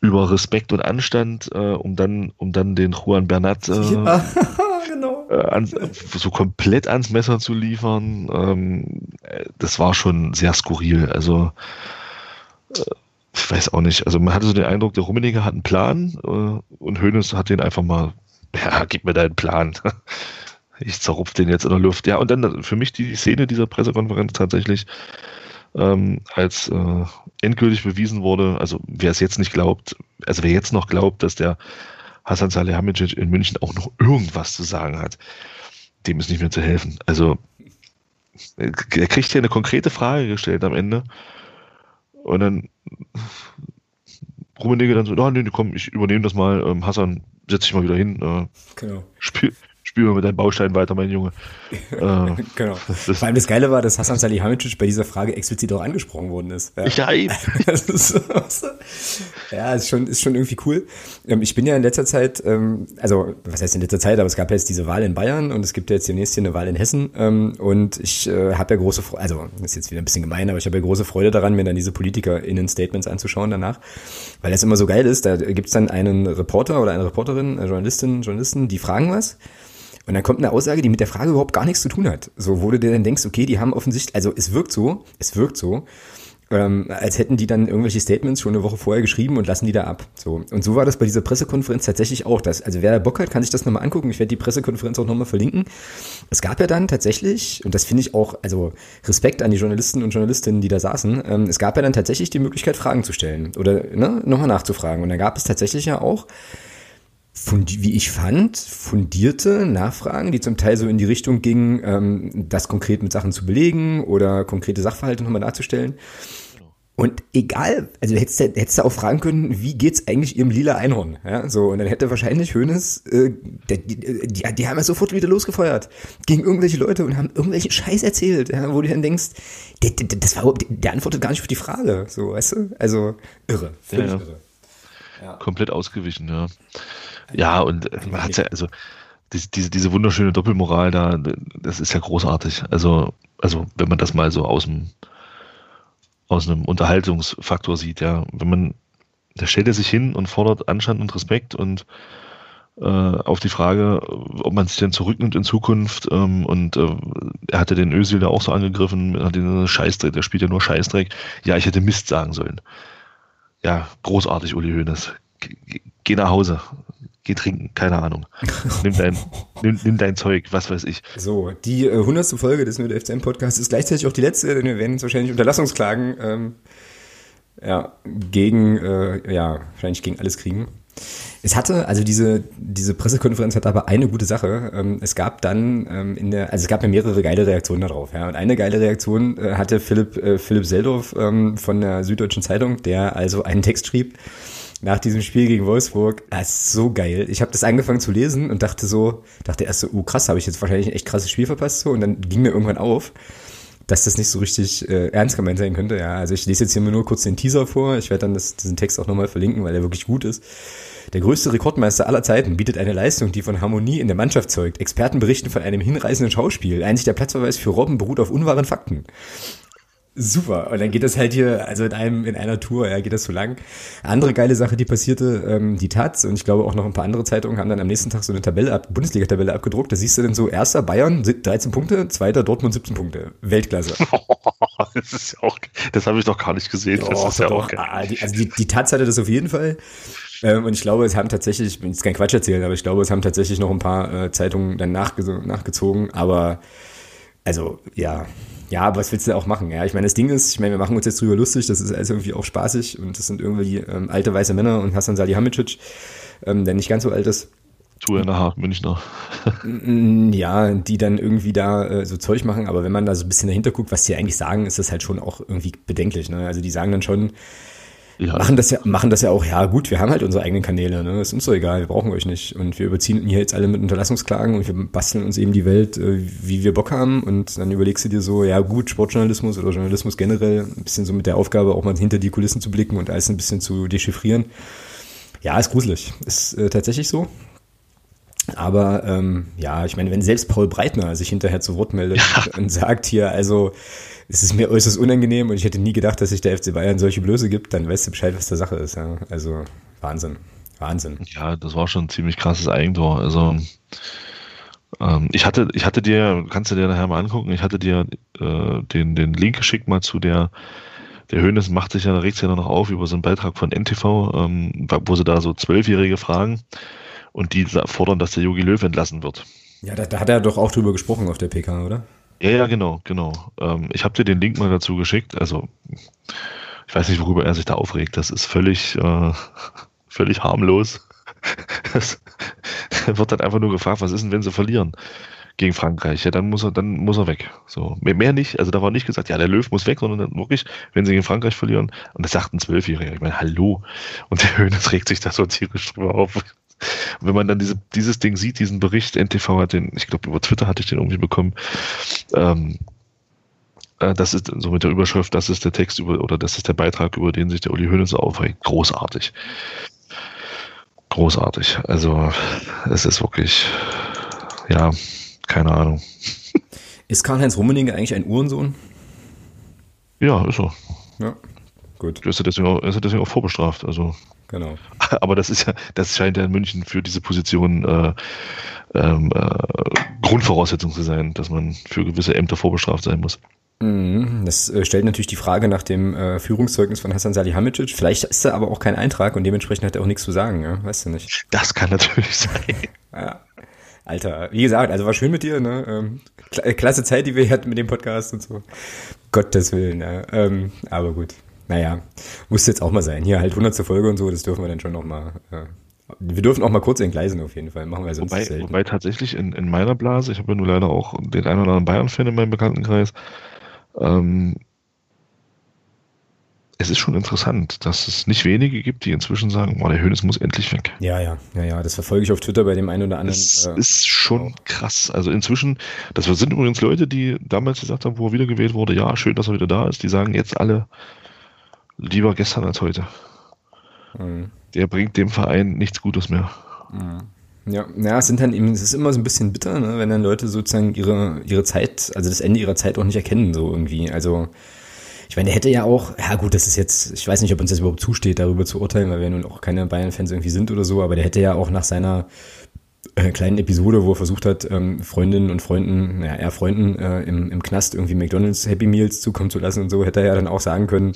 über Respekt und Anstand, äh, um dann, um dann den Juan Bernat äh, ja, genau. äh, an, so komplett ans Messer zu liefern. Ähm, das war schon sehr skurril. Also äh, ich weiß auch nicht. Also man hatte so den Eindruck, der Rummeniger hat einen Plan äh, und Hönes hat den einfach mal, ja, gib mir deinen Plan. ich zerrupf den jetzt in der Luft. Ja, und dann für mich die Szene dieser Pressekonferenz tatsächlich ähm, als äh, endgültig bewiesen wurde. Also wer es jetzt nicht glaubt, also wer jetzt noch glaubt, dass der Hasan Salihamidzic in München auch noch irgendwas zu sagen hat, dem ist nicht mehr zu helfen. Also er kriegt hier eine konkrete Frage gestellt am Ende und dann Rummenigge dann so, oh, nee, komm, ich übernehme das mal, ähm, Hassan, setz dich mal wieder hin, äh, genau. spiel, spiel mal mit deinem Baustein weiter, mein Junge. äh, genau. Das Vor allem das Geile war, dass Hassan Salihamidzic bei dieser Frage explizit auch angesprochen worden ist. Ja, ja das ist ja, ist schon, ist schon irgendwie cool. Ähm, ich bin ja in letzter Zeit, ähm, also was heißt in letzter Zeit, aber es gab ja jetzt diese Wahl in Bayern und es gibt ja jetzt demnächst hier eine Wahl in Hessen ähm, und ich äh, habe ja große Freude, also das ist jetzt wieder ein bisschen gemein, aber ich habe ja große Freude daran, mir dann diese PolitikerInnen-Statements anzuschauen danach, weil das immer so geil ist, da gibt's dann einen Reporter oder eine Reporterin, eine Journalistin, Journalisten, die fragen was und dann kommt eine Aussage, die mit der Frage überhaupt gar nichts zu tun hat. So, wo du dir dann denkst, okay, die haben offensichtlich, also es wirkt so, es wirkt so, ähm, als hätten die dann irgendwelche Statements schon eine Woche vorher geschrieben und lassen die da ab. So. Und so war das bei dieser Pressekonferenz tatsächlich auch. Das, also wer da Bock hat, kann sich das nochmal angucken. Ich werde die Pressekonferenz auch nochmal verlinken. Es gab ja dann tatsächlich, und das finde ich auch, also Respekt an die Journalisten und Journalistinnen, die da saßen, ähm, es gab ja dann tatsächlich die Möglichkeit, Fragen zu stellen oder ne, nochmal nachzufragen. Und da gab es tatsächlich ja auch wie ich fand, fundierte Nachfragen, die zum Teil so in die Richtung gingen, ähm, das konkret mit Sachen zu belegen oder konkrete Sachverhalte nochmal darzustellen. Und egal, also hättest du, hättest du auch fragen können, wie geht's eigentlich ihrem lila Einhorn? Ja, so, und dann hätte wahrscheinlich Hönes, äh, die, die, die, die haben ja sofort wieder losgefeuert gegen irgendwelche Leute und haben irgendwelchen Scheiß erzählt, ja, wo du dann denkst, der, der, das war, der antwortet gar nicht auf die Frage, so, weißt du? Also, irre, völlig ja, ja. irre. Ja. Komplett ausgewichen, ja. Ja, und man hat ja, also diese, diese, diese wunderschöne Doppelmoral da, das ist ja großartig. Also, also wenn man das mal so aus dem aus einem Unterhaltungsfaktor sieht, ja, wenn man, da stellt er sich hin und fordert Anstand und Respekt und äh, auf die Frage, ob man sich denn zurücknimmt in Zukunft ähm, und äh, er hatte den Özil da auch so angegriffen, hat den Scheißdreck, der spielt ja nur Scheißdreck. Ja, ich hätte Mist sagen sollen. Ja, großartig, Uli Hoeneß. Geh nach Hause geh trinken, keine Ahnung. Nimm dein, nimm, nimm dein Zeug, was weiß ich. So, die äh, 100. Folge des Nerd FCM Podcasts ist gleichzeitig auch die letzte, denn wir werden jetzt wahrscheinlich Unterlassungsklagen ähm, ja, gegen, äh, ja, wahrscheinlich gegen alles kriegen. Es hatte, also diese, diese Pressekonferenz hatte aber eine gute Sache. Ähm, es gab dann ähm, in der, also es gab ja mehrere geile Reaktionen darauf, ja. Und eine geile Reaktion äh, hatte Philipp, äh, Philipp Seldorf ähm, von der Süddeutschen Zeitung, der also einen Text schrieb, nach diesem Spiel gegen Wolfsburg, das ist so geil. Ich habe das angefangen zu lesen und dachte so, dachte erst so, oh krass, habe ich jetzt wahrscheinlich ein echt krasses Spiel verpasst so und dann ging mir irgendwann auf, dass das nicht so richtig äh, ernst gemeint sein könnte. Ja, also ich lese jetzt hier nur kurz den Teaser vor. Ich werde dann das, diesen Text auch nochmal verlinken, weil er wirklich gut ist. Der größte Rekordmeister aller Zeiten bietet eine Leistung, die von Harmonie in der Mannschaft zeugt. Experten berichten von einem hinreißenden Schauspiel. Einzig der Platzverweis für Robben beruht auf unwahren Fakten. Super. Und dann geht das halt hier, also in einem, in einer Tour, ja, geht das so lang. Andere geile Sache, die passierte, ähm, die Taz und ich glaube auch noch ein paar andere Zeitungen haben dann am nächsten Tag so eine Tabelle ab, Bundesliga-Tabelle abgedruckt. Da siehst du dann so, erster Bayern 13 Punkte, zweiter Dortmund 17 Punkte. Weltklasse. das ist ja auch, das habe ich doch gar nicht gesehen. Das oh, ist ja auch geil. Ah, die, also die, die Taz hatte das auf jeden Fall. Ähm, und ich glaube, es haben tatsächlich, ich will jetzt kein Quatsch erzählen, aber ich glaube, es haben tatsächlich noch ein paar äh, Zeitungen dann nachge nachgezogen. Aber also, ja, ja, aber was willst du auch machen? Ja, ich meine, das Ding ist, ich meine, wir machen uns jetzt drüber lustig, das ist alles irgendwie auch spaßig und das sind irgendwie ähm, alte weiße Männer und Hassan Salihamidzic, ähm, der nicht ganz so alt ist. Bin ich noch. ja, die dann irgendwie da äh, so Zeug machen, aber wenn man da so ein bisschen dahinter guckt, was die eigentlich sagen, ist das halt schon auch irgendwie bedenklich. Ne? Also die sagen dann schon, ja. machen das ja, machen das ja auch, ja gut, wir haben halt unsere eigenen Kanäle, ne? ist uns so egal, wir brauchen euch nicht. Und wir überziehen hier jetzt alle mit Unterlassungsklagen und wir basteln uns eben die Welt, äh, wie wir Bock haben. Und dann überlegst du dir so, ja gut, Sportjournalismus oder Journalismus generell, ein bisschen so mit der Aufgabe, auch mal hinter die Kulissen zu blicken und alles ein bisschen zu dechiffrieren. Ja, ist gruselig. Ist äh, tatsächlich so. Aber ähm, ja, ich meine, wenn selbst Paul Breitner sich hinterher zu Wort meldet ja. und sagt hier, also es ist mir äußerst unangenehm und ich hätte nie gedacht, dass sich der FC Bayern solche Blöße gibt, dann weißt du Bescheid, was der Sache ist. Ja? Also Wahnsinn. Wahnsinn. Ja, das war schon ein ziemlich krasses Eigentor. Also ähm, ich hatte, ich hatte dir, kannst du dir nachher mal angucken, ich hatte dir äh, den, den Link geschickt mal zu der der Hönes macht sich ja, da regt sich ja noch auf über so einen Beitrag von NTV, ähm, wo sie da so Zwölfjährige fragen und die fordern, dass der Jogi Löw entlassen wird. Ja, da, da, hat er doch auch drüber gesprochen auf der PK, oder? Ja, ja, genau, genau. Ähm, ich habe dir den Link mal dazu geschickt. Also, ich weiß nicht, worüber er sich da aufregt. Das ist völlig, äh, völlig harmlos. Das, wird dann einfach nur gefragt, was ist denn, wenn sie verlieren gegen Frankreich? Ja, dann muss er, dann muss er weg. So, mehr nicht. Also da war nicht gesagt, ja, der Löw muss weg, sondern dann wirklich, wenn sie gegen Frankreich verlieren. Und das sagt ein Zwölfjähriger. Ich meine, hallo. Und der Höhnes regt sich da so tierisch drüber auf. Wenn man dann diese, dieses Ding sieht, diesen Bericht, NTV hat den, ich glaube über Twitter hatte ich den irgendwie bekommen, ähm, äh, das ist so mit der Überschrift, das ist der Text über, oder das ist der Beitrag, über den sich der Uli Hoeneß aufregt. Großartig. Großartig. Also, es ist wirklich, ja, keine Ahnung. Ist Karl-Heinz Rummenigge eigentlich ein Uhrensohn? Ja, ist er. Ja, gut. Ist er deswegen auch, ist er deswegen auch vorbestraft, also. Genau. Aber das ist ja, das scheint ja in München für diese Position äh, ähm, äh, Grundvoraussetzung zu sein, dass man für gewisse Ämter vorbestraft sein muss. Mhm. Das äh, stellt natürlich die Frage nach dem äh, Führungszeugnis von Hassan Salihamidzic. Vielleicht ist da aber auch kein Eintrag und dementsprechend hat er auch nichts zu sagen, ja? weißt du nicht. Das kann natürlich sein. Ja. Alter, wie gesagt, also war schön mit dir, ne? Ähm, äh, klasse Zeit, die wir hatten mit dem Podcast und so. Gottes Willen, ja. Ähm, aber gut. Naja, muss jetzt auch mal sein. Hier halt 100. Folge und so, das dürfen wir dann schon noch mal. Äh, wir dürfen auch mal kurz entgleisen auf jeden Fall. Machen wir sonst wobei, selten. wobei tatsächlich in, in meiner Blase, ich habe ja nur leider auch den einen oder anderen Bayern-Fan in meinem Bekanntenkreis, ähm, es ist schon interessant, dass es nicht wenige gibt, die inzwischen sagen, boah, der Hönes muss endlich weg. Ja, ja, ja, ja, das verfolge ich auf Twitter bei dem einen oder anderen. Das äh, ist schon krass. Also inzwischen, das sind übrigens Leute, die damals gesagt haben, wo er wiedergewählt wurde, ja, schön, dass er wieder da ist, die sagen jetzt alle lieber gestern als heute. Mhm. Der bringt dem Verein nichts Gutes mehr. Mhm. Ja, ja, es sind dann eben, es ist immer so ein bisschen bitter, ne, wenn dann Leute sozusagen ihre, ihre Zeit, also das Ende ihrer Zeit auch nicht erkennen, so irgendwie. Also, ich meine, der hätte ja auch, ja gut, das ist jetzt, ich weiß nicht, ob uns das überhaupt zusteht, darüber zu urteilen, weil wir nun auch keine Bayern-Fans irgendwie sind oder so, aber der hätte ja auch nach seiner äh, kleinen Episode, wo er versucht hat, ähm, Freundinnen und Freunden, naja, eher Freunden äh, im, im Knast irgendwie McDonalds Happy Meals zukommen zu lassen und so, hätte er ja dann auch sagen können,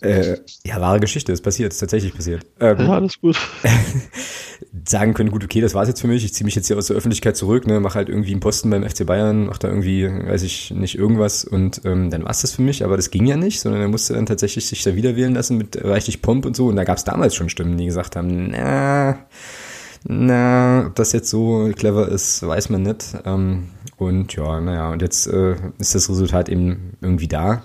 äh, ja, wahre Geschichte, ist passiert, ist tatsächlich passiert. Ähm, ja, alles gut. sagen können, gut, okay, das war's jetzt für mich, ich ziehe mich jetzt hier aus der Öffentlichkeit zurück, ne, mache halt irgendwie einen Posten beim FC Bayern, mache da irgendwie, weiß ich nicht, irgendwas und ähm, dann war's das für mich, aber das ging ja nicht, sondern er musste dann tatsächlich sich da wieder wählen lassen mit reichlich Pomp und so und da gab's damals schon Stimmen, die gesagt haben, na, na, ob das jetzt so clever ist, weiß man nicht. Ähm, und ja, naja, und jetzt äh, ist das Resultat eben irgendwie da.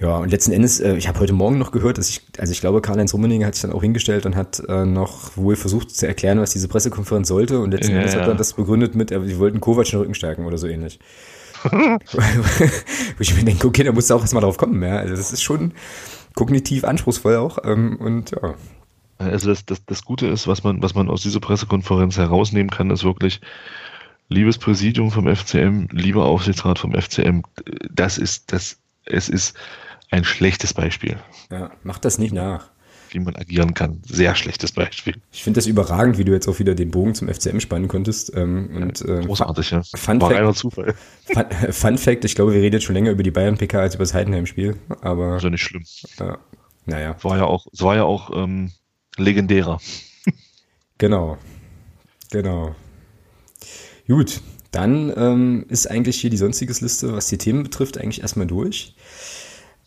Ja, und letzten Endes, äh, ich habe heute Morgen noch gehört, dass ich, also ich glaube, Karl-Heinz Rummenigge hat sich dann auch hingestellt und hat äh, noch wohl versucht zu erklären, was diese Pressekonferenz sollte. Und letzten ja, Endes hat er das begründet mit, äh, wir wollten Kovac den Rücken stärken oder so ähnlich. Wo ich mir denke, okay, da musst du auch erstmal drauf kommen, ja. Also das ist schon kognitiv anspruchsvoll auch. Ähm, und ja, also das, das, das Gute ist, was man, was man aus dieser Pressekonferenz herausnehmen kann, ist wirklich, liebes Präsidium vom FCM, lieber Aufsichtsrat vom FCM, das ist, das, es ist ein schlechtes Beispiel. Ja, mach das nicht nach. Wie man agieren kann. Sehr schlechtes Beispiel. Ich finde das überragend, wie du jetzt auch wieder den Bogen zum FCM spannen konntest. Ähm, und, äh, Großartig, ja. Fun War Fact, reiner Zufall. Fun, Fun, Fact, ich glaube, wir reden jetzt schon länger über die Bayern-PK als über das Heidenheim-Spiel. Aber. Also nicht schlimm. Ja, naja. War ja auch, es war ja auch ähm, legendärer. genau. Genau. Gut, dann ähm, ist eigentlich hier die sonstiges Liste, was die Themen betrifft, eigentlich erstmal durch.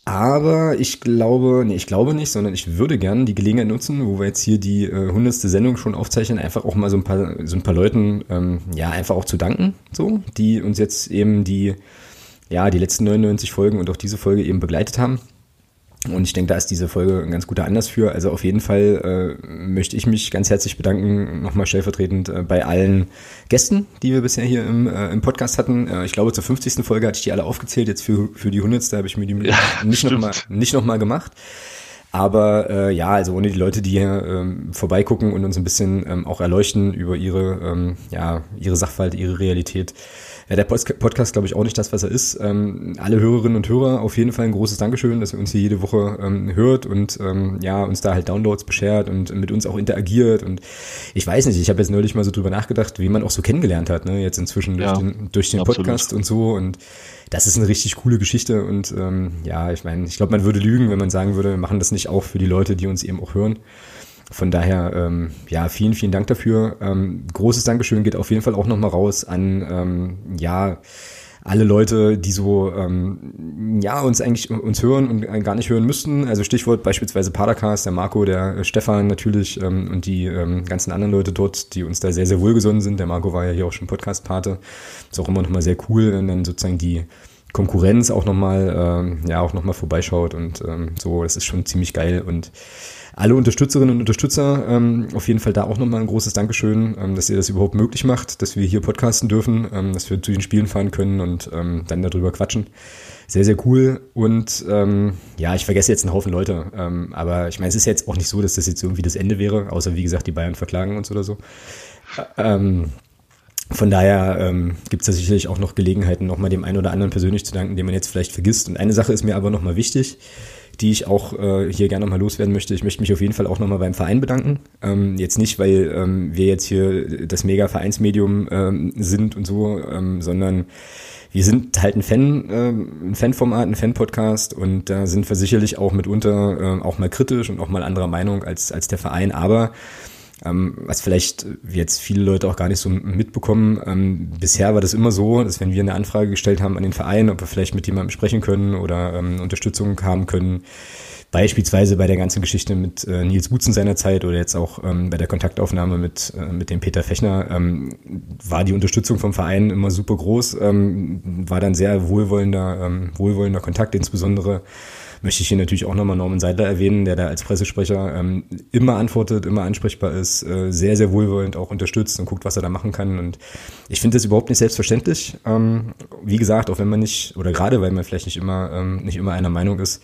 Aber ich glaube, nee, ich glaube nicht, sondern ich würde gerne die Gelegenheit nutzen, wo wir jetzt hier die äh, hundertste Sendung schon aufzeichnen, einfach auch mal so ein paar, so ein paar Leuten, ähm, ja, einfach auch zu danken, so, die uns jetzt eben die, ja, die letzten 99 Folgen und auch diese Folge eben begleitet haben. Und ich denke, da ist diese Folge ein ganz guter Anlass für. Also auf jeden Fall äh, möchte ich mich ganz herzlich bedanken, nochmal stellvertretend äh, bei allen Gästen, die wir bisher hier im, äh, im Podcast hatten. Äh, ich glaube, zur 50. Folge hatte ich die alle aufgezählt. Jetzt für, für die 100. habe ich mir die ja, nicht nochmal noch mal gemacht. Aber äh, ja, also ohne die Leute, die hier ähm, vorbeigucken und uns ein bisschen ähm, auch erleuchten über ihre, ähm, ja, ihre Sachverhalte, ihre Realität, ja, der Podcast, glaube ich, auch nicht das, was er ist. Ähm, alle Hörerinnen und Hörer auf jeden Fall ein großes Dankeschön, dass ihr uns hier jede Woche ähm, hört und ähm, ja, uns da halt Downloads beschert und mit uns auch interagiert. Und ich weiß nicht, ich habe jetzt neulich mal so drüber nachgedacht, wie man auch so kennengelernt hat, ne? Jetzt inzwischen durch ja, den, durch den Podcast und so. Und das ist eine richtig coole Geschichte. Und ähm, ja, ich meine, ich glaube, man würde lügen, wenn man sagen würde, wir machen das nicht auch für die Leute, die uns eben auch hören. Von daher, ähm, ja, vielen, vielen Dank dafür. Ähm, großes Dankeschön geht auf jeden Fall auch nochmal raus an, ähm, ja, alle Leute, die so ähm, ja uns eigentlich uns hören und gar nicht hören müssten. Also Stichwort beispielsweise Padercast, der Marco, der Stefan natürlich ähm, und die ähm, ganzen anderen Leute dort, die uns da sehr, sehr wohlgesonnen sind. Der Marco war ja hier auch schon Podcast-Pate. Ist auch immer nochmal sehr cool, wenn dann sozusagen die Konkurrenz auch nochmal, ähm, ja, auch nochmal vorbeischaut und ähm, so, das ist schon ziemlich geil und alle Unterstützerinnen und Unterstützer, ähm, auf jeden Fall da auch nochmal ein großes Dankeschön, ähm, dass ihr das überhaupt möglich macht, dass wir hier podcasten dürfen, ähm, dass wir zu den Spielen fahren können und ähm, dann darüber quatschen. Sehr, sehr cool. Und ähm, ja, ich vergesse jetzt einen Haufen Leute. Ähm, aber ich meine, es ist jetzt auch nicht so, dass das jetzt irgendwie das Ende wäre, außer wie gesagt, die Bayern verklagen uns oder so. Ähm, von daher ähm, gibt es da sicherlich auch noch Gelegenheiten, nochmal dem einen oder anderen persönlich zu danken, den man jetzt vielleicht vergisst. Und eine Sache ist mir aber nochmal wichtig, die ich auch äh, hier gerne nochmal loswerden möchte. Ich möchte mich auf jeden Fall auch nochmal beim Verein bedanken. Ähm, jetzt nicht, weil ähm, wir jetzt hier das Mega-Vereinsmedium ähm, sind und so, ähm, sondern wir sind halt ein Fan, äh, ein Fanformat, ein Fan-Podcast und da sind wir sicherlich auch mitunter äh, auch mal kritisch und auch mal anderer Meinung als, als der Verein, aber ähm, was vielleicht jetzt viele Leute auch gar nicht so mitbekommen. Ähm, bisher war das immer so, dass wenn wir eine Anfrage gestellt haben an den Verein, ob wir vielleicht mit jemandem sprechen können oder ähm, Unterstützung haben können, beispielsweise bei der ganzen Geschichte mit äh, Nils Butzen seiner Zeit oder jetzt auch ähm, bei der Kontaktaufnahme mit, äh, mit dem Peter Fechner, ähm, war die Unterstützung vom Verein immer super groß, ähm, war dann sehr wohlwollender, ähm, wohlwollender Kontakt, insbesondere möchte ich hier natürlich auch nochmal Norman Seidler erwähnen, der da als Pressesprecher ähm, immer antwortet, immer ansprechbar ist, äh, sehr, sehr wohlwollend auch unterstützt und guckt, was er da machen kann. Und ich finde das überhaupt nicht selbstverständlich. Ähm, wie gesagt, auch wenn man nicht, oder gerade weil man vielleicht nicht immer, ähm, nicht immer einer Meinung ist,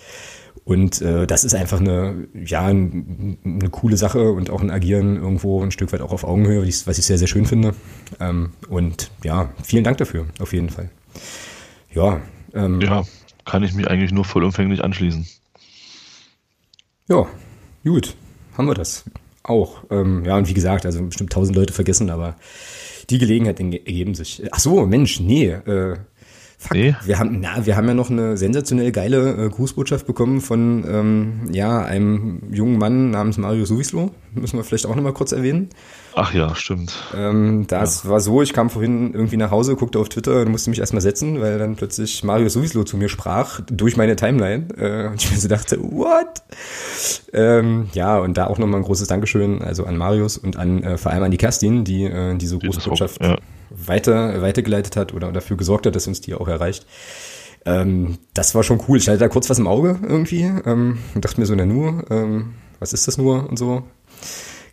und äh, das ist einfach eine, ja, eine coole Sache und auch ein Agieren irgendwo ein Stück weit auch auf Augenhöhe, was ich sehr, sehr schön finde. Ähm, und ja, vielen Dank dafür, auf jeden Fall. Ja. Ähm, ja, kann ich mich eigentlich nur vollumfänglich anschließen. Ja, gut, haben wir das auch. Ähm, ja, und wie gesagt, also bestimmt tausend Leute vergessen, aber die Gelegenheit ergeben sich. Ach so, Mensch, nee, äh, Fuck, nee. wir haben, na, wir haben ja noch eine sensationell geile äh, Grußbotschaft bekommen von ähm, ja einem jungen Mann namens Mario Suvislo. Müssen wir vielleicht auch nochmal kurz erwähnen. Ach ja, stimmt. Ähm, das ja. war so, ich kam vorhin irgendwie nach Hause, guckte auf Twitter und musste mich erstmal setzen, weil dann plötzlich Mario Suvislo zu mir sprach, durch meine Timeline. Äh, und ich mir so dachte, what? Ähm, ja, und da auch nochmal ein großes Dankeschön, also an Marius und an äh, vor allem an die Kerstin, die äh, diese Grußbotschaft ja. weiter, weitergeleitet hat oder dafür gesorgt hat, dass uns die auch erreicht. Ähm, das war schon cool. Ich hatte da kurz was im Auge irgendwie ähm, und dachte mir so, na nur, ähm, was ist das nur und so.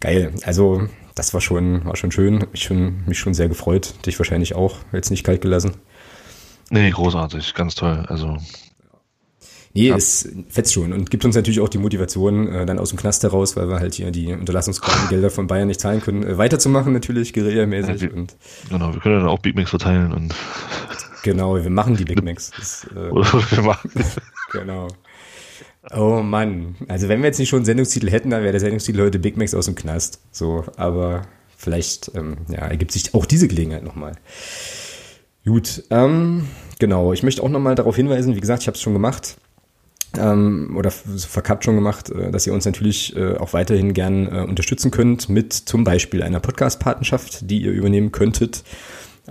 Geil. Also das war schon, war schon schön. Mich schon, mich schon sehr gefreut. Dich wahrscheinlich auch. Jetzt nicht kalt gelassen. Nee, großartig. Ganz toll. Also. Nee, ja. es fetzt schon und gibt uns natürlich auch die Motivation, äh, dann aus dem Knast heraus, weil wir halt hier die Unterlassungsgelder von Bayern nicht zahlen können, äh, weiterzumachen natürlich, guerillamäßig. Ja, und genau, wir können dann auch Big Macs verteilen und. Genau, wir machen die Big Macs. Das, äh, Oder wir machen. genau. Oh Mann. Also wenn wir jetzt nicht schon einen Sendungstitel hätten, dann wäre der Sendungstitel heute Big Macs aus dem Knast. So, aber vielleicht ähm, ja, ergibt sich auch diese Gelegenheit nochmal. Gut, ähm, genau. Ich möchte auch nochmal darauf hinweisen, wie gesagt, ich habe es schon gemacht. Ähm, oder verkappt schon gemacht, äh, dass ihr uns natürlich äh, auch weiterhin gern äh, unterstützen könnt mit zum Beispiel einer Podcast-Patenschaft, die ihr übernehmen könntet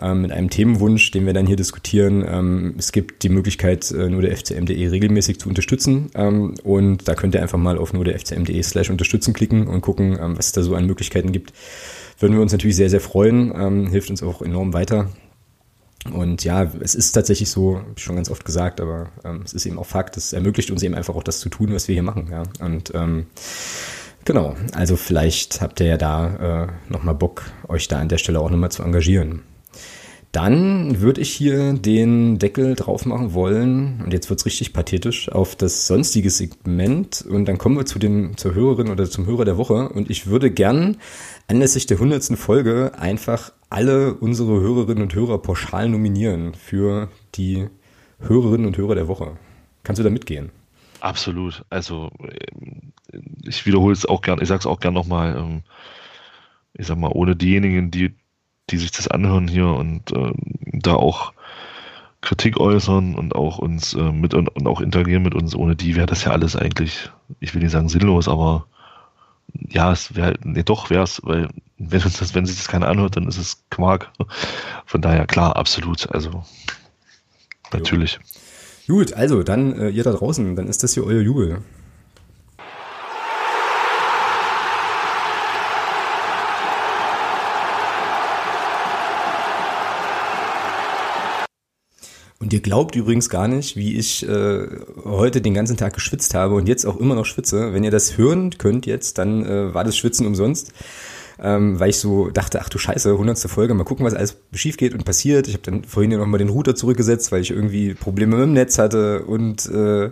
ähm, mit einem Themenwunsch, den wir dann hier diskutieren. Ähm, es gibt die Möglichkeit, äh, nur der FCM.de regelmäßig zu unterstützen. Ähm, und da könnt ihr einfach mal auf nur der FCM.de slash unterstützen klicken und gucken, ähm, was es da so an Möglichkeiten gibt. Würden wir uns natürlich sehr, sehr freuen. Ähm, hilft uns auch enorm weiter. Und ja, es ist tatsächlich so, schon ganz oft gesagt, aber ähm, es ist eben auch Fakt, es ermöglicht uns eben einfach auch das zu tun, was wir hier machen. Ja. Und ähm, genau, also vielleicht habt ihr ja da äh, nochmal Bock, euch da an der Stelle auch nochmal zu engagieren. Dann würde ich hier den Deckel drauf machen wollen, und jetzt wird's richtig pathetisch, auf das sonstige Segment. Und dann kommen wir zu den, zur Hörerin oder zum Hörer der Woche. Und ich würde gern anlässlich der hundertsten Folge einfach alle unsere Hörerinnen und Hörer pauschal nominieren für die Hörerinnen und Hörer der Woche. Kannst du da mitgehen? Absolut. Also äh, ich wiederhole es auch gern, ich sage es auch gern nochmal. Ähm, ich sag mal, ohne diejenigen, die die sich das anhören hier und äh, da auch Kritik äußern und auch uns äh, mit und, und, auch interagieren mit uns. Ohne die wäre das ja alles eigentlich, ich will nicht sagen sinnlos, aber ja, es wäre, nee, doch wäre es, weil wenn uns das, wenn sich das keiner anhört, dann ist es Quark. Von daher klar, absolut. Also natürlich. Gut, also dann äh, ihr da draußen, dann ist das hier euer Jubel. Und ihr glaubt übrigens gar nicht, wie ich äh, heute den ganzen Tag geschwitzt habe und jetzt auch immer noch schwitze. Wenn ihr das hören könnt jetzt, dann äh, war das Schwitzen umsonst. Ähm, weil ich so dachte, ach du Scheiße, hundertste Folge, mal gucken, was alles schief geht und passiert. Ich habe dann vorhin ja nochmal den Router zurückgesetzt, weil ich irgendwie Probleme mit dem Netz hatte und äh,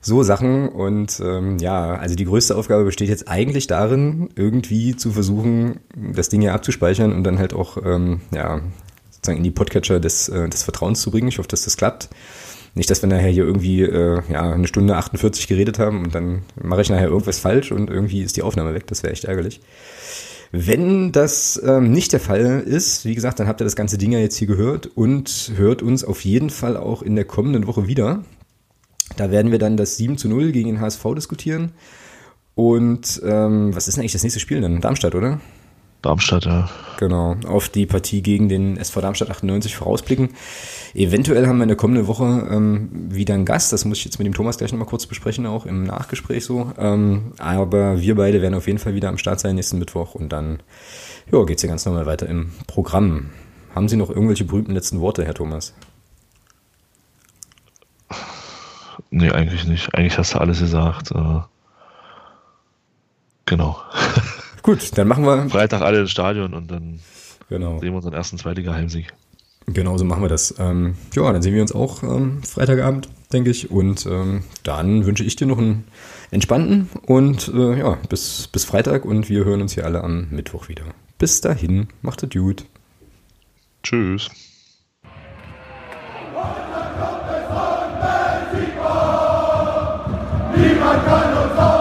so Sachen. Und ähm, ja, also die größte Aufgabe besteht jetzt eigentlich darin, irgendwie zu versuchen, das Ding ja abzuspeichern und dann halt auch ähm, ja, sozusagen in die Podcatcher des, äh, des Vertrauens zu bringen. Ich hoffe, dass das klappt. Nicht, dass wir nachher hier irgendwie äh, ja, eine Stunde 48 geredet haben und dann mache ich nachher irgendwas falsch und irgendwie ist die Aufnahme weg. Das wäre echt ärgerlich. Wenn das ähm, nicht der Fall ist, wie gesagt, dann habt ihr das ganze Ding ja jetzt hier gehört und hört uns auf jeden Fall auch in der kommenden Woche wieder. Da werden wir dann das 7 zu 0 gegen den HSV diskutieren. Und ähm, was ist denn eigentlich das nächste Spiel dann? Darmstadt, oder? Darmstadt, ja. Genau, auf die Partie gegen den SV Darmstadt 98 vorausblicken. Eventuell haben wir in der kommenden Woche ähm, wieder einen Gast, das muss ich jetzt mit dem Thomas gleich nochmal kurz besprechen, auch im Nachgespräch so. Ähm, aber wir beide werden auf jeden Fall wieder am Start sein nächsten Mittwoch und dann ja, geht es ja ganz normal weiter im Programm. Haben Sie noch irgendwelche berühmten letzten Worte, Herr Thomas? Nee, eigentlich nicht. Eigentlich hast du alles gesagt. Äh, genau. Gut, dann machen wir. Freitag alle ins Stadion und dann genau. sehen wir unseren ersten Zweitliga-Heimsieg. Genau so machen wir das. Ähm, ja, dann sehen wir uns auch ähm, Freitagabend, denke ich. Und ähm, dann wünsche ich dir noch einen entspannten und äh, ja, bis, bis Freitag und wir hören uns hier alle am Mittwoch wieder. Bis dahin, macht es gut. Tschüss. Niemand kann uns